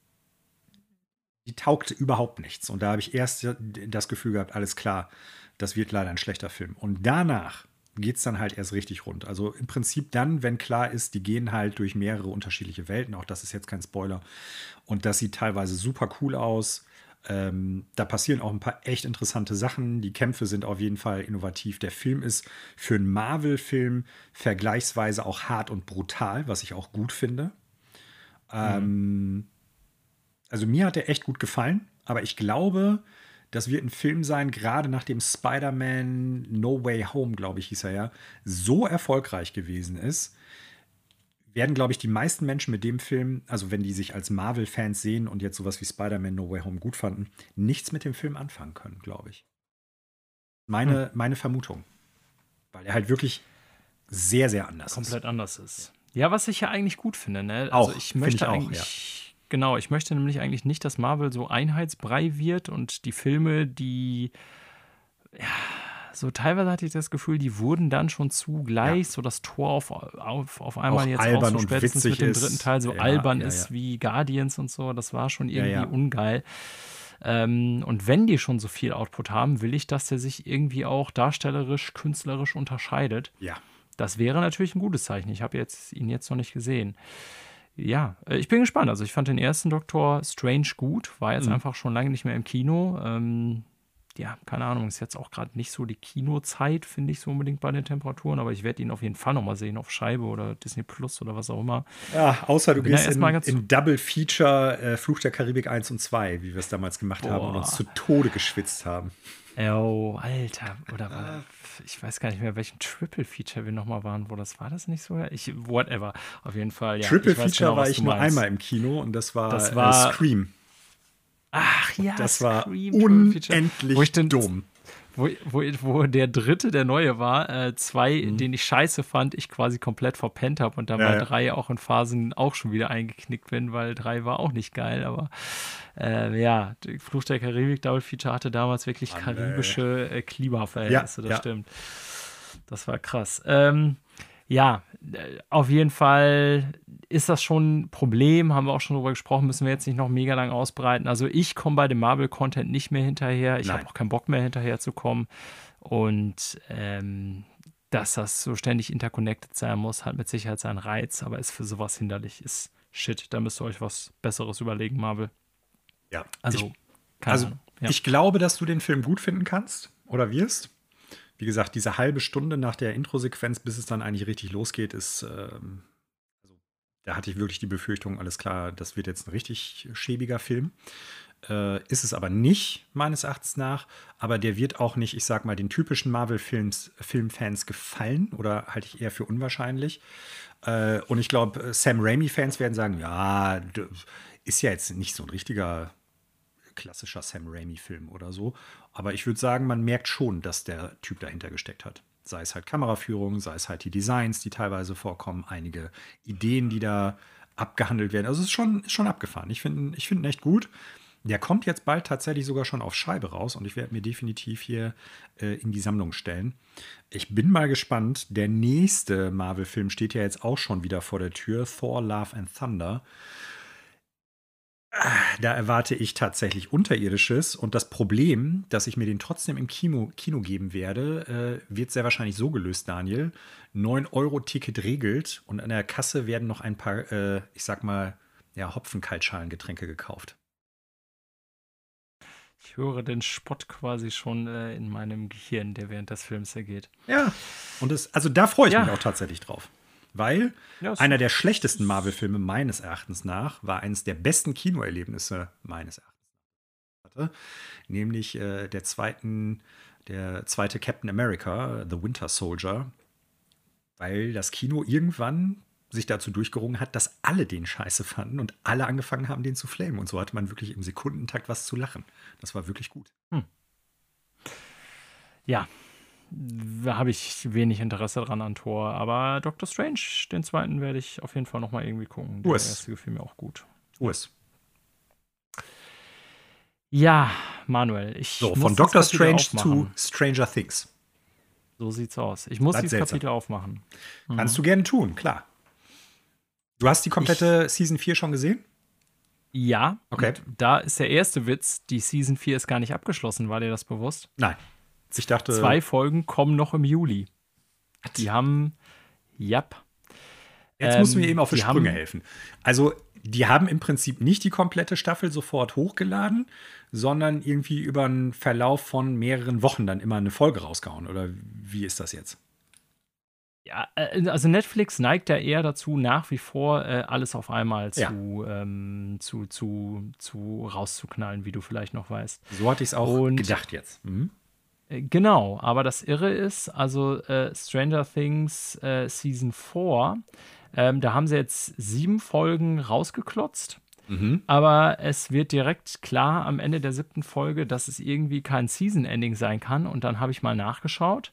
die taugt überhaupt nichts. Und da habe ich erst das Gefühl gehabt, alles klar, das wird leider ein schlechter Film. Und danach geht es dann halt erst richtig rund. Also im Prinzip dann, wenn klar ist, die gehen halt durch mehrere unterschiedliche Welten. Auch das ist jetzt kein Spoiler. Und das sieht teilweise super cool aus. Ähm, da passieren auch ein paar echt interessante Sachen. Die Kämpfe sind auf jeden Fall innovativ. Der Film ist für einen Marvel-Film vergleichsweise auch hart und brutal, was ich auch gut finde. Ähm, mhm. also mir hat er echt gut gefallen, aber ich glaube, das wird ein Film sein, gerade nachdem Spider-Man No Way Home, glaube ich, hieß er ja, so erfolgreich gewesen ist, werden, glaube ich, die meisten Menschen mit dem Film, also wenn die sich als Marvel-Fans sehen und jetzt sowas wie Spider-Man No Way Home gut fanden, nichts mit dem Film anfangen können, glaube ich. Meine, hm. meine Vermutung. Weil er halt wirklich sehr, sehr anders Komplett ist. Komplett anders ist. Ja, was ich ja eigentlich gut finde. Ne? Also auch, ich möchte ich auch, eigentlich. Ja Genau, ich möchte nämlich eigentlich nicht, dass Marvel so Einheitsbrei wird und die Filme, die ja, so teilweise hatte ich das Gefühl, die wurden dann schon zugleich, ja. so das Tor auf, auf, auf einmal auch jetzt albern auch so spätestens mit dem dritten Teil so ja, albern ja, ist wie Guardians und so, das war schon irgendwie ungeil. Ähm, und wenn die schon so viel Output haben, will ich, dass der sich irgendwie auch darstellerisch, künstlerisch unterscheidet. Ja. Das wäre natürlich ein gutes Zeichen. Ich habe jetzt, ihn jetzt noch nicht gesehen ja, äh, ich bin gespannt. Also ich fand den ersten Doktor Strange gut, war jetzt mhm. einfach schon lange nicht mehr im Kino. Ähm, ja, keine Ahnung, ist jetzt auch gerade nicht so die Kinozeit, finde ich so unbedingt bei den Temperaturen, aber ich werde ihn auf jeden Fall nochmal sehen auf Scheibe oder Disney Plus oder was auch immer. Ja, außer du gehst in, in, Double Feature äh, Fluch der Karibik 1 und 2, wie wir es damals gemacht Boah. haben und uns zu Tode geschwitzt haben. Oh, Alter. Oder war, ich weiß gar nicht mehr, welchen Triple Feature wir nochmal waren, wo das war das nicht so? Ich, whatever. Auf jeden Fall, ja. Triple Feature genau, war ich nur einmal im Kino und das war, das war äh, Scream. Ach ja, das war Scream, unendlich wo ich den, dumm wo, wo, wo der dritte, der neue war, äh, zwei, mhm. den ich scheiße fand, ich quasi komplett verpennt habe und dann ja, bei drei auch in Phasen auch schon wieder eingeknickt bin, weil drei war auch nicht geil, aber äh, ja, Fluch der Karibik Double Feature hatte damals wirklich Mann, karibische äh, Klimaverhältnisse, ja, das stimmt. Das war krass. Ähm, ja, äh, auf jeden Fall ist das schon ein Problem, haben wir auch schon drüber gesprochen, müssen wir jetzt nicht noch mega lang ausbreiten. Also ich komme bei dem Marvel-Content nicht mehr hinterher. Ich habe auch keinen Bock mehr hinterher zu kommen. Und ähm, dass das so ständig interconnected sein muss, hat mit Sicherheit seinen Reiz, aber ist für sowas hinderlich. Ist shit, da müsst ihr euch was Besseres überlegen, Marvel. Ja, also, ich, also ja. ich glaube, dass du den Film gut finden kannst oder wirst. Wie gesagt, diese halbe Stunde nach der Intro-Sequenz, bis es dann eigentlich richtig losgeht, ist ähm, da hatte ich wirklich die Befürchtung, alles klar, das wird jetzt ein richtig schäbiger Film. Äh, ist es aber nicht, meines Erachtens nach. Aber der wird auch nicht, ich sag mal, den typischen Marvel-Filmfans gefallen oder halte ich eher für unwahrscheinlich. Äh, und ich glaube, Sam Raimi-Fans werden sagen: Ja, ist ja jetzt nicht so ein richtiger klassischer Sam Raimi-Film oder so. Aber ich würde sagen, man merkt schon, dass der Typ dahinter gesteckt hat. Sei es halt Kameraführung, sei es halt die Designs, die teilweise vorkommen, einige Ideen, die da abgehandelt werden. Also es ist schon, schon abgefahren. Ich finde ich find ihn echt gut. Der kommt jetzt bald tatsächlich sogar schon auf Scheibe raus und ich werde mir definitiv hier äh, in die Sammlung stellen. Ich bin mal gespannt. Der nächste Marvel-Film steht ja jetzt auch schon wieder vor der Tür: Thor, Love and Thunder. Da erwarte ich tatsächlich Unterirdisches. Und das Problem, dass ich mir den trotzdem im Kino, Kino geben werde, äh, wird sehr wahrscheinlich so gelöst, Daniel. 9-Euro-Ticket regelt und an der Kasse werden noch ein paar, äh, ich sag mal, ja, Hopfenkaltschalengetränke gekauft. Ich höre den Spott quasi schon äh, in meinem Gehirn, der während des Films ergeht. Ja, und das, also da freue ich ja. mich auch tatsächlich drauf. Weil ja, einer der schlechtesten Marvel-Filme meines Erachtens nach war eines der besten Kinoerlebnisse meines Erachtens hatte, nämlich äh, der zweiten, der zweite Captain America, The Winter Soldier, weil das Kino irgendwann sich dazu durchgerungen hat, dass alle den scheiße fanden und alle angefangen haben, den zu flamen. Und so hatte man wirklich im Sekundentakt was zu lachen. Das war wirklich gut. Hm. Ja, habe ich wenig Interesse dran an Tor. Aber Doctor Strange, den zweiten, werde ich auf jeden Fall noch mal irgendwie gucken. Der US. erste gefiel mir auch gut. US. Ja, Manuel, ich. So, von Doctor Strange zu Stranger Things. So sieht's aus. Ich muss dieses seltsam. Kapitel aufmachen. Mhm. Kannst du gerne tun, klar. Du hast die komplette ich, Season 4 schon gesehen? Ja. Okay. Da ist der erste Witz, die Season 4 ist gar nicht abgeschlossen. War dir das bewusst? Nein. Ich dachte. Zwei Folgen kommen noch im Juli. Die haben. Jap. Jetzt ähm, musst du mir eben auf die Sprünge haben, helfen. Also, die haben im Prinzip nicht die komplette Staffel sofort hochgeladen, sondern irgendwie über einen Verlauf von mehreren Wochen dann immer eine Folge rausgehauen. Oder wie ist das jetzt? Ja, äh, also Netflix neigt ja eher dazu, nach wie vor äh, alles auf einmal zu, ja. ähm, zu, zu, zu rauszuknallen, wie du vielleicht noch weißt. So hatte ich es auch Und gedacht jetzt. Mhm. Äh, genau, aber das Irre ist, also äh, Stranger Things äh, Season 4, ähm, da haben sie jetzt sieben Folgen rausgeklotzt. Mhm. Aber es wird direkt klar am Ende der siebten Folge, dass es irgendwie kein Season-Ending sein kann. Und dann habe ich mal nachgeschaut.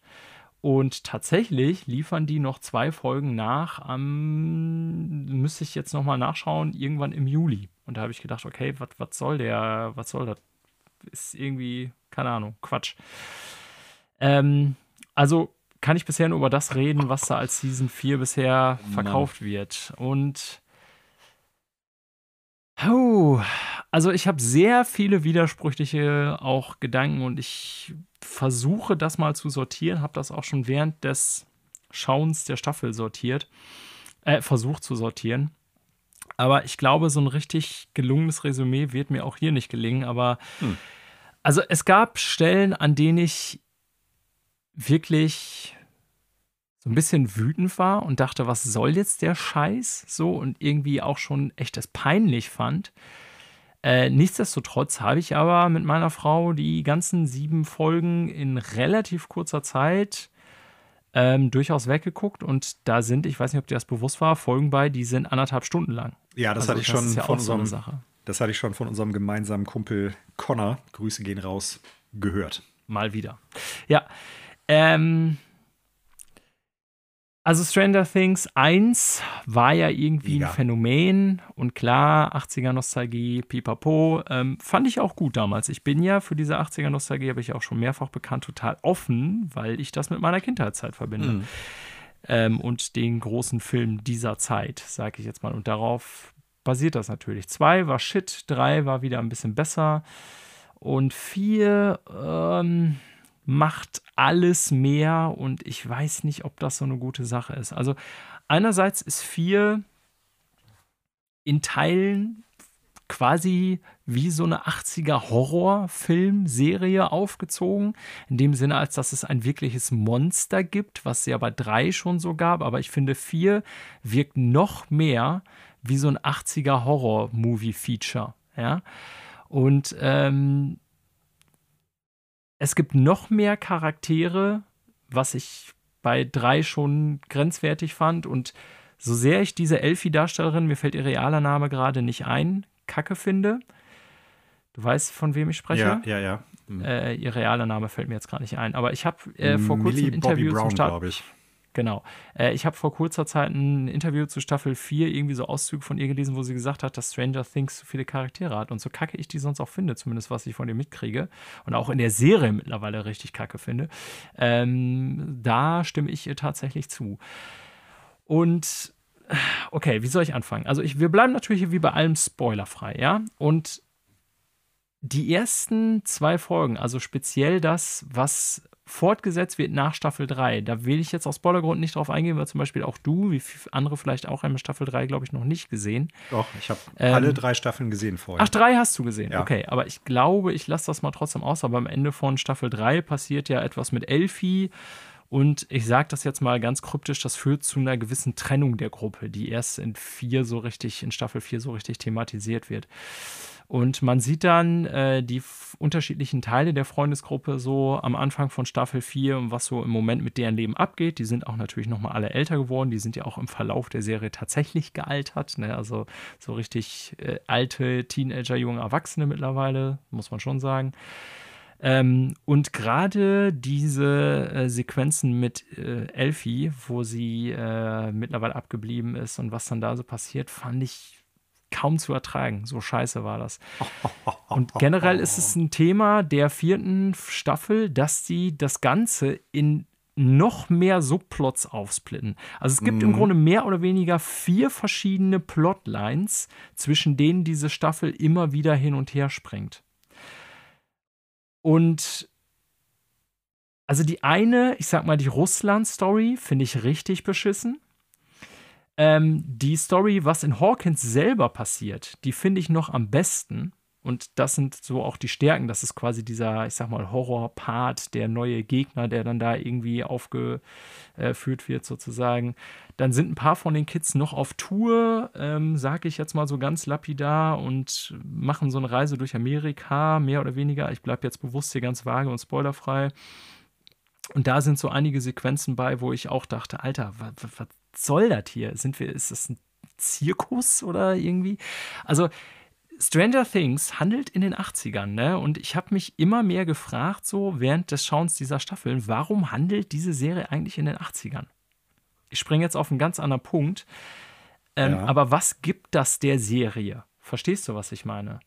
Und tatsächlich liefern die noch zwei Folgen nach am, müsste ich jetzt nochmal nachschauen, irgendwann im Juli. Und da habe ich gedacht, okay, was soll der, was soll das? Ist irgendwie keine Ahnung, Quatsch. Ähm, also kann ich bisher nur über das reden, was da als Season 4 bisher verkauft Mann. wird. Und oh, also ich habe sehr viele widersprüchliche auch Gedanken und ich versuche das mal zu sortieren, habe das auch schon während des Schauens der Staffel sortiert, äh, versucht zu sortieren. Aber ich glaube, so ein richtig gelungenes Resümee wird mir auch hier nicht gelingen. Aber hm. Also es gab Stellen, an denen ich wirklich so ein bisschen wütend war und dachte, was soll jetzt der Scheiß? So und irgendwie auch schon echt das peinlich fand. Äh, nichtsdestotrotz habe ich aber mit meiner Frau die ganzen sieben Folgen in relativ kurzer Zeit ähm, durchaus weggeguckt und da sind, ich weiß nicht, ob dir das bewusst war, Folgen bei, die sind anderthalb Stunden lang. Ja, das also, hatte ich das schon ja von so eine Sache. Das hatte ich schon von unserem gemeinsamen Kumpel Connor, Grüße gehen raus, gehört. Mal wieder. Ja. Ähm, also Stranger Things 1 war ja irgendwie Mega. ein Phänomen und klar, 80er Nostalgie, pipapo, ähm, fand ich auch gut damals. Ich bin ja für diese 80er Nostalgie, habe ich auch schon mehrfach bekannt, total offen, weil ich das mit meiner Kindheitszeit verbinde. Mhm. ähm, und den großen Filmen dieser Zeit, sage ich jetzt mal. Und darauf basiert das natürlich. Zwei war Shit, drei war wieder ein bisschen besser und vier ähm, macht alles mehr und ich weiß nicht, ob das so eine gute Sache ist. Also einerseits ist vier in Teilen quasi wie so eine 80er Horrorfilmserie aufgezogen. In dem Sinne, als dass es ein wirkliches Monster gibt, was es ja bei drei schon so gab. Aber ich finde, vier wirkt noch mehr wie so ein 80er Horror-Movie-Feature. Ja. Und ähm, es gibt noch mehr Charaktere, was ich bei drei schon grenzwertig fand. Und so sehr ich diese Elfie-Darstellerin, mir fällt ihr realer Name gerade nicht ein, kacke finde. Du weißt, von wem ich spreche? Ja, ja, ja. Mhm. Äh, ihr realer Name fällt mir jetzt gar nicht ein. Aber ich habe äh, vor kurzem ein Interview Brown, zum Start. ich. Genau. Äh, ich habe vor kurzer Zeit ein Interview zu Staffel 4 irgendwie so Auszüge von ihr gelesen, wo sie gesagt hat, dass Stranger Things so viele Charaktere hat. Und so kacke ich die sonst auch finde, zumindest was ich von ihr mitkriege. Und auch in der Serie mittlerweile richtig kacke finde. Ähm, da stimme ich ihr tatsächlich zu. Und okay, wie soll ich anfangen? Also ich, wir bleiben natürlich wie bei allem spoilerfrei, ja? Und die ersten zwei Folgen, also speziell das, was fortgesetzt wird nach Staffel 3, da will ich jetzt aus Spoilergrund nicht drauf eingehen, weil zum Beispiel auch du, wie andere vielleicht auch haben Staffel 3, glaube ich, noch nicht gesehen. Doch, ich habe ähm, alle drei Staffeln gesehen vorher. Ach, drei hast du gesehen, ja. okay. Aber ich glaube, ich lasse das mal trotzdem aus, aber am Ende von Staffel 3 passiert ja etwas mit Elfie und ich sage das jetzt mal ganz kryptisch, das führt zu einer gewissen Trennung der Gruppe, die erst in vier so richtig, in Staffel 4 so richtig thematisiert wird. Und man sieht dann äh, die unterschiedlichen Teile der Freundesgruppe so am Anfang von Staffel 4 und was so im Moment mit deren Leben abgeht. Die sind auch natürlich nochmal alle älter geworden. Die sind ja auch im Verlauf der Serie tatsächlich gealtert. Ne? Also so richtig äh, alte Teenager, junge Erwachsene mittlerweile, muss man schon sagen. Ähm, und gerade diese äh, Sequenzen mit äh, Elfie, wo sie äh, mittlerweile abgeblieben ist und was dann da so passiert, fand ich kaum zu ertragen. So scheiße war das. Und generell ist es ein Thema der vierten Staffel, dass sie das Ganze in noch mehr Subplots aufsplitten. Also es gibt mhm. im Grunde mehr oder weniger vier verschiedene Plotlines, zwischen denen diese Staffel immer wieder hin und her springt. Und also die eine, ich sag mal, die Russland-Story finde ich richtig beschissen. Ähm, die Story, was in Hawkins selber passiert, die finde ich noch am besten. Und das sind so auch die Stärken. Das ist quasi dieser, ich sag mal, Horror-Part, der neue Gegner, der dann da irgendwie aufgeführt wird, sozusagen. Dann sind ein paar von den Kids noch auf Tour, ähm, sage ich jetzt mal so ganz lapidar, und machen so eine Reise durch Amerika, mehr oder weniger. Ich bleibe jetzt bewusst hier ganz vage und spoilerfrei. Und da sind so einige Sequenzen bei, wo ich auch dachte, Alter, was, was soll das hier? Sind wir, ist das ein Zirkus oder irgendwie? Also Stranger Things handelt in den 80ern, ne? Und ich habe mich immer mehr gefragt, so während des Schauens dieser Staffeln, warum handelt diese Serie eigentlich in den 80ern? Ich springe jetzt auf einen ganz anderen Punkt. Ähm, ja. Aber was gibt das der Serie? Verstehst du, was ich meine?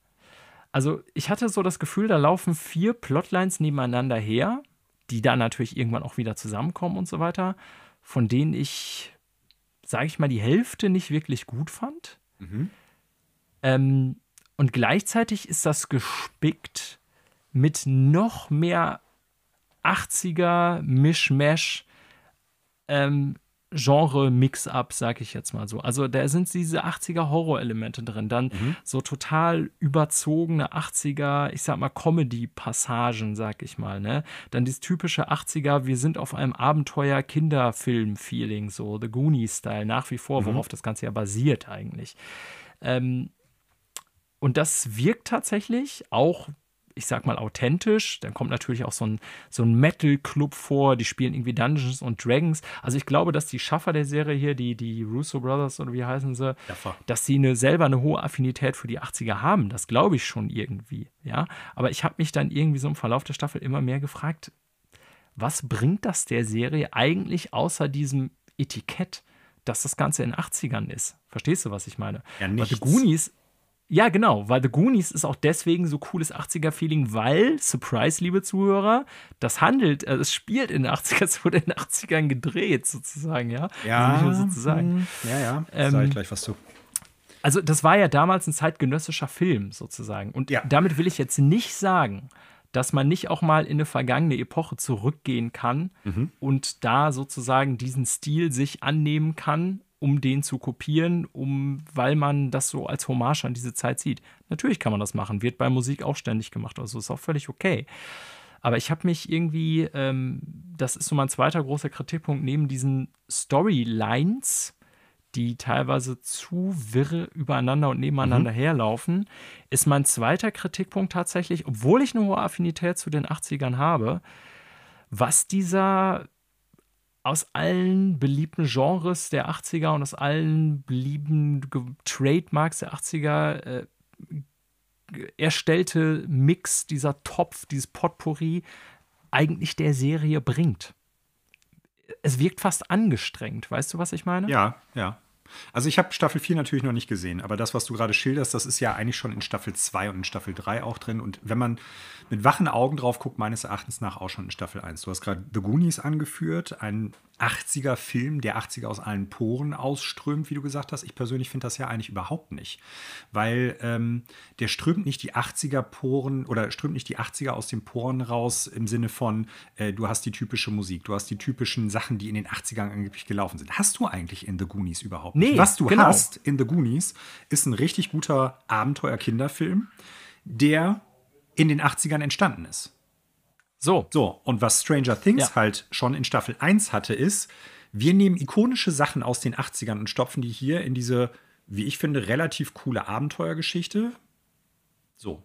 Also, ich hatte so das Gefühl, da laufen vier Plotlines nebeneinander her, die dann natürlich irgendwann auch wieder zusammenkommen und so weiter, von denen ich, sage ich mal, die Hälfte nicht wirklich gut fand. Mhm. Ähm, und gleichzeitig ist das gespickt mit noch mehr 80er Mischmash ähm, Genre-Mix-up, sag ich jetzt mal so. Also da sind diese 80er Horror-Elemente drin. Dann mhm. so total überzogene 80er, ich sag mal, Comedy-Passagen, sag ich mal. Ne? Dann dieses typische 80er, wir sind auf einem Abenteuer-Kinderfilm-Feeling, so The Goonies-Style, nach wie vor, mhm. worauf das Ganze ja basiert eigentlich. Ähm, und das wirkt tatsächlich auch, ich sag mal, authentisch. Dann kommt natürlich auch so ein, so ein Metal-Club vor, die spielen irgendwie Dungeons und Dragons. Also ich glaube, dass die Schaffer der Serie hier, die, die Russo Brothers oder wie heißen sie, Jaffa. dass sie eine, selber eine hohe Affinität für die 80er haben. Das glaube ich schon irgendwie. Ja, aber ich habe mich dann irgendwie so im Verlauf der Staffel immer mehr gefragt, was bringt das der Serie eigentlich außer diesem Etikett, dass das Ganze in 80ern ist? Verstehst du, was ich meine? Ja, nichts. The Goonies Ja, genau, weil The Goonies ist auch deswegen so cooles 80er-Feeling, weil, Surprise, liebe Zuhörer, das handelt, also es spielt in den 80ern, es wurde in den 80ern gedreht, sozusagen, ja. Ja, also sozusagen. Ja, ja, ähm, sag ich gleich was zu. Also, das war ja damals ein zeitgenössischer Film, sozusagen. Und ja. damit will ich jetzt nicht sagen, dass man nicht auch mal in eine vergangene Epoche zurückgehen kann mhm. und da sozusagen diesen Stil sich annehmen kann um den zu kopieren, um, weil man das so als Hommage an diese Zeit sieht. Natürlich kann man das machen, wird bei Musik auch ständig gemacht, also ist auch völlig okay. Aber ich habe mich irgendwie, ähm, das ist so mein zweiter großer Kritikpunkt, neben diesen Storylines, die teilweise zu wirre übereinander und nebeneinander mhm. herlaufen, ist mein zweiter Kritikpunkt tatsächlich, obwohl ich eine hohe Affinität zu den 80ern habe, was dieser aus allen beliebten Genres der 80er und aus allen beliebten Trademarks der 80er äh, erstellte Mix, dieser Topf, dieses Potpourri eigentlich der Serie bringt. Es wirkt fast angestrengt, weißt du, was ich meine? Ja, ja. Also ich habe Staffel 4 natürlich noch nicht gesehen, aber das, was du gerade schilderst, das ist ja eigentlich schon in Staffel 2 und in Staffel 3 auch drin. Und wenn man mit wachen Augen drauf guckt, meines Erachtens nach auch schon in Staffel 1. Du hast gerade The Goonies angeführt, ein 80er-Film, der 80er aus allen Poren ausströmt, wie du gesagt hast. Ich persönlich finde das ja eigentlich überhaupt nicht, weil ähm, der strömt nicht die 80er-Poren oder strömt nicht die 80er aus den Poren raus im Sinne von, äh, du hast die typische Musik, du hast die typischen Sachen, die in den 80ern angeblich gelaufen sind. Hast du eigentlich in The Goonies überhaupt nee, Was du genau. hast in The Goonies ist ein richtig guter Abenteuer-Kinderfilm, der in den 80ern entstanden ist. So. So, und was Stranger Things ja. halt schon in Staffel 1 hatte, ist, wir nehmen ikonische Sachen aus den 80ern und stopfen die hier in diese, wie ich finde, relativ coole Abenteuergeschichte. So.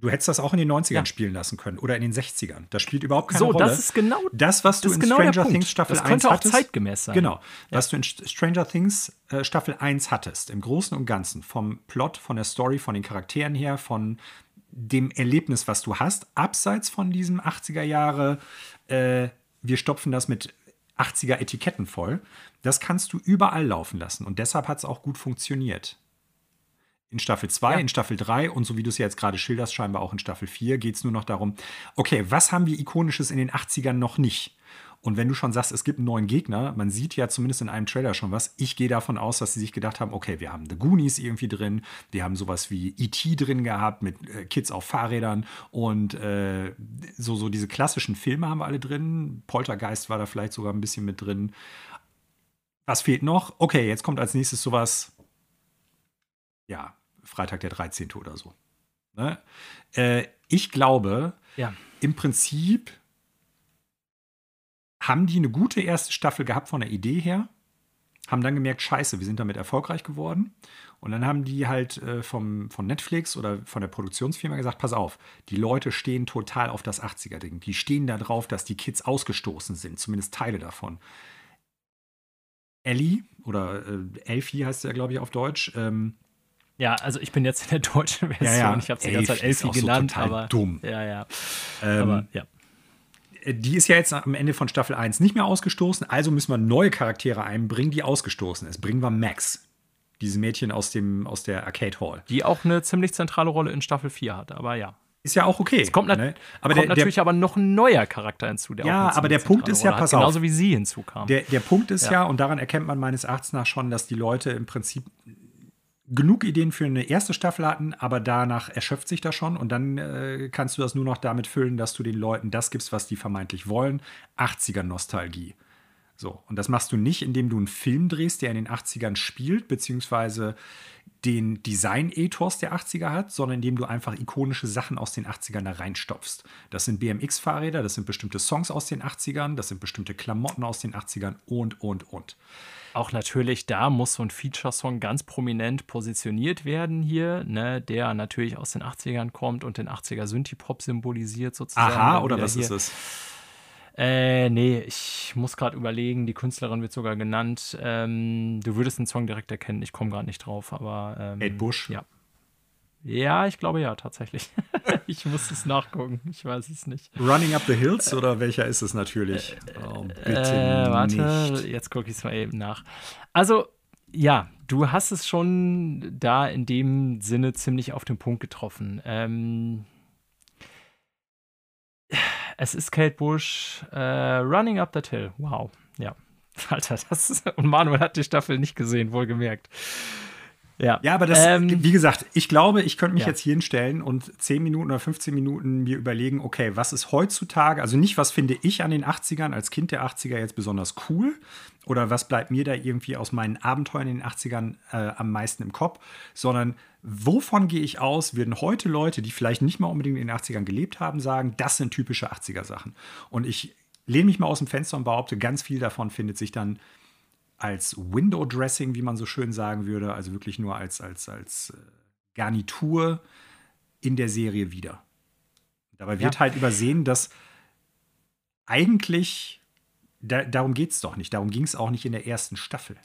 Du hättest das auch in den 90ern ja. spielen lassen können oder in den 60ern. Das spielt überhaupt keine so, Rolle. Das ist genau das, was du in genau Stranger Things Staffel das 1 könnte auch hattest. zeitgemäß sein. Genau. Ja. Was du in Stranger Things äh, Staffel 1 hattest, im Großen und Ganzen, vom Plot, von der Story, von den Charakteren her, von dem Erlebnis, was du hast, abseits von diesem 80er Jahre, äh, wir stopfen das mit 80er Etiketten voll, das kannst du überall laufen lassen. Und deshalb hat es auch gut funktioniert. In Staffel 2, ja. in Staffel 3 und so wie du es jetzt gerade schilderst, scheinbar auch in Staffel 4, geht es nur noch darum, okay, was haben wir Ikonisches in den 80ern noch nicht? Und wenn du schon sagst, es gibt einen neuen Gegner, man sieht ja zumindest in einem Trailer schon was. Ich gehe davon aus, dass sie sich gedacht haben, okay, wir haben The Goonies irgendwie drin, wir haben sowas wie E.T. drin gehabt mit äh, Kids auf Fahrrädern und äh, so, so diese klassischen Filme haben wir alle drin. Poltergeist war da vielleicht sogar ein bisschen mit drin. Was fehlt noch? Okay, jetzt kommt als nächstes sowas, ja, Freitag der 13. oder so. Ne? Äh, ich glaube, ja. im Prinzip haben die eine gute erste Staffel gehabt von der Idee her, haben dann gemerkt, scheiße, wir sind damit erfolgreich geworden. Und dann haben die halt äh, vom, von Netflix oder von der Produktionsfirma gesagt, pass auf, die Leute stehen total auf das 80er-Ding. Die stehen da drauf, dass die Kids ausgestoßen sind, zumindest Teile davon. Ellie oder äh, Elfie heißt er, glaube ich, auf Deutsch. Ähm, ja, also ich bin jetzt in der deutschen Version. Ja, ja. Ich habe sie die ganze Zeit Elfie genannt, so aber dumm. Ja, ja. Ähm, aber ja. Äh, die ist ja jetzt am Ende von Staffel 1 nicht mehr ausgestoßen, also müssen wir neue Charaktere einbringen, die ausgestoßen ist. Bringen wir Max, dieses Mädchen aus, dem, aus der Arcade Hall. Die auch eine ziemlich zentrale Rolle in Staffel 4 hat, aber ja. Ist ja auch okay. Es kommt, ne? aber kommt der, natürlich der, aber noch ein neuer Charakter hinzu. Der ja, aber der Punkt ist ja, pass auf. Genauso wie sie hinzukam. Der, der Punkt ist ja. ja, und daran erkennt man meines Erachtens nach schon, dass die Leute im Prinzip genug Ideen für eine erste Staffel hatten, aber danach erschöpft sich das schon und dann äh, kannst du das nur noch damit füllen, dass du den Leuten das gibst, was die vermeintlich wollen. 80er Nostalgie. So, und das machst du nicht, indem du einen Film drehst, der in den 80ern spielt, beziehungsweise den Design-Ethos der 80er hat, sondern indem du einfach ikonische Sachen aus den 80ern da reinstopfst. Das sind BMX-Fahrräder, das sind bestimmte Songs aus den 80ern, das sind bestimmte Klamotten aus den 80ern und, und, und. Auch natürlich, da muss so ein Feature-Song ganz prominent positioniert werden hier, ne, der natürlich aus den 80ern kommt und den 80er Synthie-Pop symbolisiert sozusagen. Aha, oder was ist es? Äh, nee, ich muss gerade überlegen, die Künstlerin wird sogar genannt. Ähm, du würdest den Song direkt erkennen, ich komme gerade nicht drauf, aber. Ähm, Kate Bush? Ja. Ja, ich glaube ja, tatsächlich. ich muss es nachgucken, ich weiß es nicht. Running Up the Hills oder welcher ist es natürlich? Oh, bitte äh, warte, nicht. jetzt gucke ich es mal eben nach. Also, ja, du hast es schon da in dem Sinne ziemlich auf den Punkt getroffen. Ähm, es ist Kate Bush, äh, Running Up That Hill. Wow, ja. Alter, das ist, und Manuel hat die Staffel nicht gesehen, wohlgemerkt. Ja. ja, aber das, ähm, wie gesagt, ich glaube, ich könnte mich ja. jetzt hier hinstellen und 10 Minuten oder 15 Minuten mir überlegen, okay, was ist heutzutage, also nicht, was finde ich an den 80ern als Kind der 80er jetzt besonders cool oder was bleibt mir da irgendwie aus meinen Abenteuern in den 80ern äh, am meisten im Kopf, sondern wovon gehe ich aus, würden heute Leute, die vielleicht nicht mal unbedingt in den 80ern gelebt haben, sagen, das sind typische 80er-Sachen. Und ich lehne mich mal aus dem Fenster und behaupte, ganz viel davon findet sich dann als Window Dressing, wie man so schön sagen würde, also wirklich nur als, als, als äh, Garnitur in der Serie wieder. Dabei wird ja. halt übersehen, dass eigentlich, da, darum geht es doch nicht, darum ging es auch nicht in der ersten Staffel.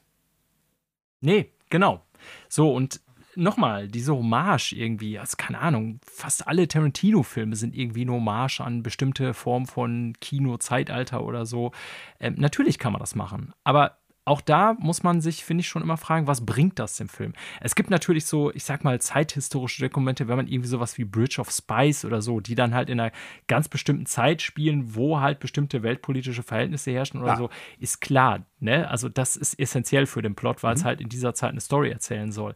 Nee, genau. So, und nochmal, diese Hommage irgendwie, also keine Ahnung, fast alle Tarantino-Filme sind irgendwie eine Hommage an bestimmte Formen von Kino-Zeitalter oder so. Ähm, natürlich kann man das machen, aber auch da muss man sich, finde ich, schon immer fragen, was bringt das dem Film? Es gibt natürlich so, ich sag mal, zeithistorische Dokumente, wenn man irgendwie sowas wie Bridge of Spice oder so, die dann halt in einer ganz bestimmten Zeit spielen, wo halt bestimmte weltpolitische Verhältnisse herrschen oder ja. so, ist klar. Ne? Also, das ist essentiell für den Plot, weil mhm. es halt in dieser Zeit eine Story erzählen soll.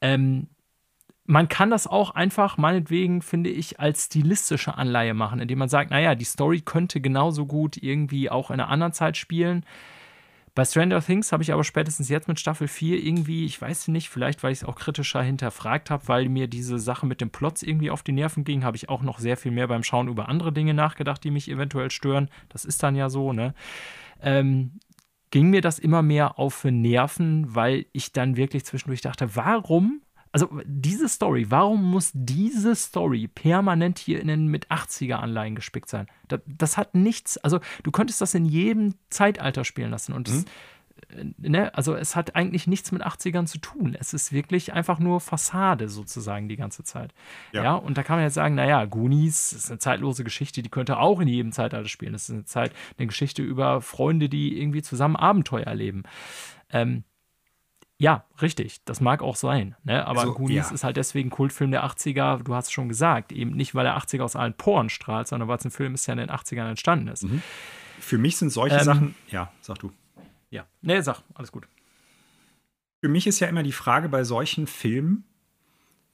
Ähm, man kann das auch einfach, meinetwegen, finde ich, als stilistische Anleihe machen, indem man sagt, naja, die Story könnte genauso gut irgendwie auch in einer anderen Zeit spielen. Bei Stranger Things habe ich aber spätestens jetzt mit Staffel 4 irgendwie, ich weiß nicht, vielleicht weil ich es auch kritischer hinterfragt habe, weil mir diese Sache mit dem Plots irgendwie auf die Nerven ging, habe ich auch noch sehr viel mehr beim Schauen über andere Dinge nachgedacht, die mich eventuell stören. Das ist dann ja so, ne? Ähm, ging mir das immer mehr auf Nerven, weil ich dann wirklich zwischendurch dachte, warum also diese Story, warum muss diese Story permanent hier in den mit 80er-Anleihen gespickt sein? Das, das, hat nichts, also du könntest das in jedem Zeitalter spielen lassen und das, mhm. ne, also es hat eigentlich nichts mit 80ern zu tun. Es ist wirklich einfach nur Fassade sozusagen die ganze Zeit. Ja, ja und da kann man jetzt sagen, naja, Goonies ist eine zeitlose Geschichte, die könnte auch in jedem Zeitalter spielen. Das ist eine Zeit, eine Geschichte über Freunde, die irgendwie zusammen Abenteuer erleben. Ähm, ja, richtig. Das mag auch sein. Ne? Aber also, Goonies ja. ist halt deswegen Kultfilm der 80er, du hast es schon gesagt. Eben nicht, weil der 80er aus allen Poren strahlt, sondern weil es ein Film ist, der in den 80ern entstanden ist. Mhm. Für mich sind solche ähm, Sachen. Ja, sag du. Ja. Nee, sag, alles gut. Für mich ist ja immer die Frage bei solchen Filmen,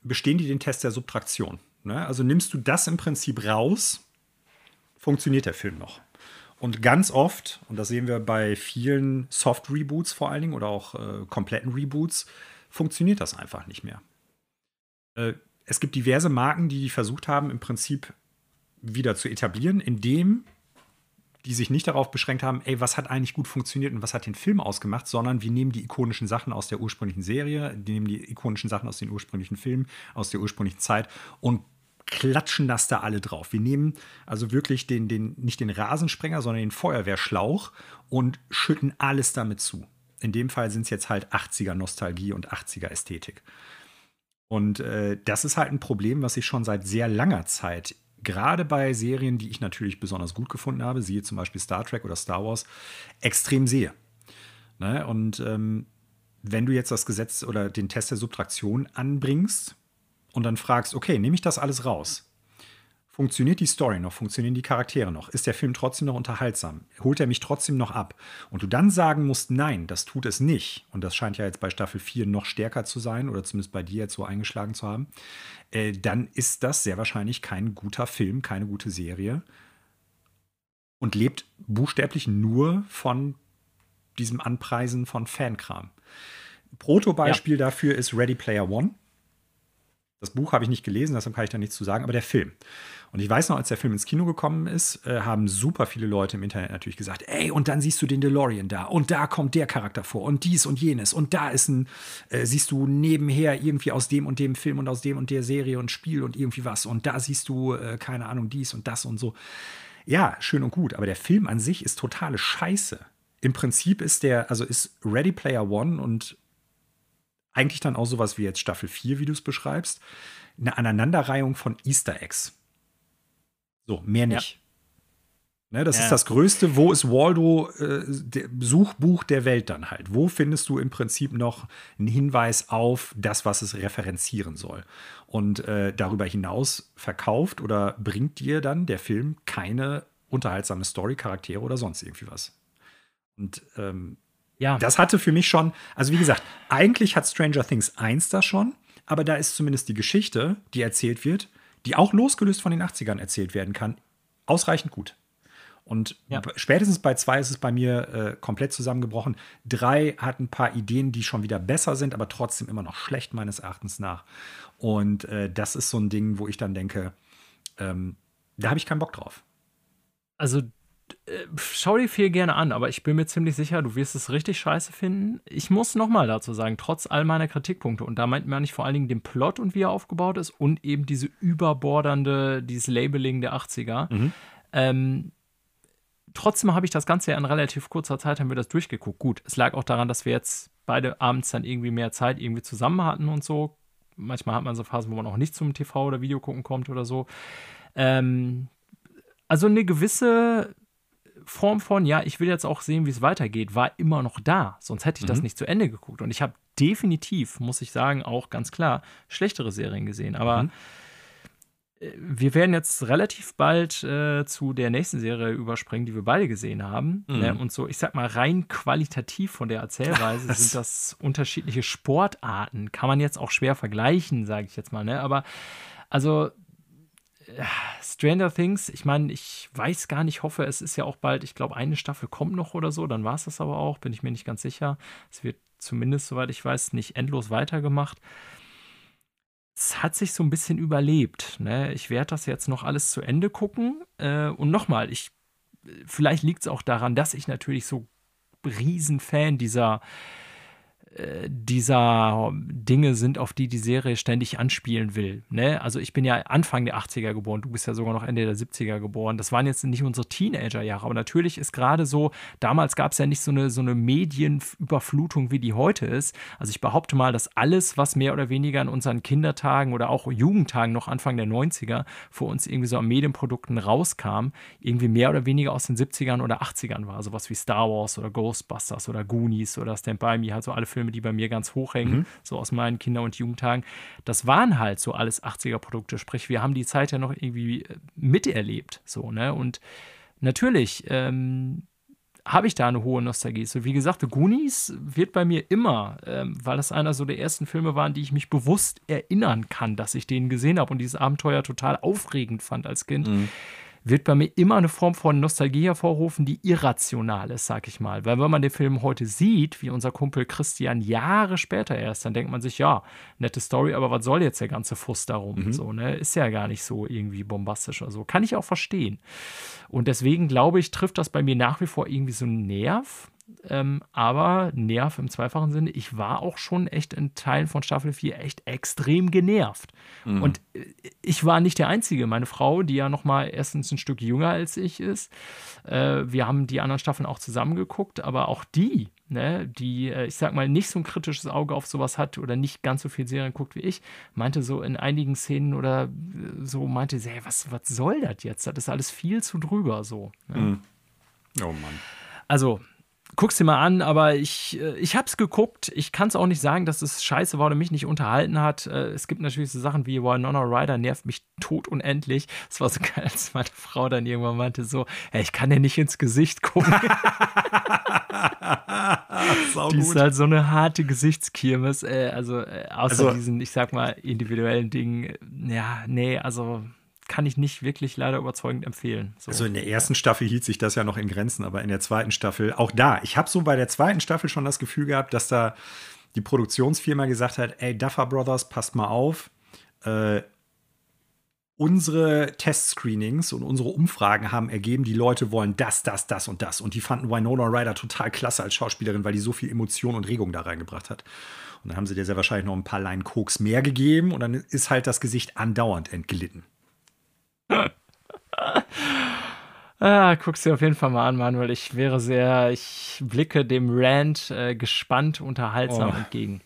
bestehen die den Test der Subtraktion? Ne? Also nimmst du das im Prinzip raus, funktioniert der Film noch. Und ganz oft, und das sehen wir bei vielen Soft-Reboots vor allen Dingen oder auch äh, kompletten Reboots, funktioniert das einfach nicht mehr. Äh, es gibt diverse Marken, die versucht haben, im Prinzip wieder zu etablieren, indem die sich nicht darauf beschränkt haben, ey, was hat eigentlich gut funktioniert und was hat den Film ausgemacht, sondern wir nehmen die ikonischen Sachen aus der ursprünglichen Serie, die nehmen die ikonischen Sachen aus den ursprünglichen Filmen, aus der ursprünglichen Zeit und klatschen das da alle drauf. Wir nehmen also wirklich den, den, nicht den Rasensprenger, sondern den Feuerwehrschlauch und schütten alles damit zu. In dem Fall sind es jetzt halt 80er Nostalgie und 80er Ästhetik. Und äh, das ist halt ein Problem, was ich schon seit sehr langer Zeit, gerade bei Serien, die ich natürlich besonders gut gefunden habe, siehe zum Beispiel Star Trek oder Star Wars, extrem sehe. Ne? Und ähm, wenn du jetzt das Gesetz oder den Test der Subtraktion anbringst, und dann fragst, okay, nehme ich das alles raus? Funktioniert die Story noch? Funktionieren die Charaktere noch? Ist der Film trotzdem noch unterhaltsam? Holt er mich trotzdem noch ab? Und du dann sagen musst, nein, das tut es nicht. Und das scheint ja jetzt bei Staffel 4 noch stärker zu sein oder zumindest bei dir jetzt so eingeschlagen zu haben. Äh, dann ist das sehr wahrscheinlich kein guter Film, keine gute Serie. Und lebt buchstäblich nur von diesem Anpreisen von Fankram. Protobeispiel ja. dafür ist Ready Player One. Das Buch habe ich nicht gelesen, deshalb kann ich da nichts zu sagen, aber der Film. Und ich weiß noch, als der Film ins Kino gekommen ist, äh, haben super viele Leute im Internet natürlich gesagt, ey, und dann siehst du den DeLorean da und da kommt der Charakter vor und dies und jenes und da ist ein, äh, siehst du nebenher irgendwie aus dem und dem Film und aus dem und der Serie und Spiel und irgendwie was und da siehst du, äh, keine Ahnung, dies und das und so. Ja, schön und gut, aber der Film an sich ist totale Scheiße. Im Prinzip ist der, also ist Ready Player One und eigentlich dann auch sowas wie jetzt Staffel 4, wie du es beschreibst, eine Aneinanderreihung von Easter Eggs. So, mehr nicht. Ne, das ja. ist das größte, wo ist Waldo äh, der Suchbuch der Welt dann halt? Wo findest du im Prinzip noch einen Hinweis auf das, was es referenzieren soll? Und äh, darüber hinaus verkauft oder bringt dir dann der Film keine unterhaltsame Story, Charaktere oder sonst irgendwie was. Und ähm, ja. das hatte für mich schon, also wie gesagt, eigentlich hat Stranger Things 1 das schon, aber da ist zumindest die Geschichte, die erzählt wird, die auch losgelöst von den 80ern erzählt werden kann, ausreichend gut. Und ja. spätestens bei zwei ist es bei mir äh, komplett zusammengebrochen. Drei hat ein paar Ideen, die schon wieder besser sind, aber trotzdem immer noch schlecht meines Erachtens nach. Und äh, das ist so ein Ding, wo ich dann denke, ähm, da habe ich keinen Bock drauf. Also schau dir viel gerne an, aber ich bin mir ziemlich sicher, du wirst es richtig scheiße finden. Ich muss nochmal dazu sagen, trotz all meiner Kritikpunkte, und da meint man nicht vor allen Dingen den Plot und wie er aufgebaut ist und eben diese überbordernde, dieses Labeling der 80er. Mhm. Ähm, trotzdem habe ich das Ganze ja in relativ kurzer Zeit haben wir das durchgeguckt. Gut, es lag auch daran, dass wir jetzt beide abends dann irgendwie mehr Zeit irgendwie zusammen hatten und so. Manchmal hat man so Phasen, wo man auch nicht zum TV oder Video gucken kommt oder so. Ähm, also eine gewisse Form von, ja, ich will jetzt auch sehen, wie es weitergeht, war immer noch da. Sonst hätte ich mhm. das nicht zu Ende geguckt. Und ich habe definitiv, muss ich sagen, auch ganz klar schlechtere Serien gesehen. Aber mhm wir werden jetzt relativ bald äh, zu der nächsten Serie überspringen, die wir beide gesehen haben. Mhm. Ne? Und so, ich sag mal, rein qualitativ von der Erzählweise sind das unterschiedliche Sportarten. Kann man jetzt auch schwer vergleichen, sage ich jetzt mal. Ne? Aber also äh, Stranger Things, ich meine, ich weiß gar nicht, hoffe, es ist ja auch bald, ich glaube, eine Staffel kommt noch oder so, dann war es das aber auch, bin ich mir nicht ganz sicher. Es wird zumindest, soweit ich weiß, nicht endlos weitergemacht es hat sich so ein bisschen überlebt. Ne? Ich werde das jetzt noch alles zu Ende gucken. Äh, und nochmal, ich, vielleicht liegt es auch daran, dass ich natürlich so Riesenfan dieser dieser Dinge sind, auf die die Serie ständig anspielen will. Ne? Also ich bin ja Anfang der 80er geboren, du bist ja sogar noch Ende der 70er geboren. Das waren jetzt nicht unsere Teenagerjahre, aber natürlich ist gerade so, damals gab es ja nicht so eine, so eine Medienüberflutung, wie die heute ist. Also ich behaupte mal, dass alles, was mehr oder weniger in unseren Kindertagen oder auch Jugendtagen noch Anfang der 90er für uns irgendwie so an Medienprodukten rauskam, irgendwie mehr oder weniger aus den 70ern oder 80ern war. Sowas wie Star Wars oder Ghostbusters oder Goonies oder Stand By Me, halt so alle Filme Filme, die bei mir ganz hoch hängen, mhm. so aus meinen Kinder- und Jugendtagen, das waren halt so alles 80er-Produkte. Sprich, wir haben die Zeit ja noch irgendwie äh, miterlebt. So, ne? Und natürlich ähm, habe ich da eine hohe Nostalgie. So, wie gesagt, The Goonies wird bei mir immer, ähm, weil das einer so der ersten Filme waren, die ich mich bewusst erinnern kann, dass ich den gesehen habe und dieses Abenteuer total aufregend fand als Kind. Mhm wird bei mir immer eine Form von Nostalgie hervorrufen, die irrational ist, sag ich mal. Weil wenn man den Film heute sieht, wie unser Kumpel Christian Jahre später erst, dann denkt man sich, ja, nette Story, aber was soll jetzt der ganze Fuss darum? Mhm. So, ne? Ist ja gar nicht so irgendwie bombastisch oder so. Kann ich auch verstehen. Und deswegen glaube ich, trifft das bei mir nach wie vor irgendwie so einen Nerv. Ähm, aber Nerv im zweifachen Sinne, ich war auch schon echt in Teilen von Staffel 4 echt extrem genervt. Mhm. Und äh, ich war nicht der Einzige. Meine Frau, die ja noch mal erstens ein Stück jünger als ich ist, äh, wir haben die anderen Staffeln auch zusammengeguckt, aber auch die, ne, die, äh, ich sag mal, nicht so ein kritisches Auge auf sowas hat oder nicht ganz so viel Serien guckt wie ich, meinte so in einigen Szenen oder äh, so, meinte sie, hey, was, was soll das jetzt? Das ist alles viel zu drüber so. Ne? Mhm. Oh Mann. Also, guck's dir mal an, aber ich, äh, ich hab's geguckt. Ich kann es auch nicht sagen, dass es scheiße war oder mich nicht unterhalten hat. Äh, es gibt natürlich so Sachen wie Winona Ryder nervt mich tot unendlich. Es war so geil, als meine Frau dann irgendwann meinte so, hey, ich kann dir nicht ins Gesicht gucken. Die ist halt so eine harte Gesichtskirmes. Äh, also außer also, diesen, ich sag mal, individuellen Dingen. Ja, nee, also kann ich nicht wirklich leider überzeugend empfehlen. So. Also in der ersten Staffel hielt sich das ja noch in Grenzen, aber in der zweiten Staffel, auch da, ich habe so bei der zweiten Staffel schon das Gefühl gehabt, dass da die Produktionsfirma gesagt hat, ey, Duffer Brothers, passt mal auf, äh, unsere Testscreenings und unsere Umfragen haben ergeben, die Leute wollen das, das, das und das. Und die fanden Winona Ryder total klasse als Schauspielerin, weil die so viel Emotion und Regung da reingebracht hat. Und dann haben sie dir sehr wahrscheinlich noch ein paar Leinen Koks mehr gegeben und dann ist halt das Gesicht andauernd entglitten. ah, guck's dir auf jeden Fall mal an, Manuel. Ich wäre sehr, ich blicke dem Rand äh, gespannt, unterhaltsam oh. entgegen.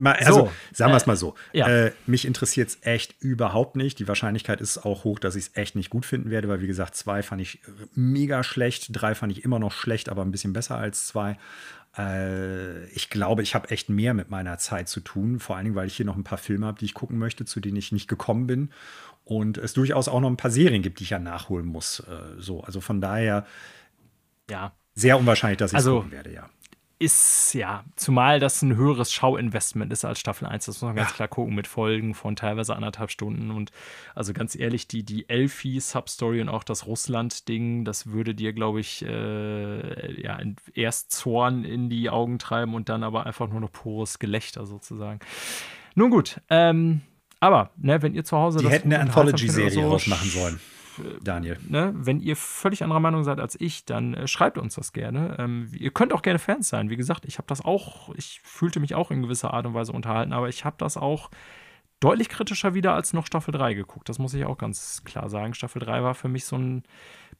Mal, also, so, sagen wir es mal so. Ja. Äh, mich interessiert es echt überhaupt nicht. Die Wahrscheinlichkeit ist auch hoch, dass ich es echt nicht gut finden werde, weil, wie gesagt, zwei fand ich mega schlecht, drei fand ich immer noch schlecht, aber ein bisschen besser als zwei. Äh, ich glaube, ich habe echt mehr mit meiner Zeit zu tun, vor allen Dingen, weil ich hier noch ein paar Filme habe, die ich gucken möchte, zu denen ich nicht gekommen bin. Und es durchaus auch noch ein paar Serien gibt, die ich ja nachholen muss. Äh, so, also von daher. Ja. Sehr unwahrscheinlich, dass ich es also, gucken werde, ja ist ja, zumal das ein höheres Schauinvestment ist als Staffel 1, das muss man ganz ja. klar gucken, mit Folgen von teilweise anderthalb Stunden. Und also ganz ehrlich, die, die Elfie-Substory und auch das Russland-Ding, das würde dir, glaube ich, äh, ja, erst Zorn in die Augen treiben und dann aber einfach nur noch pures Gelächter sozusagen. Nun gut, ähm, aber, ne, wenn ihr zu Hause. Die hätten eine Anthology-Serie so, rausmachen sollen. Daniel. Ne, wenn ihr völlig anderer Meinung seid als ich, dann äh, schreibt uns das gerne. Ähm, ihr könnt auch gerne Fans sein. Wie gesagt, ich habe das auch, ich fühlte mich auch in gewisser Art und Weise unterhalten, aber ich habe das auch deutlich kritischer wieder als noch Staffel 3 geguckt. Das muss ich auch ganz klar sagen. Staffel 3 war für mich so ein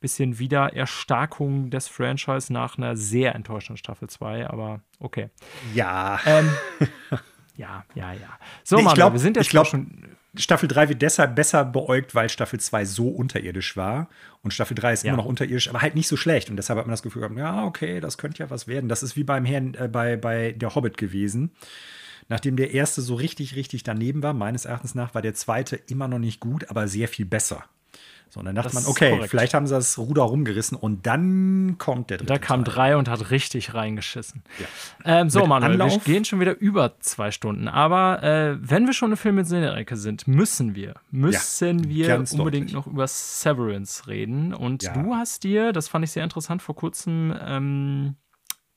bisschen Wiedererstarkung des Franchise nach einer sehr enttäuschenden Staffel 2, aber okay. Ja. Ähm, ja, ja, ja. So, nee, Manuel, wir sind jetzt ich glaub, schon Staffel 3 wird deshalb besser beäugt, weil Staffel 2 so unterirdisch war. Und Staffel 3 ist ja. immer noch unterirdisch, aber halt nicht so schlecht. Und deshalb hat man das Gefühl gehabt, ja, okay, das könnte ja was werden. Das ist wie beim Herrn, äh, bei, bei Der Hobbit gewesen. Nachdem der erste so richtig, richtig daneben war, meines Erachtens nach, war der zweite immer noch nicht gut, aber sehr viel besser. So, und dann dachte das man, okay, vielleicht haben sie das Ruder rumgerissen und dann kommt der dritte. Da kam Teil. drei und hat richtig reingeschissen. Ja. Ähm, so, Mit Manuel, Anlauf. wir gehen schon wieder über zwei Stunden. Aber äh, wenn wir schon eine Film mit Serie sind, müssen wir, müssen ja, wir unbedingt noch über Severance reden. Und ja. du hast dir, das fand ich sehr interessant, vor kurzem ähm,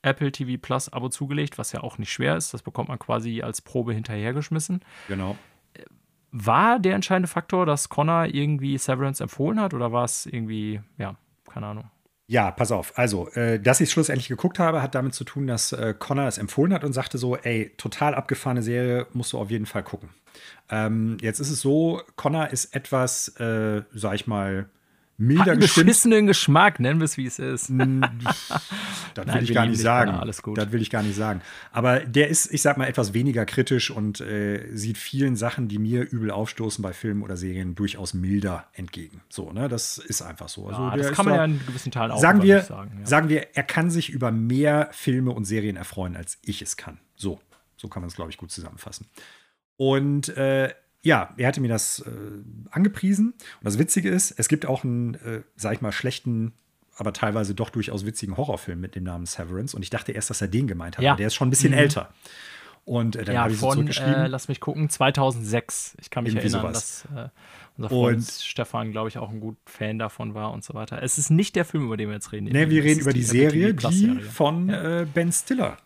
Apple TV Plus Abo zugelegt, was ja auch nicht schwer ist. Das bekommt man quasi als Probe hinterhergeschmissen. Genau. War der entscheidende Faktor, dass Connor irgendwie Severance empfohlen hat oder war es irgendwie, ja, keine Ahnung? Ja, pass auf. Also, äh, dass ich es schlussendlich geguckt habe, hat damit zu tun, dass äh, Connor es empfohlen hat und sagte so: Ey, total abgefahrene Serie, musst du auf jeden Fall gucken. Ähm, jetzt ist es so: Connor ist etwas, äh, sag ich mal, milder Hat gestimmt. beschissenen Geschmack, nennen wir es, wie es ist. das will ich gar nicht sagen. alles gut. Das will ich gar nicht sagen. Aber der ist, ich sag mal, etwas weniger kritisch und äh, sieht vielen Sachen, die mir übel aufstoßen bei Filmen oder Serien, durchaus milder entgegen. So, ne, das ist einfach so. Also, ja, das kann man da, ja in gewissen Teilen auch sagen wir, sagen. Ja. Sagen wir, er kann sich über mehr Filme und Serien erfreuen, als ich es kann. So, so kann man es, glaube ich, gut zusammenfassen. Und äh, ja, er hatte mir das äh, angepriesen. Und das Witzige ist, es gibt auch einen, äh, sag ich mal, schlechten, aber teilweise doch durchaus witzigen Horrorfilm mit dem Namen Severance. Und ich dachte erst, dass er den gemeint hat. Ja. Aber der ist schon ein bisschen mhm. älter. Und äh, dann ja, habe ich so zurückgeschrieben. Äh, lass mich gucken, 2006. Ich kann mich Irgendwie erinnern, sowas. dass äh, unser Freund und Stefan, glaube ich, auch ein gut Fan davon war und so weiter. Es ist nicht der Film, über den wir jetzt reden. Nee, wir reden über die, Serie, die von ja. äh, Ben Stiller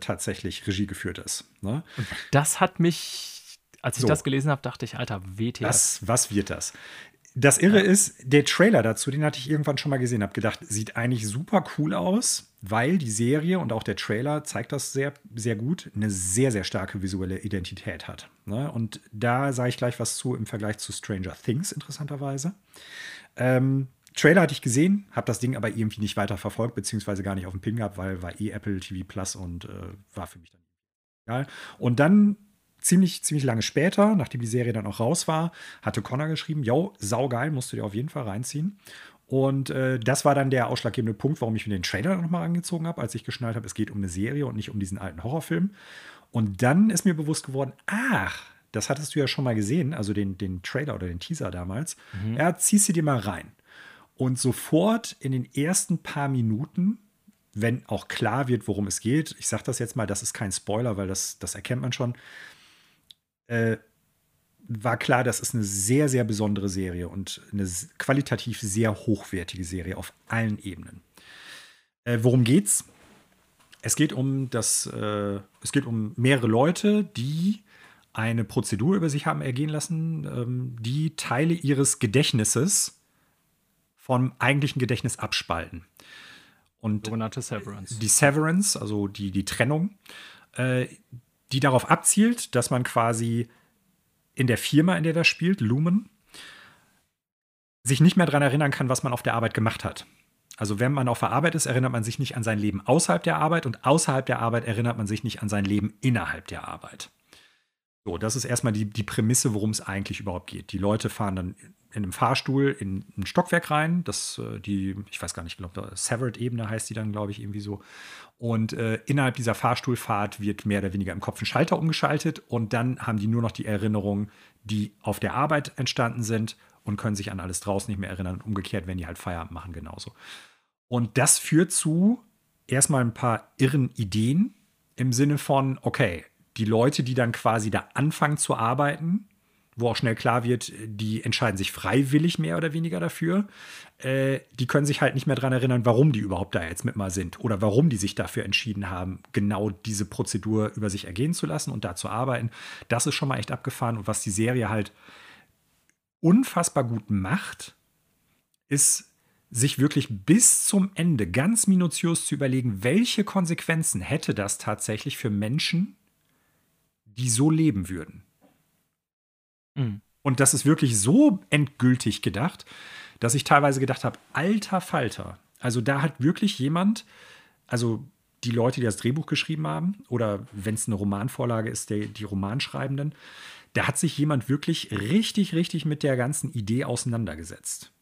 tatsächlich Regie geführt ist. Ne? das hat mich als ich so. das gelesen habe, dachte ich, Alter, WTF. Was, was wird das? Das Irre ja. ist, der Trailer dazu, den hatte ich irgendwann schon mal gesehen, habe gedacht, sieht eigentlich super cool aus, weil die Serie und auch der Trailer zeigt das sehr, sehr gut, eine sehr, sehr starke visuelle Identität hat. Ne? Und da sage ich gleich was zu im Vergleich zu Stranger Things, interessanterweise. Ähm, Trailer hatte ich gesehen, habe das Ding aber irgendwie nicht weiter verfolgt, beziehungsweise gar nicht auf dem Pin gehabt, weil war eh Apple TV Plus und äh, war für mich dann egal. Und dann ziemlich, ziemlich lange später, nachdem die Serie dann auch raus war, hatte Connor geschrieben, yo, saugeil, musst du dir auf jeden Fall reinziehen. Und äh, das war dann der ausschlaggebende Punkt, warum ich mir den Trailer nochmal angezogen habe, als ich geschnallt habe, es geht um eine Serie und nicht um diesen alten Horrorfilm. Und dann ist mir bewusst geworden, ach, das hattest du ja schon mal gesehen, also den, den Trailer oder den Teaser damals. Mhm. Ja, ziehst sie dir mal rein. Und sofort in den ersten paar Minuten, wenn auch klar wird, worum es geht, ich sage das jetzt mal, das ist kein Spoiler, weil das, das erkennt man schon, äh, war klar, das ist eine sehr, sehr besondere Serie und eine qualitativ sehr hochwertige Serie auf allen Ebenen. Äh, worum geht's? Es geht um das, äh, es geht um mehrere Leute, die eine Prozedur über sich haben ergehen lassen, ähm, die Teile ihres Gedächtnisses vom eigentlichen Gedächtnis abspalten. Und Sogenannte Severance. Die Severance, also die, die Trennung, äh, die darauf abzielt, dass man quasi in der Firma, in der das spielt, Lumen, sich nicht mehr daran erinnern kann, was man auf der Arbeit gemacht hat. Also wenn man auf der Arbeit ist, erinnert man sich nicht an sein Leben außerhalb der Arbeit und außerhalb der Arbeit erinnert man sich nicht an sein Leben innerhalb der Arbeit. So, das ist erstmal die, die Prämisse, worum es eigentlich überhaupt geht. Die Leute fahren dann in einem Fahrstuhl in ein Stockwerk rein. Das, äh, die, ich weiß gar nicht, ich glaube, Severed-Ebene heißt die dann, glaube ich, irgendwie so. Und äh, innerhalb dieser Fahrstuhlfahrt wird mehr oder weniger im Kopf ein Schalter umgeschaltet und dann haben die nur noch die Erinnerungen, die auf der Arbeit entstanden sind und können sich an alles draußen nicht mehr erinnern. Und umgekehrt, wenn die halt Feierabend machen, genauso. Und das führt zu erstmal ein paar irren Ideen im Sinne von, okay, die Leute, die dann quasi da anfangen zu arbeiten, wo auch schnell klar wird, die entscheiden sich freiwillig mehr oder weniger dafür. Äh, die können sich halt nicht mehr daran erinnern, warum die überhaupt da jetzt mit mal sind oder warum die sich dafür entschieden haben, genau diese Prozedur über sich ergehen zu lassen und da zu arbeiten. Das ist schon mal echt abgefahren. Und was die Serie halt unfassbar gut macht, ist sich wirklich bis zum Ende ganz minutiös zu überlegen, welche Konsequenzen hätte das tatsächlich für Menschen, die so leben würden. Mhm. Und das ist wirklich so endgültig gedacht, dass ich teilweise gedacht habe, alter Falter. Also da hat wirklich jemand, also die Leute, die das Drehbuch geschrieben haben, oder wenn es eine Romanvorlage ist, der, die Romanschreibenden, da hat sich jemand wirklich richtig, richtig mit der ganzen Idee auseinandergesetzt.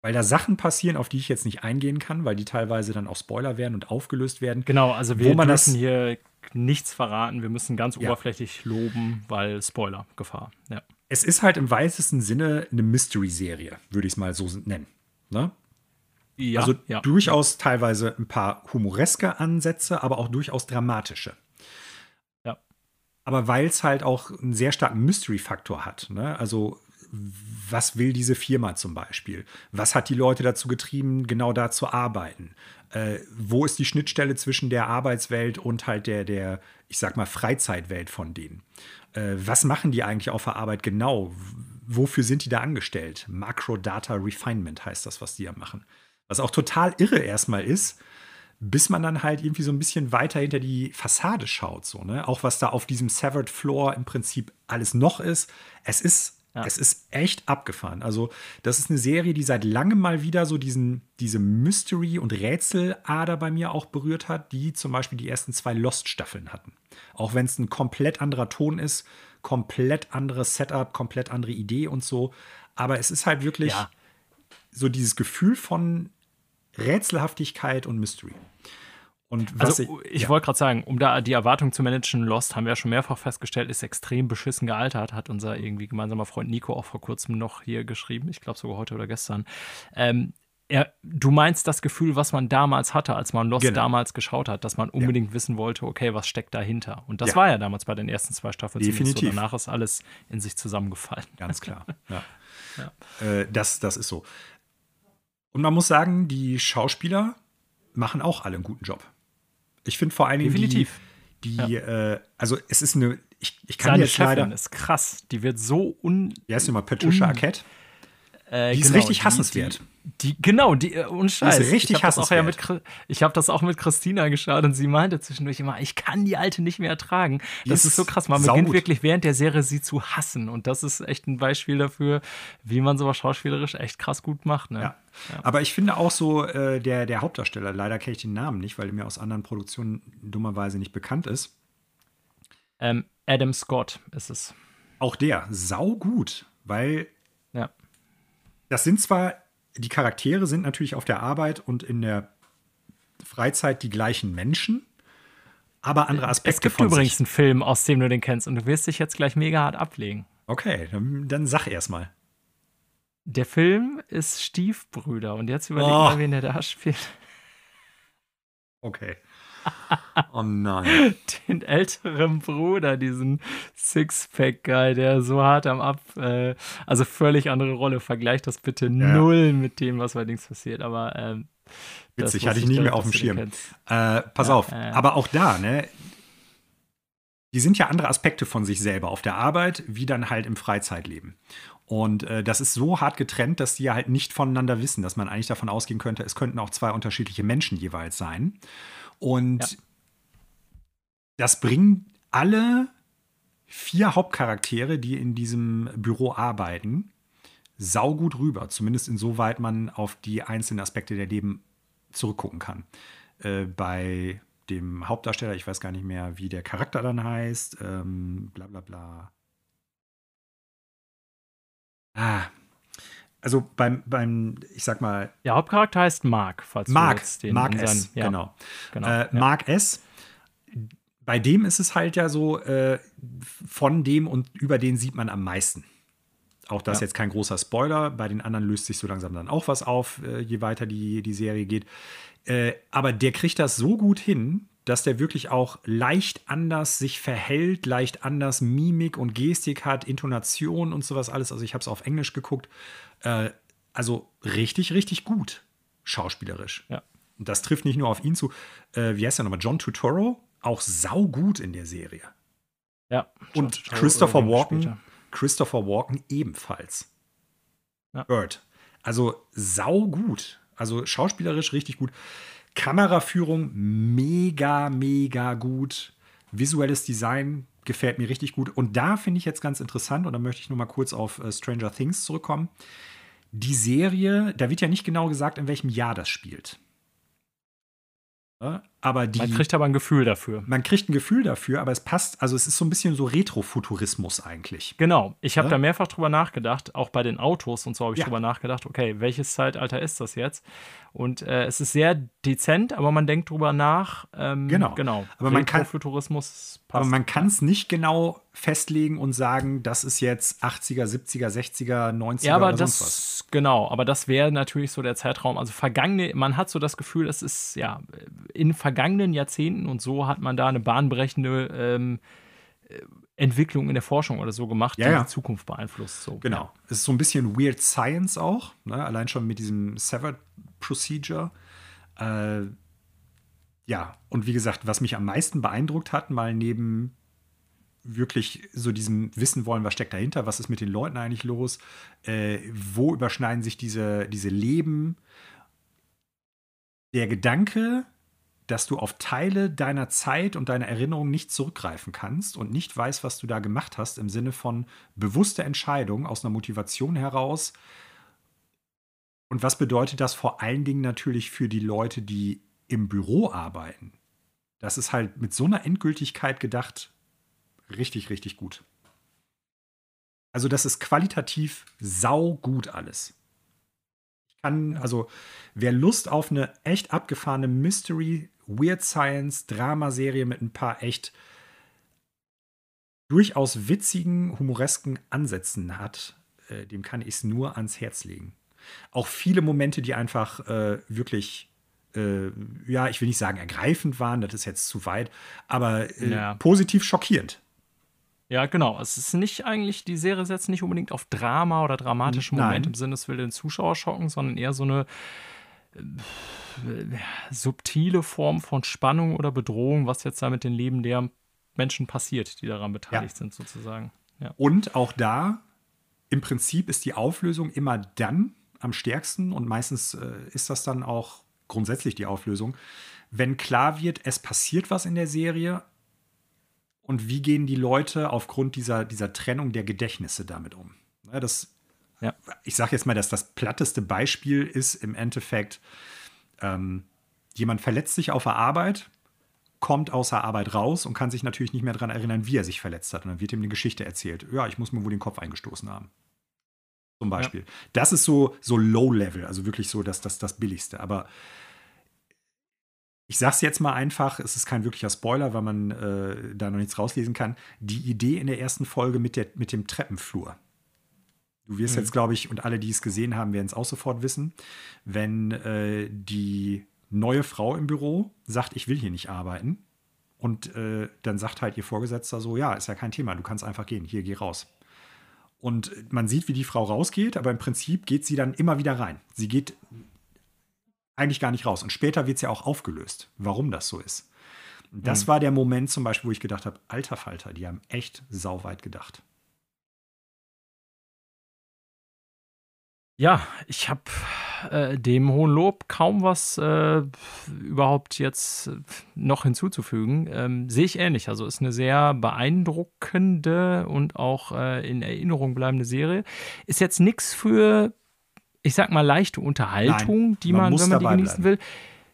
Weil da Sachen passieren, auf die ich jetzt nicht eingehen kann, weil die teilweise dann auch Spoiler werden und aufgelöst werden. Genau, also wir müssen hier nichts verraten. Wir müssen ganz ja. oberflächlich loben, weil Spoiler, Gefahr. Ja. Es ist halt im weitesten Sinne eine Mystery-Serie, würde ich es mal so nennen. Ne? Ja, also ja. durchaus teilweise ein paar humoreske Ansätze, aber auch durchaus dramatische. Ja. Aber weil es halt auch einen sehr starken Mystery-Faktor hat. Ne? Also was will diese Firma zum Beispiel? Was hat die Leute dazu getrieben, genau da zu arbeiten? Äh, wo ist die Schnittstelle zwischen der Arbeitswelt und halt der, der ich sag mal, Freizeitwelt von denen? Äh, was machen die eigentlich auf der Arbeit genau? Wofür sind die da angestellt? Macro Data Refinement heißt das, was die da machen. Was auch total irre erstmal ist, bis man dann halt irgendwie so ein bisschen weiter hinter die Fassade schaut. So, ne? Auch was da auf diesem Severed Floor im Prinzip alles noch ist. Es ist ja. Es ist echt abgefahren. Also, das ist eine Serie, die seit langem mal wieder so diesen, diese Mystery- und Rätselader bei mir auch berührt hat, die zum Beispiel die ersten zwei Lost-Staffeln hatten. Auch wenn es ein komplett anderer Ton ist, komplett anderes Setup, komplett andere Idee und so. Aber es ist halt wirklich ja. so dieses Gefühl von Rätselhaftigkeit und Mystery. Und was also, ich, ja. wollte gerade sagen, um da die Erwartung zu managen, Lost haben wir ja schon mehrfach festgestellt, ist extrem beschissen gealtert, hat unser irgendwie gemeinsamer Freund Nico auch vor kurzem noch hier geschrieben, ich glaube sogar heute oder gestern. Ähm, er, du meinst das Gefühl, was man damals hatte, als man Lost genau. damals geschaut hat, dass man unbedingt ja. wissen wollte, okay, was steckt dahinter? Und das ja. war ja damals bei den ersten zwei Staffeln. Definitiv. So. Danach ist alles in sich zusammengefallen. Ganz klar. ja. Äh, das, das ist so. Und man muss sagen, die Schauspieler machen auch alle einen guten Job. Ich finde vor allen Dingen Definitiv. die, die ja. äh, also es ist eine, ich, ich kann Seine jetzt Chefin leider. ist krass. Die wird so un. Heißt die mal? Patricia Arquette? Äh, die ist genau, richtig hassenswert. Die, die, genau, die äh, und Scheiß. ist richtig ich habe das, ja mit, ich hab das auch mit Christina geschaut und sie meinte zwischendurch immer, ich kann die alte nicht mehr ertragen. Das ist, ist so krass. Man beginnt wirklich während der Serie sie zu hassen und das ist echt ein Beispiel dafür, wie man sowas schauspielerisch echt krass gut macht. Ne? Ja. ja. Aber ich finde auch so äh, der, der Hauptdarsteller, leider kenne ich den Namen nicht, weil er mir aus anderen Produktionen dummerweise nicht bekannt ist. Ähm, Adam Scott ist es. Auch der, sau gut, weil ja das sind zwar, die Charaktere sind natürlich auf der Arbeit und in der Freizeit die gleichen Menschen, aber andere Aspekte. Es gibt übrigens sich. einen Film, aus dem du den kennst und du wirst dich jetzt gleich mega hart ablegen. Okay, dann, dann sag erst mal. Der Film ist Stiefbrüder und jetzt überleg oh. mal, wen der da spielt. Okay. Oh nein. Den älteren Bruder, diesen Sixpack-Guy, der so hart am Ab. Äh, also völlig andere Rolle. Vergleicht das bitte ja. null mit dem, was bei Dings passiert. Aber. Ähm, Witzig, hatte ich nicht mehr auf dem Schirm. Äh, pass ja, auf, äh, aber auch da, ne? Die sind ja andere Aspekte von sich selber auf der Arbeit, wie dann halt im Freizeitleben. Und äh, das ist so hart getrennt, dass die ja halt nicht voneinander wissen, dass man eigentlich davon ausgehen könnte, es könnten auch zwei unterschiedliche Menschen jeweils sein. Und ja. das bringen alle vier Hauptcharaktere, die in diesem Büro arbeiten, saugut rüber. Zumindest insoweit man auf die einzelnen Aspekte der Leben zurückgucken kann. Äh, bei dem Hauptdarsteller, ich weiß gar nicht mehr, wie der Charakter dann heißt, ähm, bla bla bla. Ah, also beim, beim, ich sag mal. Der Hauptcharakter heißt Mark, falls Mark, den Mark S, ja, genau. genau äh, ja. Mark S. Bei dem ist es halt ja so, äh, von dem und über den sieht man am meisten. Auch das ja. jetzt kein großer Spoiler. Bei den anderen löst sich so langsam dann auch was auf, äh, je weiter die, die Serie geht. Äh, aber der kriegt das so gut hin, dass der wirklich auch leicht anders sich verhält, leicht anders Mimik und Gestik hat, Intonation und sowas alles. Also ich habe es auf Englisch geguckt. Äh, also richtig, richtig gut schauspielerisch. Ja. Und das trifft nicht nur auf ihn zu. Äh, wie heißt der nochmal? John Turturro, auch saugut in der Serie. Ja. Und Christopher Walken, später. Christopher Walken ebenfalls. Ja. Bird. Also saugut. Also schauspielerisch richtig gut. Kameraführung mega, mega gut. Visuelles Design gefällt mir richtig gut. Und da finde ich jetzt ganz interessant, und da möchte ich nur mal kurz auf äh, Stranger Things zurückkommen. Die Serie, da wird ja nicht genau gesagt, in welchem Jahr das spielt. Aber die, man kriegt aber ein Gefühl dafür. Man kriegt ein Gefühl dafür, aber es passt, also es ist so ein bisschen so Retrofuturismus eigentlich. Genau, ich habe ja? da mehrfach drüber nachgedacht, auch bei den Autos und so habe ich ja. drüber nachgedacht, okay, welches Zeitalter ist das jetzt? Und äh, es ist sehr dezent, aber man denkt drüber nach. Ähm, genau. genau. Aber man kann, Futurismus passt. Aber man kann es nicht genau festlegen und sagen, das ist jetzt 80er, 70er, 60er, 90er ja, aber oder das, sonst was. Genau, aber das wäre natürlich so der Zeitraum. Also vergangene, man hat so das Gefühl, es ist ja in vergangenen Jahrzehnten und so hat man da eine bahnbrechende ähm, äh, Entwicklung in der Forschung oder so gemacht, ja, die ja. die Zukunft beeinflusst. So. Genau. Es ist so ein bisschen Weird Science auch, ne? allein schon mit diesem Severed Procedure. Äh, ja, und wie gesagt, was mich am meisten beeindruckt hat, mal neben wirklich so diesem Wissen wollen, was steckt dahinter, was ist mit den Leuten eigentlich los, äh, wo überschneiden sich diese, diese Leben. Der Gedanke, dass du auf Teile deiner Zeit und deiner Erinnerung nicht zurückgreifen kannst und nicht weißt, was du da gemacht hast, im Sinne von bewusster Entscheidung aus einer Motivation heraus. Und was bedeutet das vor allen Dingen natürlich für die Leute, die im Büro arbeiten? Das ist halt mit so einer Endgültigkeit gedacht, richtig, richtig gut. Also das ist qualitativ saugut alles kann, also wer Lust auf eine echt abgefahrene Mystery, Weird Science, Dramaserie mit ein paar echt durchaus witzigen, humoresken Ansätzen hat, äh, dem kann ich es nur ans Herz legen. Auch viele Momente, die einfach äh, wirklich, äh, ja, ich will nicht sagen ergreifend waren, das ist jetzt zu weit, aber äh, ja. positiv schockierend. Ja, genau. Es ist nicht eigentlich, die Serie setzt nicht unbedingt auf Drama oder dramatische Momente im Sinne, es will den Zuschauer schocken, sondern eher so eine subtile Form von Spannung oder Bedrohung, was jetzt da mit den Leben der Menschen passiert, die daran beteiligt ja. sind, sozusagen. Ja. Und auch da, im Prinzip ist die Auflösung immer dann am stärksten und meistens äh, ist das dann auch grundsätzlich die Auflösung, wenn klar wird, es passiert was in der Serie, und wie gehen die Leute aufgrund dieser, dieser Trennung der Gedächtnisse damit um? Das, ja. Ich sage jetzt mal, dass das platteste Beispiel ist im Endeffekt, ähm, jemand verletzt sich auf der Arbeit, kommt aus der Arbeit raus und kann sich natürlich nicht mehr daran erinnern, wie er sich verletzt hat. Und dann wird ihm eine Geschichte erzählt. Ja, ich muss mir wohl den Kopf eingestoßen haben. Zum Beispiel. Ja. Das ist so, so Low-Level, also wirklich so das, das, das Billigste. Aber ich sag's jetzt mal einfach, es ist kein wirklicher Spoiler, weil man äh, da noch nichts rauslesen kann. Die Idee in der ersten Folge mit, der, mit dem Treppenflur. Du wirst mhm. jetzt, glaube ich, und alle, die es gesehen haben, werden es auch sofort wissen, wenn äh, die neue Frau im Büro sagt, ich will hier nicht arbeiten. Und äh, dann sagt halt ihr Vorgesetzter so, ja, ist ja kein Thema, du kannst einfach gehen, hier, geh raus. Und man sieht, wie die Frau rausgeht, aber im Prinzip geht sie dann immer wieder rein. Sie geht eigentlich gar nicht raus. Und später wird es ja auch aufgelöst, warum das so ist. Das mhm. war der Moment zum Beispiel, wo ich gedacht habe, alter Falter, die haben echt sauweit gedacht. Ja, ich habe äh, dem hohen Lob kaum was äh, überhaupt jetzt noch hinzuzufügen. Ähm, Sehe ich ähnlich. Also ist eine sehr beeindruckende und auch äh, in Erinnerung bleibende Serie. Ist jetzt nichts für ich sag mal, leichte Unterhaltung, Nein, die man, man wenn man die genießen bleiben. will.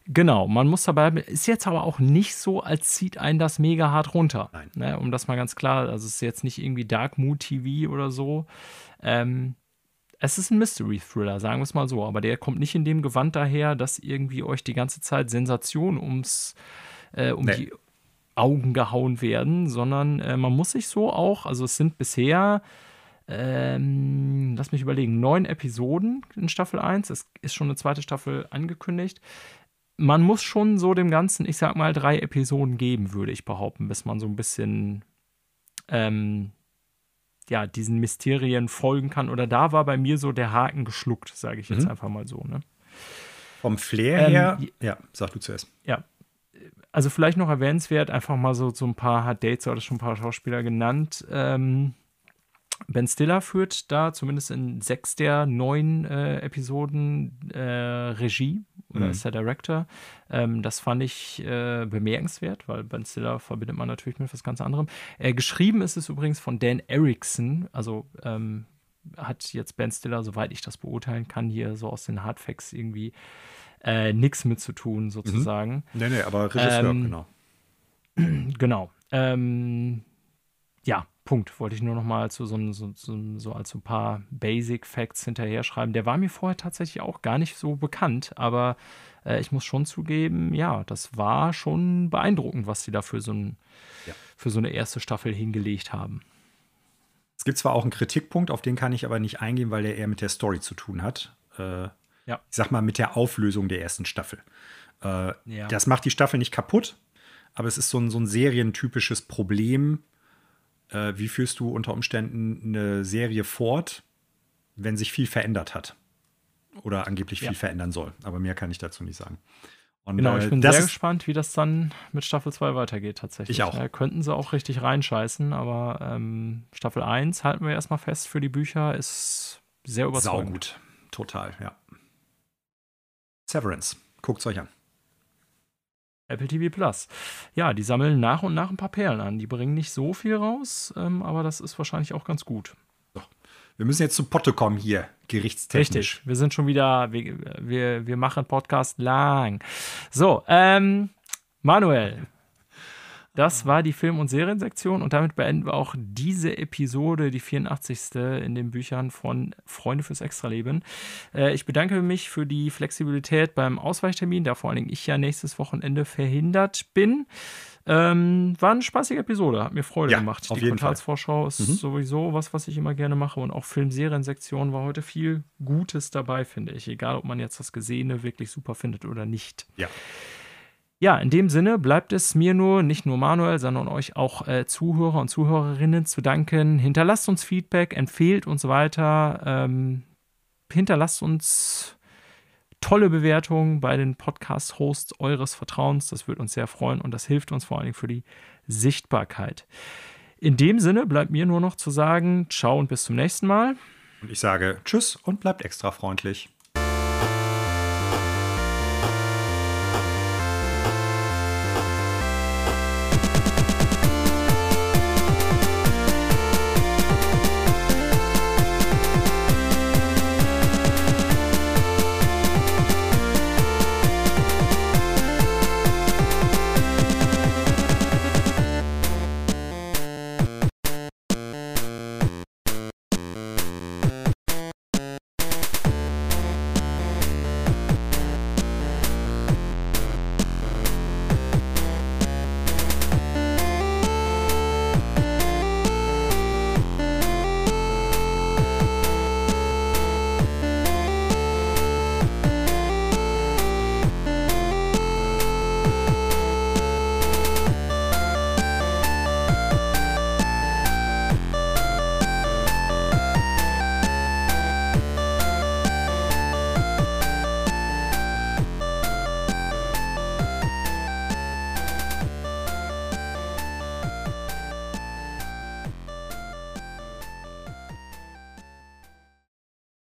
Genau, man muss dabei, ist jetzt aber auch nicht so, als zieht einen das mega hart runter. Nein. Ne, um das mal ganz klar, also es ist jetzt nicht irgendwie Dark Mood TV oder so. Ähm, es ist ein Mystery-Thriller, sagen wir es mal so, aber der kommt nicht in dem Gewand daher, dass irgendwie euch die ganze Zeit Sensation ums, äh, um nee. die Augen gehauen werden, sondern äh, man muss sich so auch, also es sind bisher ähm, lass mich überlegen, neun Episoden in Staffel 1. Es ist schon eine zweite Staffel angekündigt man muss schon so dem Ganzen, ich sag mal, drei Episoden geben, würde ich behaupten, bis man so ein bisschen ähm, ja, diesen Mysterien folgen kann. Oder da war bei mir so der Haken geschluckt, sage ich jetzt mhm. einfach mal so. Ne? Vom Flair ähm, her, ja, sag du zuerst. Ja. Also vielleicht noch erwähnenswert, einfach mal so, so ein paar hat Dates oder schon ein paar Schauspieler genannt. Ähm, Ben Stiller führt da zumindest in sechs der neun äh, Episoden äh, Regie oder mhm. ist der Director. Ähm, das fand ich äh, bemerkenswert, weil Ben Stiller verbindet man natürlich mit was ganz anderem. Äh, geschrieben ist es übrigens von Dan Erickson, also ähm, hat jetzt Ben Stiller, soweit ich das beurteilen kann, hier so aus den Hardfacts irgendwie äh, nichts mit zu tun, sozusagen. Mhm. Nee, nee, aber Regisseur, ähm, genau. Genau. Ähm, ja, Punkt. Wollte ich nur noch mal so, so, so, so, als ein paar Basic Facts hinterher schreiben. Der war mir vorher tatsächlich auch gar nicht so bekannt, aber äh, ich muss schon zugeben, ja, das war schon beeindruckend, was sie da für so, ein, ja. für so eine erste Staffel hingelegt haben. Es gibt zwar auch einen Kritikpunkt, auf den kann ich aber nicht eingehen, weil der eher mit der Story zu tun hat. Äh, ja. Ich sag mal, mit der Auflösung der ersten Staffel. Äh, ja. Das macht die Staffel nicht kaputt, aber es ist so ein, so ein serientypisches Problem, äh, wie führst du unter Umständen eine Serie fort, wenn sich viel verändert hat? Oder angeblich viel ja. verändern soll. Aber mehr kann ich dazu nicht sagen. Und, genau, ich äh, bin sehr gespannt, wie das dann mit Staffel 2 weitergeht tatsächlich. Ich auch. Ja, könnten sie auch richtig reinscheißen, aber ähm, Staffel 1 halten wir erstmal fest für die Bücher, ist sehr überzeugend. Saugut, total, ja. Severance, guckt es euch an. Apple TV Plus. Ja, die sammeln nach und nach ein paar Perlen an. Die bringen nicht so viel raus, ähm, aber das ist wahrscheinlich auch ganz gut. So. Wir müssen jetzt zu Potte kommen hier, gerichtstechnisch. Richtig, wir sind schon wieder, wir, wir, wir machen Podcast lang. So, ähm, Manuel, das war die Film- und Seriensektion und damit beenden wir auch diese Episode, die 84. in den Büchern von Freunde fürs Extraleben. Äh, ich bedanke mich für die Flexibilität beim Ausweichtermin, da vor allen Dingen ich ja nächstes Wochenende verhindert bin. Ähm, war eine spaßige Episode, hat mir Freude ja, gemacht. die Quartalsvorschau ist mhm. sowieso was, was ich immer gerne mache. Und auch Film-Serien-Sektion war heute viel Gutes dabei, finde ich. Egal, ob man jetzt das Gesehene wirklich super findet oder nicht. Ja. Ja, in dem Sinne bleibt es mir nur, nicht nur Manuel, sondern euch auch äh, Zuhörer und Zuhörerinnen zu danken. Hinterlasst uns Feedback, empfehlt uns weiter, ähm, hinterlasst uns tolle Bewertungen bei den Podcast-Hosts eures Vertrauens. Das würde uns sehr freuen und das hilft uns vor allen Dingen für die Sichtbarkeit. In dem Sinne bleibt mir nur noch zu sagen, ciao und bis zum nächsten Mal. Und ich sage Tschüss und bleibt extra freundlich.